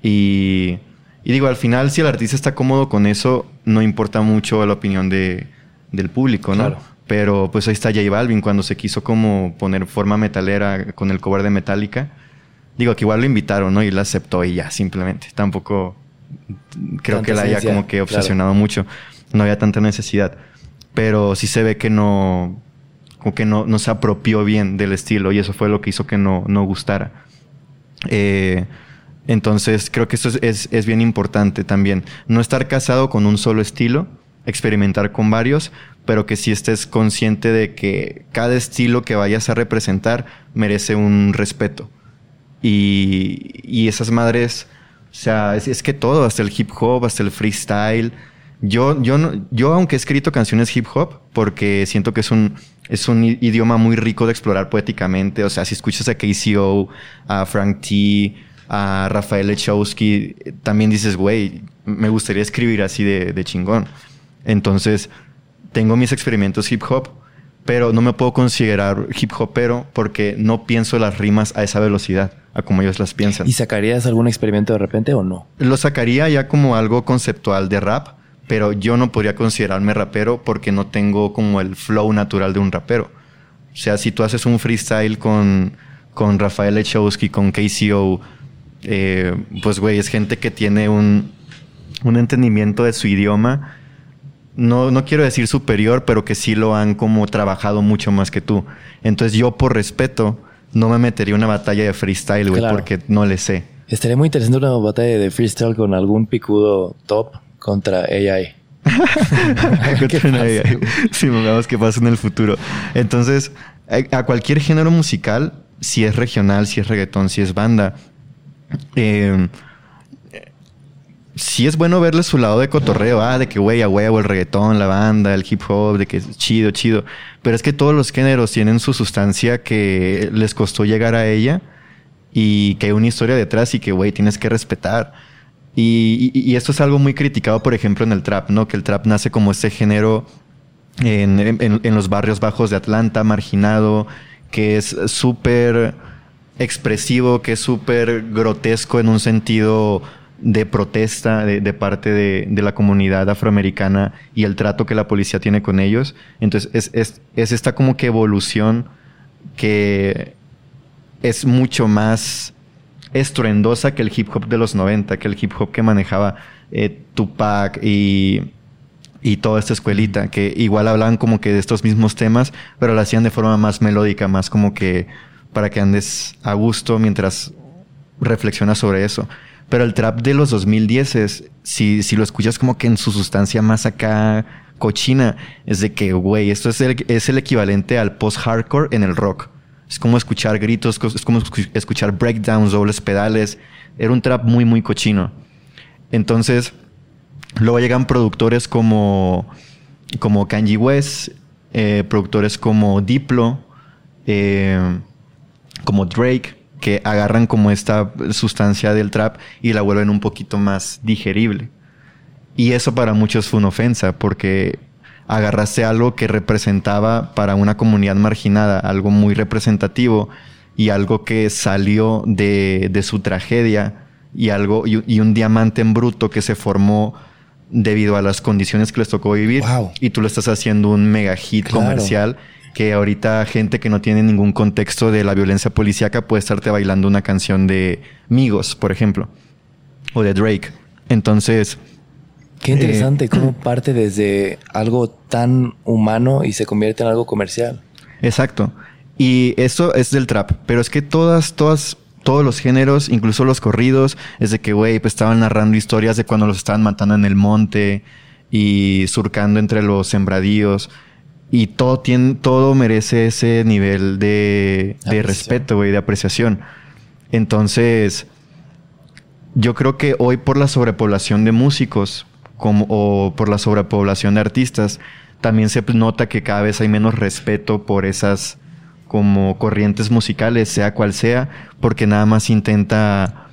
Y y digo, al final, si el artista está cómodo con eso, no importa mucho la opinión de, del público, ¿no? Pero pues ahí está J Balvin cuando se quiso como poner forma metalera con el cover de Metallica. Digo que igual lo invitaron, ¿no? Y la aceptó y ya, simplemente. Tampoco creo que la haya como que obsesionado mucho. no había tanta necesidad. Pero sí se ve que no, como que no, no se apropió bien del estilo y eso fue lo que hizo que no, no gustara. Eh, entonces creo que eso es, es, bien importante también. No estar casado con un solo estilo, experimentar con varios, pero que sí estés consciente de que cada estilo que vayas a representar merece un respeto. Y, y esas madres, o sea, es, es, que todo, hasta el hip hop, hasta el freestyle. Yo, yo, no, yo, aunque he escrito canciones hip hop, porque siento que es un, es un idioma muy rico de explorar poéticamente. O sea, si escuchas a KCO, a Frank T, a Rafael Lechowski, también dices, güey, me gustaría escribir así de, de chingón. Entonces, tengo mis experimentos hip hop, pero no me puedo considerar hip hopero porque no pienso las rimas a esa velocidad, a como ellos las piensan. ¿Y sacarías algún experimento de repente o no? Lo sacaría ya como algo conceptual de rap, pero yo no podría considerarme rapero porque no tengo como el flow natural de un rapero. O sea, si tú haces un freestyle con, con Rafael Echowski, con KCO, eh, pues güey, es gente que tiene un, un entendimiento de su idioma no, no quiero decir superior, pero que sí lo han como trabajado mucho más que tú. Entonces yo por respeto no me metería una batalla de freestyle, güey, porque no le sé. Estaría muy interesante una batalla de freestyle con algún picudo top contra AI. [LAUGHS] contra [LAUGHS] AI. Sí, vamos qué pasa en el futuro. Entonces, a cualquier género musical, si es regional, si es reggaetón, si es banda, eh, sí es bueno verle su lado de cotorreo, ah, de que güey, a huevo, el reggaetón, la banda, el hip hop, de que es chido, chido. Pero es que todos los géneros tienen su sustancia que les costó llegar a ella y que hay una historia detrás y que, güey, tienes que respetar. Y, esto es algo muy criticado, por ejemplo, en el trap, ¿no? Que el trap nace como este género en, en los barrios bajos de Atlanta, marginado, que es súper expresivo, que es súper grotesco en un sentido de protesta de, parte de, la comunidad afroamericana y el trato que la policía tiene con ellos. Entonces es, es, esta como que evolución que es mucho más estruendosa que el hip hop de los 90, que el hip hop que manejaba eh, Tupac y, y toda esta escuelita, que igual hablaban como que de estos mismos temas, pero lo hacían de forma más melódica, más como que para que andes a gusto mientras reflexionas sobre eso. Pero el trap de los 2010 es, si, si lo escuchas como que en su sustancia más acá cochina, es de que, güey, esto es el, es el equivalente al post-hardcore en el rock. Es como escuchar gritos, es como escuchar breakdowns, dobles pedales. Era un trap muy, muy cochino. Entonces, luego llegan productores como, como Kanye West, eh, productores como Diplo, eh, como Drake, que agarran como esta sustancia del trap y la vuelven un poquito más digerible. Y eso para muchos fue una ofensa, porque agarraste algo que representaba para una comunidad marginada, algo muy representativo y algo que salió de, de su tragedia y algo y, un diamante en bruto que se formó debido a las condiciones que les tocó vivir. Y tú lo estás haciendo un mega hit comercial que ahorita gente que no tiene ningún contexto de la violencia policíaca puede estarte bailando una canción de Migos, por ejemplo, o de Drake. Entonces... Qué interesante, eh, cómo [CLEARS THROAT] parte desde algo tan humano y se convierte en algo comercial. Exacto. Y eso es del trap, pero es que todas, todas, todos los géneros, incluso los corridos, es de que, güey, pues estaban narrando historias de cuando los estaban matando en el monte y surcando entre los sembradíos. Y todo, tiene, todo merece ese nivel de, de respeto, güey, de apreciación. Entonces, yo creo que hoy por la sobrepoblación de músicos como, o por la sobrepoblación de artistas, también se nota que cada vez hay menos respeto por esas como corrientes musicales, sea cual sea, porque nada más intenta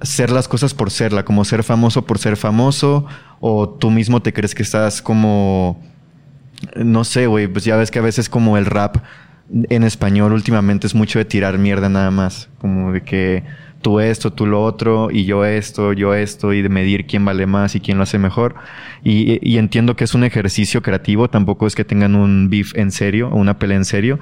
ser las cosas por serla, como ser famoso por ser famoso, o tú mismo te crees que estás como no sé, güey, pues ya ves que a veces como el rap en español últimamente es mucho de tirar mierda nada más, como de que tú esto, tú lo otro, y yo esto, yo esto, y de medir quién vale más y quién lo hace mejor. Y, entiendo que es un ejercicio creativo, tampoco es que tengan un beef en serio o una pelea en serio,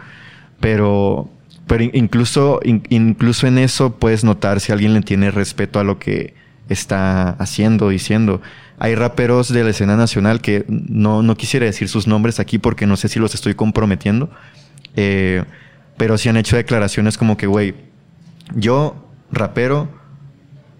pero, pero incluso, incluso en eso puedes notar si alguien le tiene respeto a lo que está haciendo, diciendo hay raperos de la escena nacional que no, no quisiera decir sus nombres aquí porque no sé si los estoy comprometiendo, eh, pero sí han hecho declaraciones como que, güey, yo, rapero,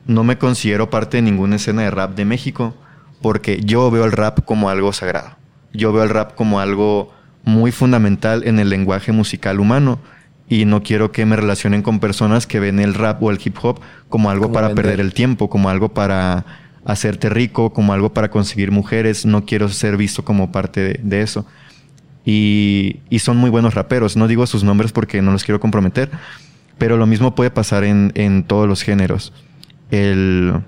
no me considero parte de ninguna escena de rap de México porque yo veo el rap como algo sagrado. Yo veo el rap como algo muy fundamental en el lenguaje musical humano y no quiero que me relacionen con personas que ven el rap o el hip hop como algo para perder el tiempo, como algo para hacerte rico, como algo para conseguir mujeres. No quiero ser visto como parte de, eso. Y, y, son muy buenos raperos. No digo sus nombres porque no los quiero comprometer, pero lo mismo puede pasar en, en todos los géneros. El,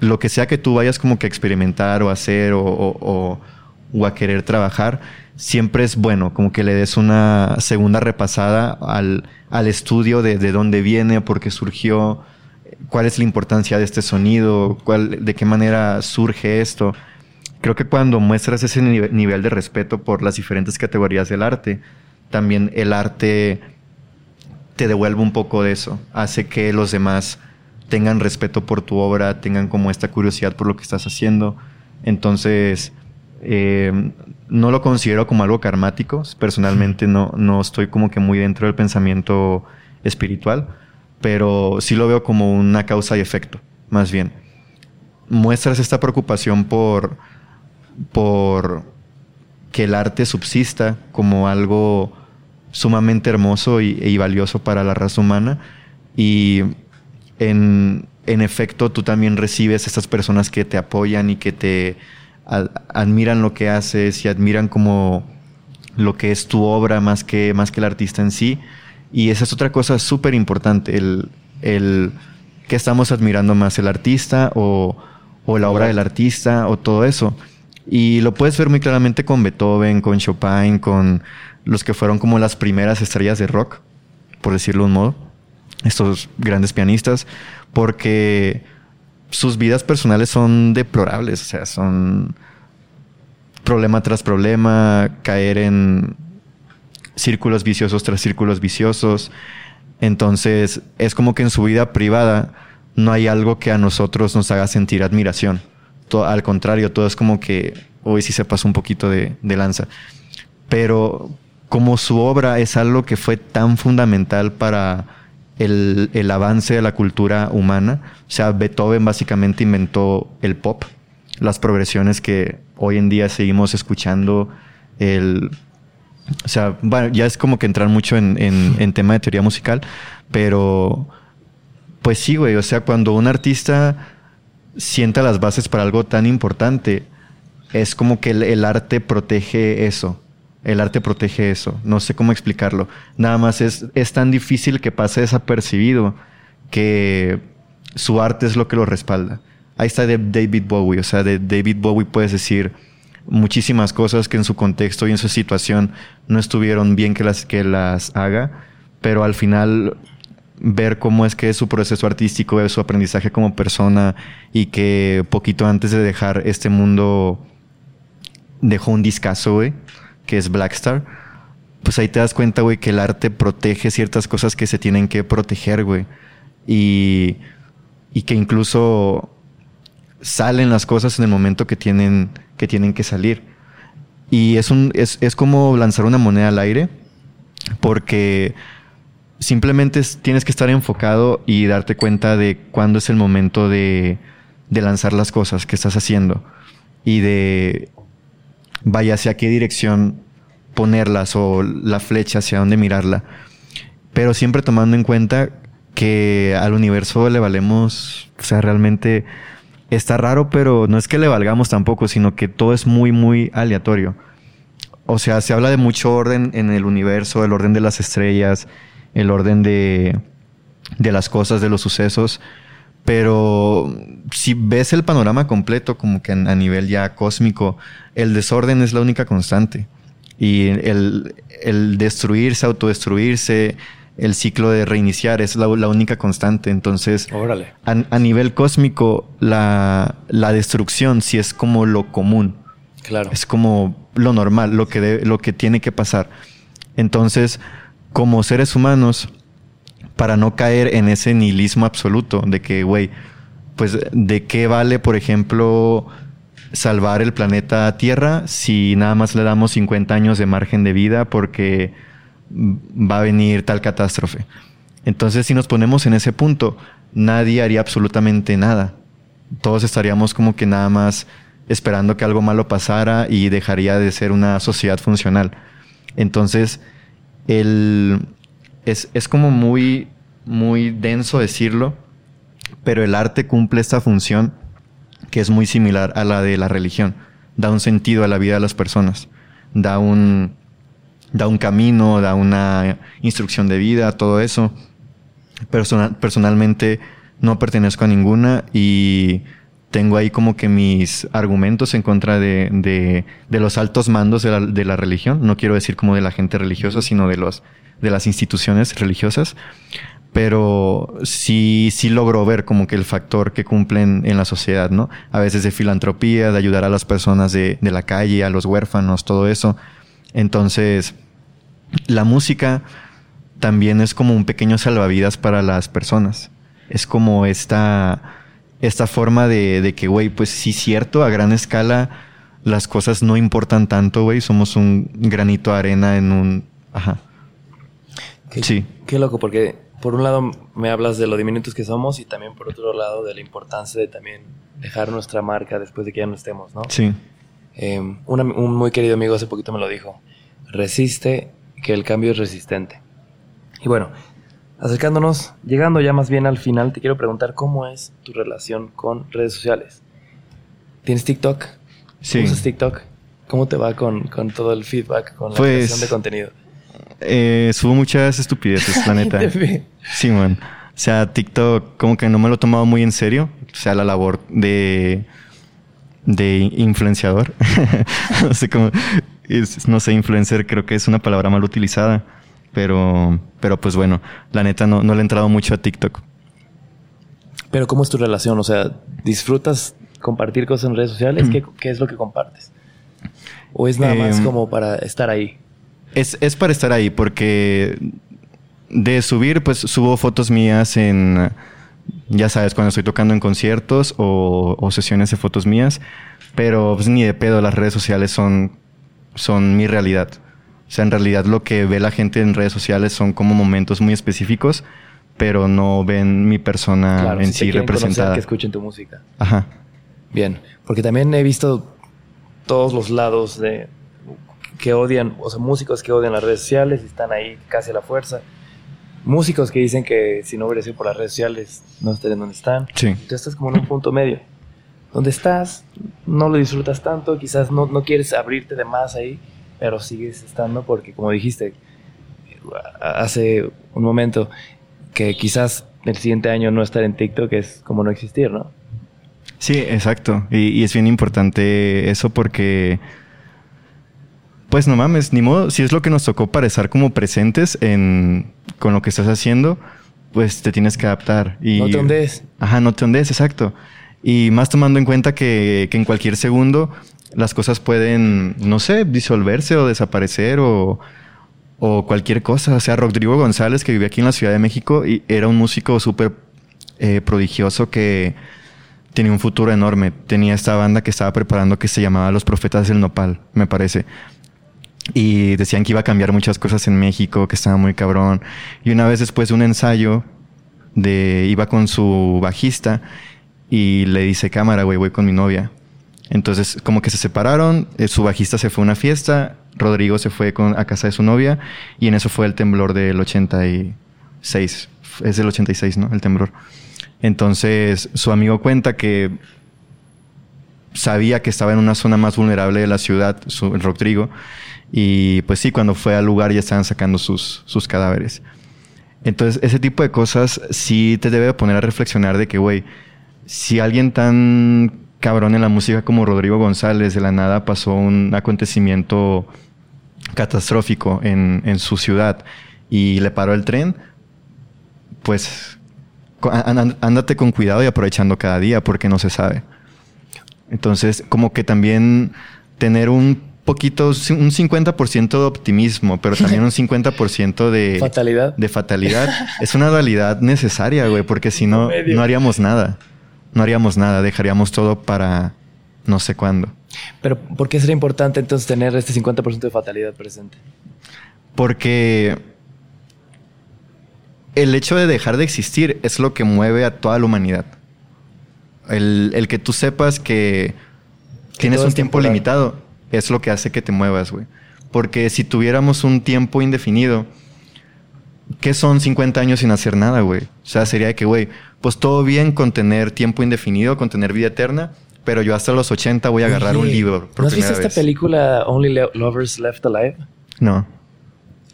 lo que sea que tú vayas como que a experimentar o hacer o, o, a querer trabajar, siempre es bueno, como que le des una segunda repasada al, al estudio de, de, dónde viene, por qué surgió, cuál es la importancia de este sonido, cuál, de qué manera surge esto. Creo que cuando muestras ese nivel de respeto por las diferentes categorías del arte, también el arte te devuelve un poco de eso, hace que los demás tengan respeto por tu obra, tengan como esta curiosidad por lo que estás haciendo. Entonces, eh, no lo considero como algo karmático. Personalmente no, no estoy como que muy dentro del pensamiento espiritual, pero sí lo veo como una causa y efecto, más bien. Muestras esta preocupación por, por que el arte subsista como algo sumamente hermoso y, y valioso para la raza humana y en, en efecto tú también recibes estas personas que te apoyan y que te admiran lo que haces y admiran como lo que es tu obra más que, más que el artista en sí. Y esa es otra cosa súper importante, el, el que estamos admirando más, el artista o, o la obra del artista o todo eso. Y lo puedes ver muy claramente con Beethoven, con Chopin, con los que fueron como las primeras estrellas de rock, por decirlo de un modo, estos grandes pianistas, porque sus vidas personales son deplorables, o sea, son problema tras problema, caer en círculos viciosos tras círculos viciosos. Entonces, es como que en su vida privada no hay algo que a nosotros nos haga sentir admiración. al contrario, todo es como que hoy sí se pasa un poquito de, de lanza. Pero como su obra es algo que fue tan fundamental para el, el, avance de la cultura humana. O sea, Beethoven básicamente inventó el pop, las progresiones que hoy en día seguimos escuchando. El, o sea, bueno, ya es como que entrar mucho en, en, en tema de teoría musical, pero pues sí, güey, o sea, cuando un artista sienta las bases para algo tan importante, es como que el, el arte protege eso. El arte protege eso. No sé cómo explicarlo. Nada más es, es tan difícil que pase desapercibido que su arte es lo que lo respalda. Ahí está de David Bowie. O sea, de David Bowie puedes decir muchísimas cosas que en su contexto y en su situación no estuvieron bien que las, que las haga, pero al final ver cómo es que es su proceso artístico, su aprendizaje como persona y que poquito antes de dejar este mundo dejó un discazo, güey que es Blackstar, pues ahí te das cuenta, güey, que el arte protege ciertas cosas que se tienen que proteger, güey. Y, y que incluso salen las cosas en el momento que tienen que, tienen que salir. Y es, un, es, es como lanzar una moneda al aire, porque simplemente tienes que estar enfocado y darte cuenta de cuándo es el momento de, de lanzar las cosas que estás haciendo y de vaya hacia qué dirección ponerlas o la flecha hacia dónde mirarla. Pero siempre tomando en cuenta que al universo le valemos, o sea, realmente está raro, pero no es que le valgamos tampoco, sino que todo es muy, muy aleatorio. O sea, se habla de mucho orden en el universo, el orden de las estrellas, el orden de, de las cosas, de los sucesos, pero si ves el panorama completo, como que a nivel ya cósmico, el desorden es la única constante. Y el, el destruirse, autodestruirse, el ciclo de reiniciar es la, la única constante. Entonces, a, a, nivel cósmico, la, la, destrucción sí es como lo común. Claro. Es como lo normal, lo que, de, lo que tiene que pasar. Entonces, como seres humanos, para no caer en ese nihilismo absoluto de que, güey, pues, ¿de qué vale, por ejemplo, salvar el planeta Tierra si nada más le damos 50 años de margen de vida porque va a venir tal catástrofe. Entonces, si nos ponemos en ese punto, nadie haría absolutamente nada. Todos estaríamos como que nada más esperando que algo malo pasara y dejaría de ser una sociedad funcional. Entonces, el, es, es como muy, muy denso decirlo, pero el arte cumple esta función que es muy similar a la de la religión. Da un sentido a la vida de las personas, da un, da un camino, da una instrucción de vida, todo eso. personalmente no pertenezco a ninguna y tengo ahí como que mis argumentos en contra de, los altos mandos de la, de la, religión. No quiero decir como de la gente religiosa, sino de, los, de las instituciones religiosas pero sí, sí logro ver como que el factor que cumplen en la sociedad, ¿no? A veces de filantropía, de ayudar a las personas de, de la calle, a los huérfanos, todo eso. Entonces, la música también es como un pequeño salvavidas para las personas. Es como esta, esta forma de, de que, güey, pues sí, cierto, a gran escala las cosas no importan tanto, güey. Somos un granito de arena en un... Ajá. sí. Qué loco, porque por un lado me hablas de lo diminutos que somos y también por otro lado de la importancia de también dejar nuestra marca después de que ya no estemos, ¿no? Sí. Em, un, muy querido amigo hace poquito me lo dijo. Resiste, que el cambio es resistente. Y bueno, acercándonos, llegando ya más bien al final, te quiero preguntar cómo es tu relación con redes sociales. ¿Tienes TikTok? Sí. ¿Usas TikTok? ¿Cómo te va con, con todo el feedback, con la pues, creación de contenido? Eh, subo muchas estupideces, la [LAUGHS] neta. sí, man. O sea, TikTok como que no me lo he tomado muy en serio. O sea, la labor de, de influenciador. [LAUGHS] no sé cómo... no sé, influencer creo que es una palabra mal utilizada. Pero, pero pues bueno, la neta no, no le he entrado mucho a TikTok. Pero ¿cómo es tu relación? O sea, ¿disfrutas compartir cosas en redes sociales? ¿Qué, qué es lo que compartes? ¿O es nada más em, como para estar ahí? Es, es para estar ahí, porque de subir, pues subo fotos mías en, ya sabes, cuando estoy tocando en conciertos o, sesiones de fotos mías, pero pues ni de pedo, las redes sociales son, son mi realidad. O sea, en realidad lo que ve la gente en redes sociales son como momentos muy específicos, pero no ven mi persona en sí representada. que escuchen tu música. Ajá. Bien, porque también he visto todos los lados de, que odian, o sea, músicos que odian las redes sociales y están ahí casi a la fuerza. Músicos que dicen que si no hubiera sido por las redes sociales no estarían donde están. Sí. Tú estás como en un punto medio. Donde estás, no lo disfrutas tanto, quizás no, no quieres abrirte de más ahí, pero sigues estando porque, como dijiste hace un momento, que quizás el siguiente año no estar en TikTok es como no existir, ¿no? Sí, exacto. Y, y es bien importante eso porque pues no mames, ni modo, si es lo que nos tocó para estar como presentes en, con lo que estás haciendo, pues te tienes que adaptar. Y, no te ondees. Ajá, no te ondees, exacto. Y más tomando en cuenta que, que en cualquier segundo las cosas pueden, no sé, disolverse o desaparecer o, o cualquier cosa. O sea, Rodrigo González, que vivía aquí en la Ciudad de México, y era un músico súper eh, prodigioso que tenía un futuro enorme. Tenía esta banda que estaba preparando que se llamaba Los Profetas del Nopal, me parece y decían que iba a cambiar muchas cosas en México, que estaba muy cabrón. Y una vez después de un ensayo, de, iba con su bajista y le dice, cámara, güey, voy con mi novia. Entonces, como que se separaron, eh, su bajista se fue a una fiesta, Rodrigo se fue con, a casa de su novia y en eso fue el temblor del 86. Es del 86, ¿no? El temblor. Entonces, su amigo cuenta que sabía que estaba en una zona más vulnerable de la ciudad, su, Rodrigo, y pues sí, cuando fue al lugar ya estaban sacando sus, sus cadáveres. Entonces, ese tipo de cosas sí te debe poner a reflexionar de que, güey, si alguien tan cabrón en la música como Rodrigo González de la nada pasó un acontecimiento catastrófico en, en su ciudad y le paró el tren, pues ándate con cuidado y aprovechando cada día porque no se sabe. Entonces, como que también tener un poquito, un 50% de optimismo, pero también un 50% de [LAUGHS] fatalidad. De fatalidad. es una dualidad necesaria, güey, porque si no, [LAUGHS] no haríamos nada. No haríamos nada, dejaríamos todo para, no sé cuándo. Pero ¿por qué sería importante entonces tener este 50% de fatalidad presente? Porque el hecho de dejar de existir es lo que mueve a toda la humanidad. El, el que tú sepas que, tienes todo un tiempo limitado es lo que hace que te muevas, güey. Porque si tuviéramos un tiempo indefinido, ¿qué son 50 años sin hacer nada, güey? O sea, sería de que, güey, pues todo bien con tener tiempo indefinido, con tener vida eterna, pero yo hasta los 80 voy a agarrar un libro por ¿No has visto esta vez. película Only Lo- Lovers Left Alive? No.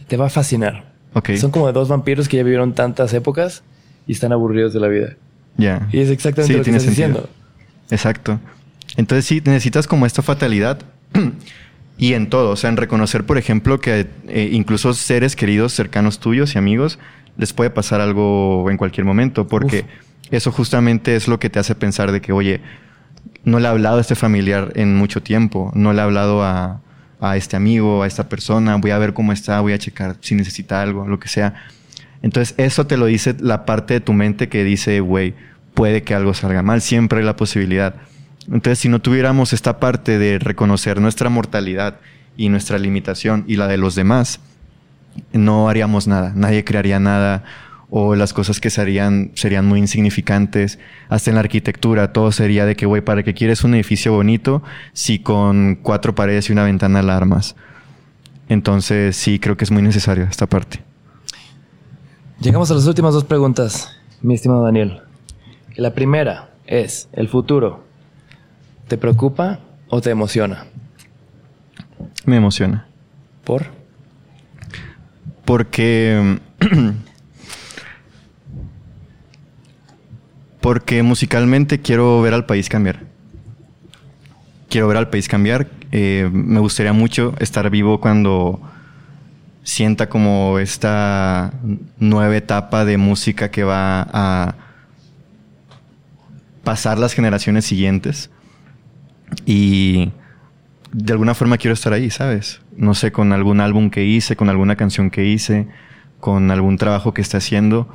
Te va a fascinar. Ok. Son como de dos vampiros que ya vivieron tantas épocas y están aburridos de la vida. Ya. Y es exactamente Sí, lo que estás sentido. diciendo. Exacto. Entonces sí, necesitas como esta fatalidad [CLEARS THROAT] [CLEARS THROAT] y en todo, o sea, en reconocer, por ejemplo, que eh, incluso seres queridos, cercanos tuyos y amigos, les puede pasar algo en cualquier momento, porque eso justamente es lo que te hace pensar de que, oye, no le he hablado a este familiar en mucho tiempo, no le he hablado a, a este amigo, a esta persona, voy a ver cómo está, voy a checar si necesita algo, lo que sea. Entonces, eso te lo dice la parte de tu mente que dice, güey, puede que algo salga mal, siempre hay la posibilidad. Entonces, si no tuviéramos esta parte de reconocer nuestra mortalidad y nuestra limitación y la de los demás, no haríamos nada, nadie crearía nada o las cosas que se harían serían muy insignificantes. Hasta en la arquitectura todo sería de que, güey, ¿para qué quieres un edificio bonito si con cuatro paredes y una ventana la armas? Entonces, sí, creo que es muy necesario esta parte. Llegamos a las últimas dos preguntas, mi estimado Daniel. La primera es, ¿el futuro te preocupa o te emociona? Me emociona. ¿Por? Porque. [CLEARS THROAT] porque musicalmente quiero ver al país cambiar. Quiero ver al país cambiar. Eh, me gustaría mucho estar vivo cuando sienta como esta nueva etapa de música que va a pasar las generaciones siguientes. Y de alguna forma quiero estar ahí, ¿sabes? No sé, con algún álbum que hice, con alguna canción que hice, con algún trabajo que esté haciendo.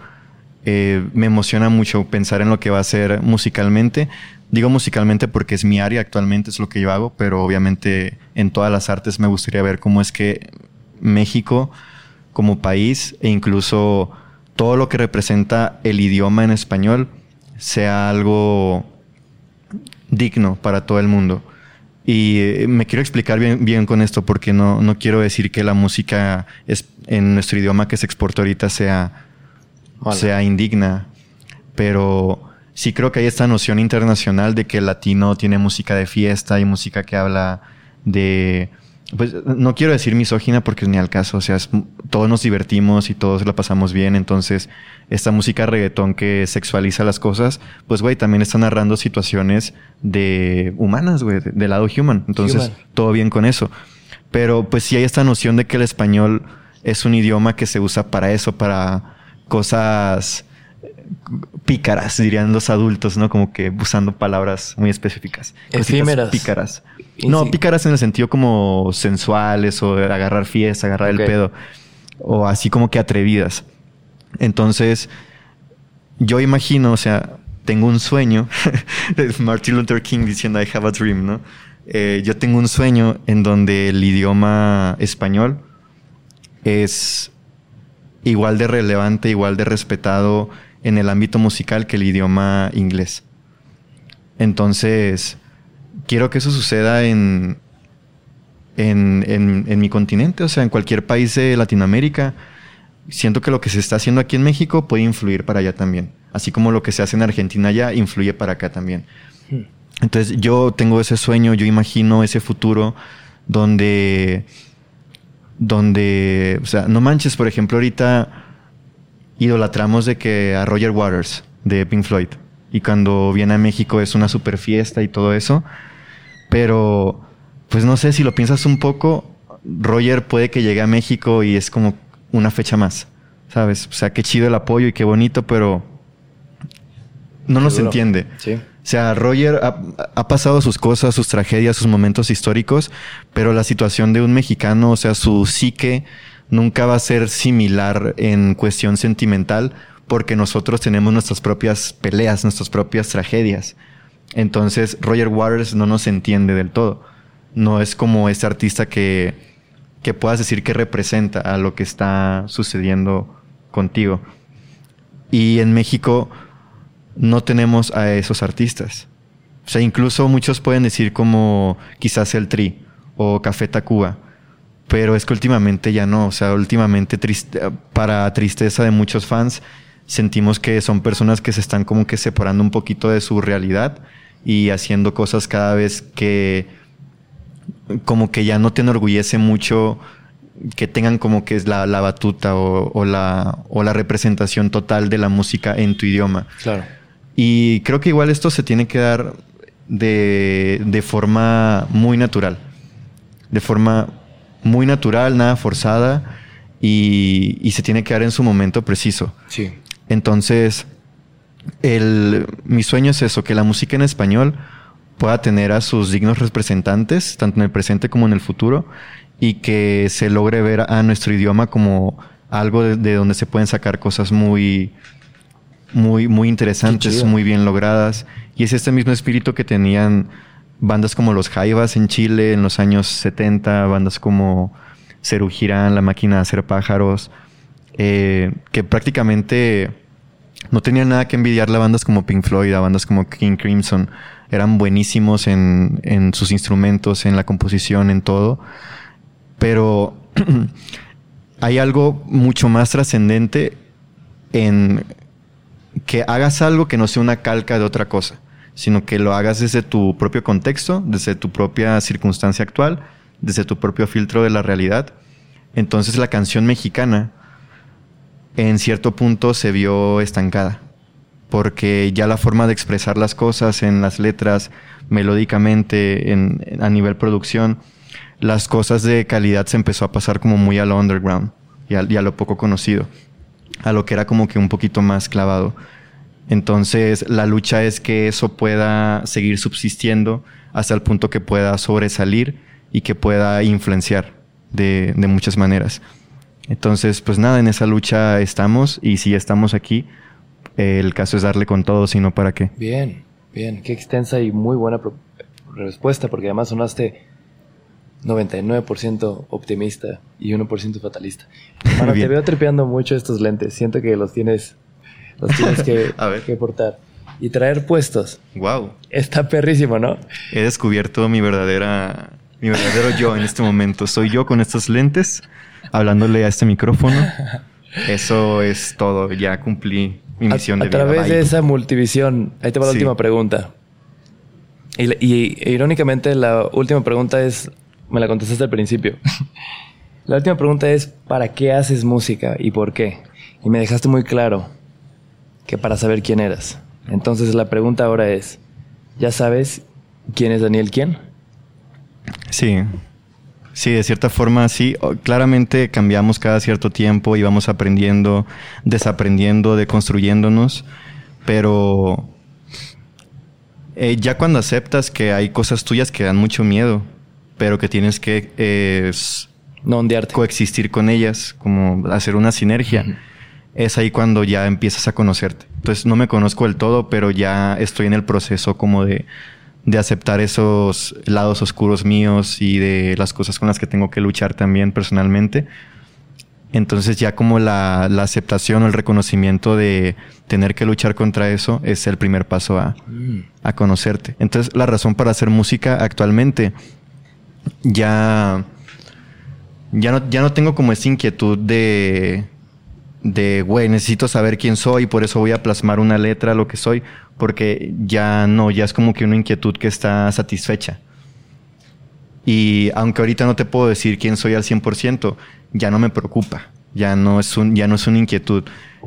Eh, me emociona mucho pensar en lo que va a ser musicalmente. Digo musicalmente porque es mi área actualmente, es lo que yo hago, pero obviamente en todas las artes me gustaría ver cómo es que México como país e incluso todo lo que representa el idioma en español sea algo digno para todo el mundo. Y eh, me quiero explicar bien, bien con esto porque no, no quiero decir que la música es, en nuestro idioma que se exporta ahorita sea, sea indigna. Pero sí creo que hay esta noción internacional de que el latino tiene música de fiesta y música que habla de... Pues no quiero decir misógina porque ni al caso, o sea, es- todos nos divertimos y todos la pasamos bien, entonces esta música reggaetón que sexualiza las cosas, pues güey, también está narrando situaciones de humanas, güey, de- del lado human, entonces Human. todo bien con eso. Pero pues sí hay esta noción de que el español es un idioma que se usa para eso, para cosas pícaras, dirían los adultos, ¿no? Como que usando palabras muy específicas. Efímeras. Pícaras. No, sí. pícaras en el sentido como sensuales o agarrar fiesta, agarrar el pedo. O así como que atrevidas. Entonces, yo imagino, o sea, tengo un sueño. [LAUGHS] Martin Luther King diciendo I have a dream, ¿no? Eh, yo tengo un sueño en donde el idioma español es igual de relevante, igual de respetado en el ámbito musical que el idioma inglés. Entonces, quiero que eso suceda en, en, en- en mi continente, o sea, en cualquier país de Latinoamérica. Siento que lo que se está haciendo aquí en México puede influir para allá también. Así como lo que se hace en Argentina allá influye para acá también. Hmm. Entonces yo tengo ese sueño, yo imagino ese futuro donde, donde, o sea, no manches, por ejemplo, ahorita idolatramos de que a Roger Waters de Pink Floyd y cuando viene a México es una super fiesta y todo eso, pero pues no sé si lo piensas un poco, Roger puede que llegue a México y es como una fecha más, ¿sabes? O sea, qué chido el apoyo y qué bonito, pero no nos Seguro. entiende. Sí. O sea, Roger ha, ha pasado sus cosas, sus tragedias, sus momentos históricos, pero la situación de un mexicano, o sea, su psique nunca va a ser similar en cuestión sentimental porque nosotros tenemos nuestras propias peleas, nuestras propias tragedias. Entonces Roger Waters no nos entiende del todo. No es como este artista que, que puedas decir que representa a lo que está sucediendo contigo. Y en México no tenemos a esos artistas. O sea, incluso muchos pueden decir como quizás el Tri o Café Tacuba, pero es que últimamente ya no. O sea, últimamente para tristeza de muchos fans, sentimos que son personas que se están como que separando un poquito de su realidad y haciendo cosas cada vez que como que ya no te enorgullece mucho que tengan como que es la, batuta o, la, o la representación total de la música en tu idioma. Claro. Y creo que igual esto se tiene que dar de, de forma muy natural. De forma muy natural, nada forzada. Y, y, se tiene que dar en su momento preciso. Sí. Entonces, el, mi sueño es eso, que la música en español pueda tener a sus dignos representantes, tanto en el presente como en el futuro, y que se logre ver a nuestro idioma como algo de, donde se pueden sacar cosas muy, muy, muy interesantes, muy bien logradas. Y es este mismo espíritu que tenían bandas como los Jaivas en Chile en los años 70, bandas como Ceru Girán, La Máquina de Hacer Pájaros, eh, que prácticamente no tenían nada que envidiarle a bandas como Pink Floyd, a bandas como King Crimson. Eran buenísimos en, en sus instrumentos, en la composición, en todo. Pero [CLEARS THROAT] hay algo mucho más trascendente en que hagas algo que no sea una calca de otra cosa, sino que lo hagas desde tu propio contexto, desde tu propia circunstancia actual, desde tu propio filtro de la realidad. Entonces la canción mexicana en cierto punto se vio estancada, porque ya la forma de expresar las cosas en las letras, melódicamente, a nivel producción, las cosas de calidad se empezó a pasar como muy a lo underground y a, lo poco conocido, a lo que era como que un poquito más clavado. Entonces la lucha es que eso pueda seguir subsistiendo hasta el punto que pueda sobresalir y que pueda influenciar de, de muchas maneras. Entonces, pues nada, en esa lucha estamos y si estamos aquí, el caso es darle con todo, sino para qué. Bien, bien, qué extensa y muy buena respuesta, porque además sonaste 99% optimista y 1% fatalista. [LAUGHS] Bueno, te veo tripeando mucho estos lentes. Siento que los tienes, los tienes que, [LAUGHS] que portar. Y traer puestos. Wow. Está perrísimo, ¿no? He descubierto mi verdadera, mi verdadero yo en este momento. Soy yo con estos lentes, hablándole a este micrófono. [LAUGHS] Eso es todo. Ya cumplí mi misión de vida. A través de esa multivisión, ahí te va la última pregunta. Y, y, irónicamente, la última pregunta es me la contestaste al principio. [LAUGHS] la última pregunta es, ¿para qué haces música y por qué? Y me dejaste muy claro que para saber quién eras. Entonces la pregunta ahora es, ¿ya sabes quién es Daniel quién? Sí. Sí, de cierta forma sí. Claramente cambiamos cada cierto tiempo y vamos aprendiendo, desaprendiendo, deconstruyéndonos, pero eh, ya cuando aceptas que hay cosas tuyas que dan mucho miedo, pero que tienes que eh, no coexistir con ellas, como hacer una sinergia. Es ahí cuando ya empiezas a conocerte. Entonces no me conozco del todo, pero ya estoy en el proceso como de, de aceptar esos lados oscuros míos y de las cosas con las que tengo que luchar también personalmente. Entonces ya como la, la, aceptación o el reconocimiento de tener que luchar contra eso es el primer paso a, mm. a conocerte. Entonces la razón para hacer música actualmente ya, ya, no, ya no tengo como esa inquietud de, de, güey, necesito saber quién soy, por eso voy a plasmar una letra, lo que soy, porque ya no, ya es como que una inquietud que está satisfecha. Y aunque ahorita no te puedo decir quién soy al 100%, ya no me preocupa, ya no es, un, ya no es una inquietud,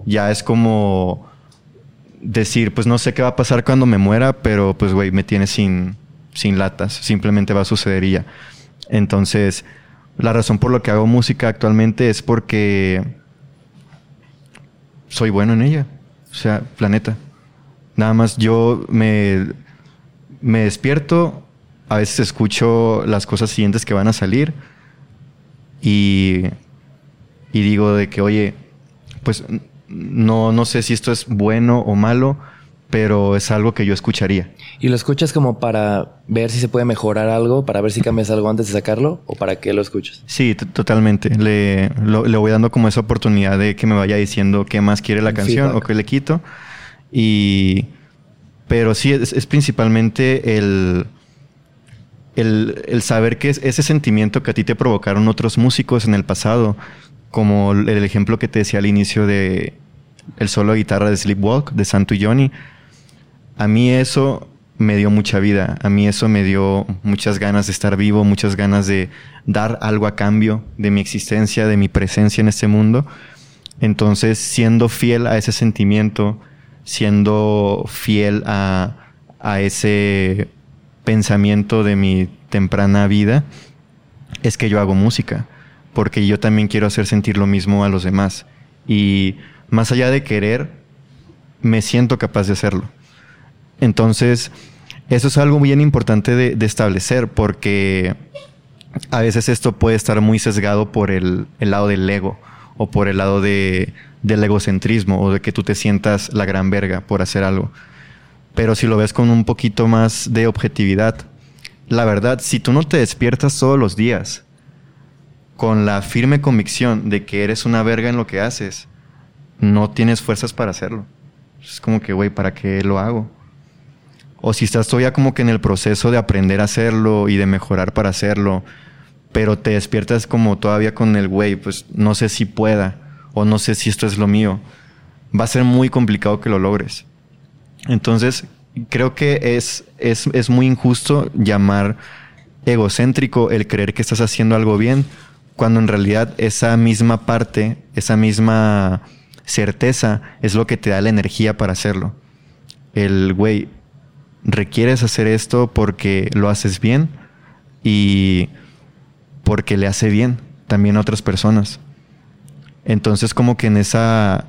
ya es como decir, pues no sé qué va a pasar cuando me muera, pero pues güey, me tiene sin, sin latas, simplemente va a suceder ya. Entonces, la razón por la que hago música actualmente es porque soy bueno en ella. O sea, planeta. Nada más yo me, me despierto, a veces escucho las cosas siguientes que van a salir y, y digo de que, oye, pues no, no sé si esto es bueno o malo, pero es algo que yo escucharía. ¿Y lo escuchas como para ver si se puede mejorar algo, para ver si cambias algo antes de sacarlo o para qué lo escuchas? Sí, totalmente. Le, le, voy dando como esa oportunidad de que me vaya diciendo qué más quiere la canción o qué le quito. Y, pero sí, es, principalmente el, el, saber que es ese sentimiento que a ti te provocaron otros músicos en el pasado, como el ejemplo que te decía al inicio de el solo de guitarra de Sleepwalk, de Santo y Johnny. A mí eso me dio mucha vida, a mí eso me dio muchas ganas de estar vivo, muchas ganas de dar algo a cambio de mi existencia, de mi presencia en este mundo. Entonces, siendo fiel a ese sentimiento, siendo fiel a, ese pensamiento de mi temprana vida, es que yo hago música, porque yo también quiero hacer sentir lo mismo a los demás. Y más allá de querer, me siento capaz de hacerlo. Entonces, eso es algo muy importante de, establecer, porque a veces esto puede estar muy sesgado por el, lado del ego o por el lado de, del egocentrismo o de que tú te sientas la gran verga por hacer algo. Pero si lo ves con un poquito más de objetividad, la verdad, si tú no te despiertas todos los días con la firme convicción de que eres una verga en lo que haces, no tienes fuerzas para hacerlo. Es como que, güey, ¿para qué lo hago? O si estás todavía como que en el proceso de aprender a hacerlo y de mejorar para hacerlo, pero te despiertas como todavía con el, güey, pues no sé si pueda o no sé si esto es lo mío, va a ser muy complicado que lo logres. Entonces, creo que es, es, es muy injusto llamar egocéntrico el creer que estás haciendo algo bien, cuando en realidad esa misma parte, esa misma certeza es lo que te da la energía para hacerlo. El güey, requieres hacer esto porque lo haces bien y porque le hace bien también a otras personas. Entonces como que en esa,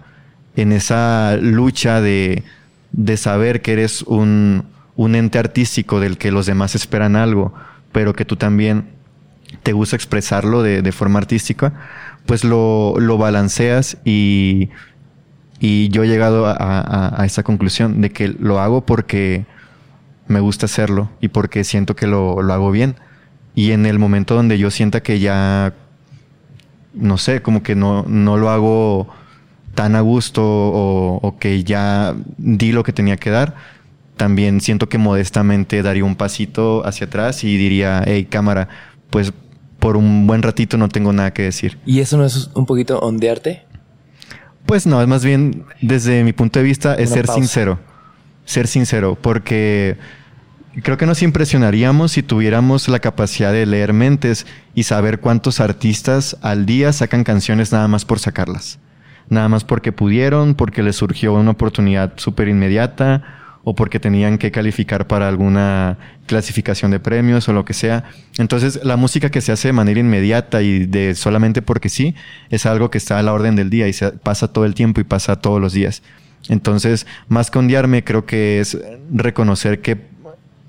en esa lucha de, de saber que eres un, un ente artístico del que los demás esperan algo, pero que tú también te gusta expresarlo de, de forma artística, pues lo, lo balanceas y, y, yo he llegado a, a, esa conclusión de que lo hago porque me gusta hacerlo y porque siento que lo, lo hago bien. Y en el momento donde yo sienta que ya no sé, como que no, no lo hago tan a gusto o, que ya di lo que tenía que dar, también siento que modestamente daría un pasito hacia atrás y diría, hey, cámara, pues por un buen ratito no tengo nada que decir. ¿Y eso no es un poquito ondearte? Pues no, es más bien, desde mi punto de vista, es ser sincero. Ser sincero, porque creo que nos impresionaríamos si tuviéramos la capacidad de leer mentes y saber cuántos artistas al día sacan canciones nada más por sacarlas. Nada más porque pudieron, porque les surgió una oportunidad súper inmediata o porque tenían que calificar para alguna clasificación de premios o lo que sea. Entonces, la música que se hace de manera inmediata y de solamente porque sí, es algo que está a la orden del día y se pasa todo el tiempo y pasa todos los días. Entonces, más que ondearme, creo que es reconocer que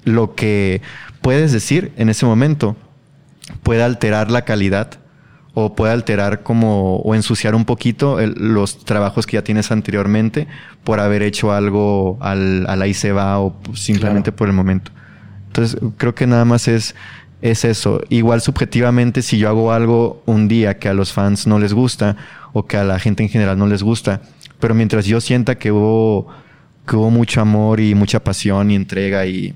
lo que puedes decir en ese momento puede alterar la calidad o puede alterar como o ensuciar un poquito los trabajos que ya tienes anteriormente por haber hecho algo al, a la va o simplemente por el momento. Entonces creo que nada más es, es eso. Igual subjetivamente si yo hago algo un día que a los fans no les gusta o que a la gente en general no les gusta, pero mientras yo sienta que hubo, que hubo mucho amor y mucha pasión y entrega y,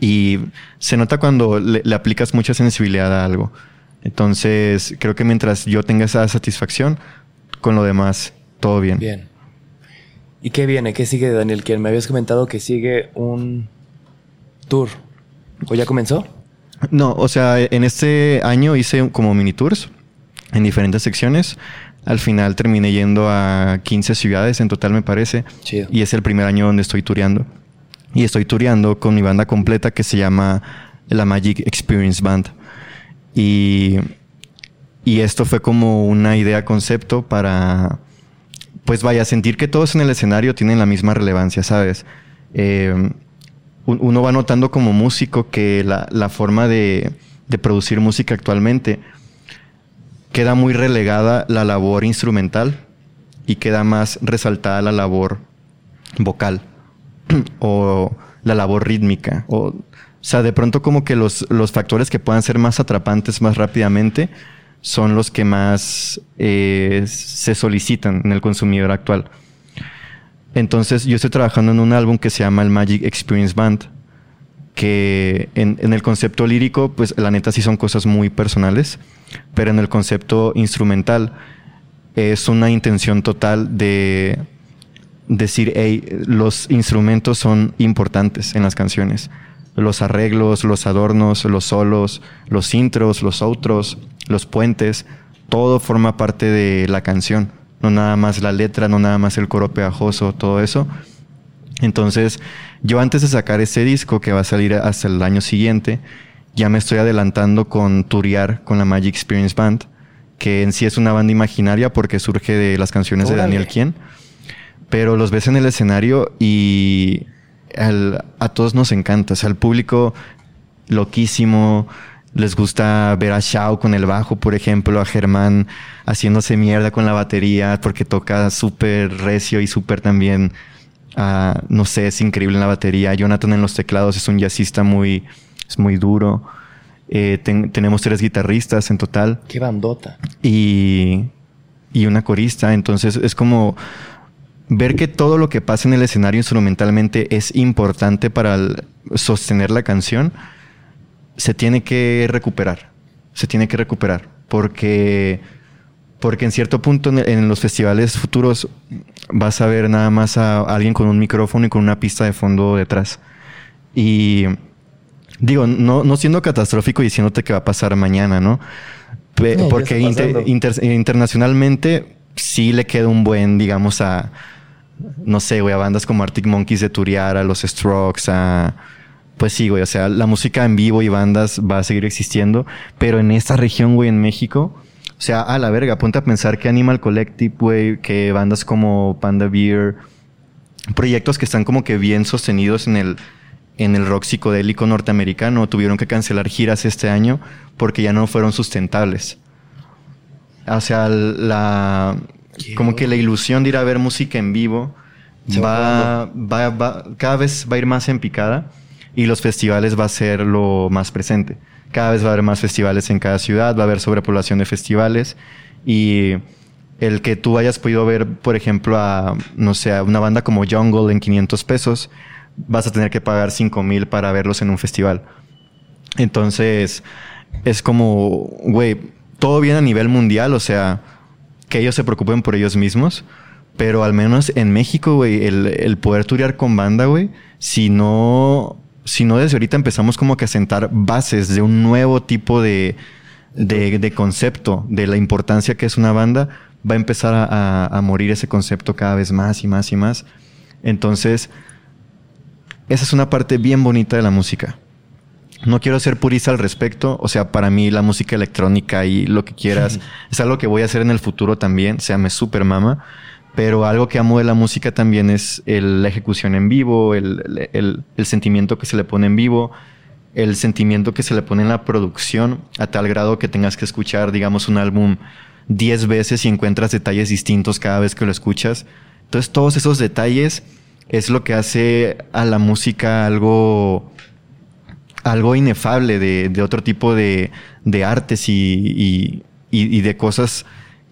y se nota cuando le, aplicas mucha sensibilidad a algo. Entonces, creo que mientras yo tenga esa satisfacción, con lo demás, todo bien. Bien. ¿Y qué viene? ¿Qué sigue, Daniel? Que me habías comentado que sigue un tour. ¿O ya comenzó? No, o sea, en este año hice como mini tours en diferentes secciones. Al final terminé yendo a 15 ciudades en total, me parece. Chido. Y es el primer año donde estoy tureando y estoy tureando con mi banda completa que se llama la Magic Experience Band. Y, y esto fue como una idea concepto para, pues vaya, sentir que todos en el escenario tienen la misma relevancia, ¿sabes? Eh, uno va notando como músico que la, la forma de, de, producir música actualmente queda muy relegada la labor instrumental y queda más resaltada la labor vocal [CLEARS THROAT] o la labor rítmica. O, o sea, de pronto como que los, los factores que puedan ser más atrapantes más rápidamente son los que más eh, se solicitan en el consumidor actual. Entonces yo estoy trabajando en un álbum que se llama el Magic Experience Band, que en, el concepto lírico, pues la neta sí son cosas muy personales, pero en el concepto instrumental es una intención total de decir, hey, los instrumentos son importantes en las canciones. Los arreglos, los adornos, los solos, los intros, los outros, los puentes, todo forma parte de la canción. No nada más la letra, no nada más el coro pegajoso, todo eso. Entonces, yo antes de sacar ese disco que va a salir hasta el año siguiente, ya me estoy adelantando con turear con la Magic Experience Band, que en sí es una banda imaginaria porque surge de las canciones Órale. de Daniel Quien. Pero los ves en el escenario y al, a todos nos encanta. O sea, el público loquísimo. Les gusta ver a Shao con el bajo, por ejemplo, a Germán haciéndose mierda con la batería porque toca súper recio y súper también, uh, no sé, es increíble en la batería. Jonathan en los teclados es un jazzista muy, es muy duro. Eh, ten, tenemos tres guitarristas en total. Qué bandota. Y, y una corista. Entonces es como ver que todo lo que pasa en el escenario instrumentalmente es importante para el, sostener la canción, se tiene que recuperar. Se tiene que recuperar. Porque, porque en cierto punto en, en los festivales futuros vas a ver nada más a alguien con un micrófono y con una pista de fondo detrás. Y digo, no, no siendo catastrófico y diciéndote que va a pasar mañana, ¿no? Pe no porque inter, inter, internacionalmente sí le queda un buen, digamos, a, no sé, güey, a bandas como Arctic Monkeys de Turiar, a los Strokes, a... Pues sí, güey, o sea, la música en vivo y bandas va a seguir existiendo, pero en esta región, güey, en México, o sea, a la verga, ponte a pensar que Animal Collective, güey, que bandas como Panda Beer, proyectos que están como que bien sostenidos en el, en el rock psicodélico norteamericano, tuvieron que cancelar giras este año porque ya no fueron sustentables. O sea, la, como que la ilusión de ir a ver música en vivo va, va, va, cada vez va a ir más en picada y los festivales va a ser lo más presente. Cada vez va a haber más festivales en cada ciudad, va a haber sobrepoblación de festivales y el que tú hayas podido ver, por ejemplo, a, no sé, a una banda como Jungle en 500 pesos, vas a tener que pagar 5 mil para verlos en un festival. Entonces, es como, güey, todo bien a nivel mundial, o sea, que ellos se preocupen por ellos mismos. Pero al menos en México, güey, el, el, poder turear con banda, güey, si no, si no desde ahorita empezamos como que a sentar bases de un nuevo tipo de, de, de concepto, de la importancia que es una banda, va a empezar a, a, a, morir ese concepto cada vez más y más y más. Entonces, esa es una parte bien bonita de la música. No quiero ser purista al respecto, o sea, para mí la música electrónica y lo que quieras sí. es algo que voy a hacer en el futuro también, o sea, me super mama, pero algo que amo de la música también es la ejecución en vivo, el, sentimiento que se le pone en vivo, el sentimiento que se le pone en la producción, a tal grado que tengas que escuchar, digamos, un álbum 10 veces y encuentras detalles distintos cada vez que lo escuchas. Entonces, todos esos detalles es lo que hace a la música algo algo inefable de, otro tipo de, artes y, de cosas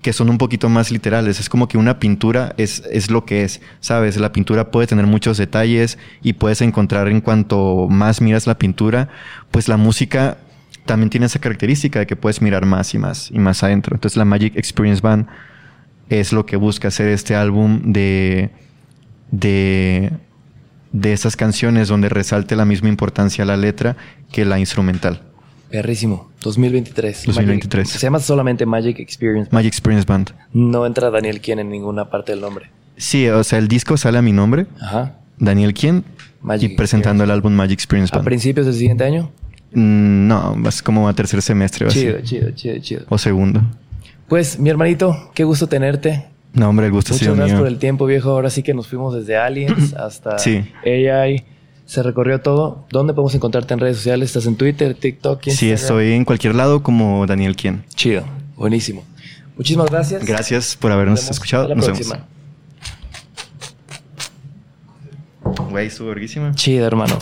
que son un poquito más literales. Es como que una pintura es, es lo que es, ¿sabes? La pintura puede tener muchos detalles y puedes encontrar en cuanto más miras la pintura, pues la música también tiene esa característica de que puedes mirar más y más y más adentro. Entonces la Magic Experience Band es lo que busca hacer este álbum de, de de esas canciones donde resalte la misma importancia la letra que la instrumental. Perrísimo. 2023. 2023. Magic, se llama solamente Magic Experience Band. Magic Experience Band. No entra Daniel Quien en ninguna parte del nombre. Sí, o sea, el disco sale a mi nombre. Ajá. Daniel Quien. Magic y presentando el álbum Magic Experience Band. ¿A principios del siguiente año? Mm, no, es como a tercer semestre. Chido, chido, chido, chido. O segundo. Pues, mi hermanito, qué gusto tenerte. No, hombre, el gusto Muchas ha sido gracias mío. por el tiempo, viejo. Ahora sí que nos fuimos desde Aliens hasta sí. AI. Se recorrió todo. ¿Dónde podemos encontrarte en redes sociales? ¿Estás en Twitter, TikTok? Instagram? Sí, estoy en cualquier lado como Daniel Quien. Chido. Buenísimo. Muchísimas gracias. Gracias por habernos nos escuchado. La Nos próxima. vemos. güey, estuvo verguísima. Chido, hermano.